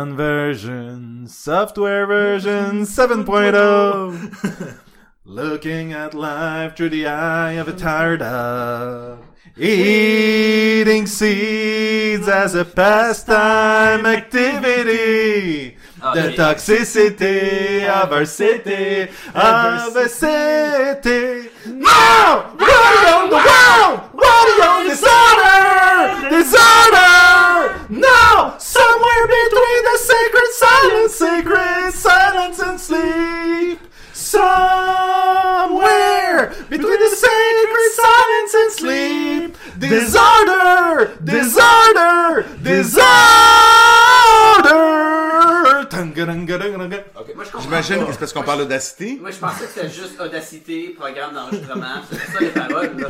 Conversion, software version 7.0. Looking at life through the eye of a tired dog. Eating seeds as a pastime activity. Ah, The j'ai- toxicity of our city, of a city. No! What on the world? What on disorder? Disorder! No! Somewhere between sleep somewhere between the sacred silence and sleep. Disorder, disorder, disorder. Okay, J'imagine que c'est parce qu'on parle d'audacité. Moi, je pensais que c'était juste audacité, programme d'enregistrement. C'est ça les paroles. Là.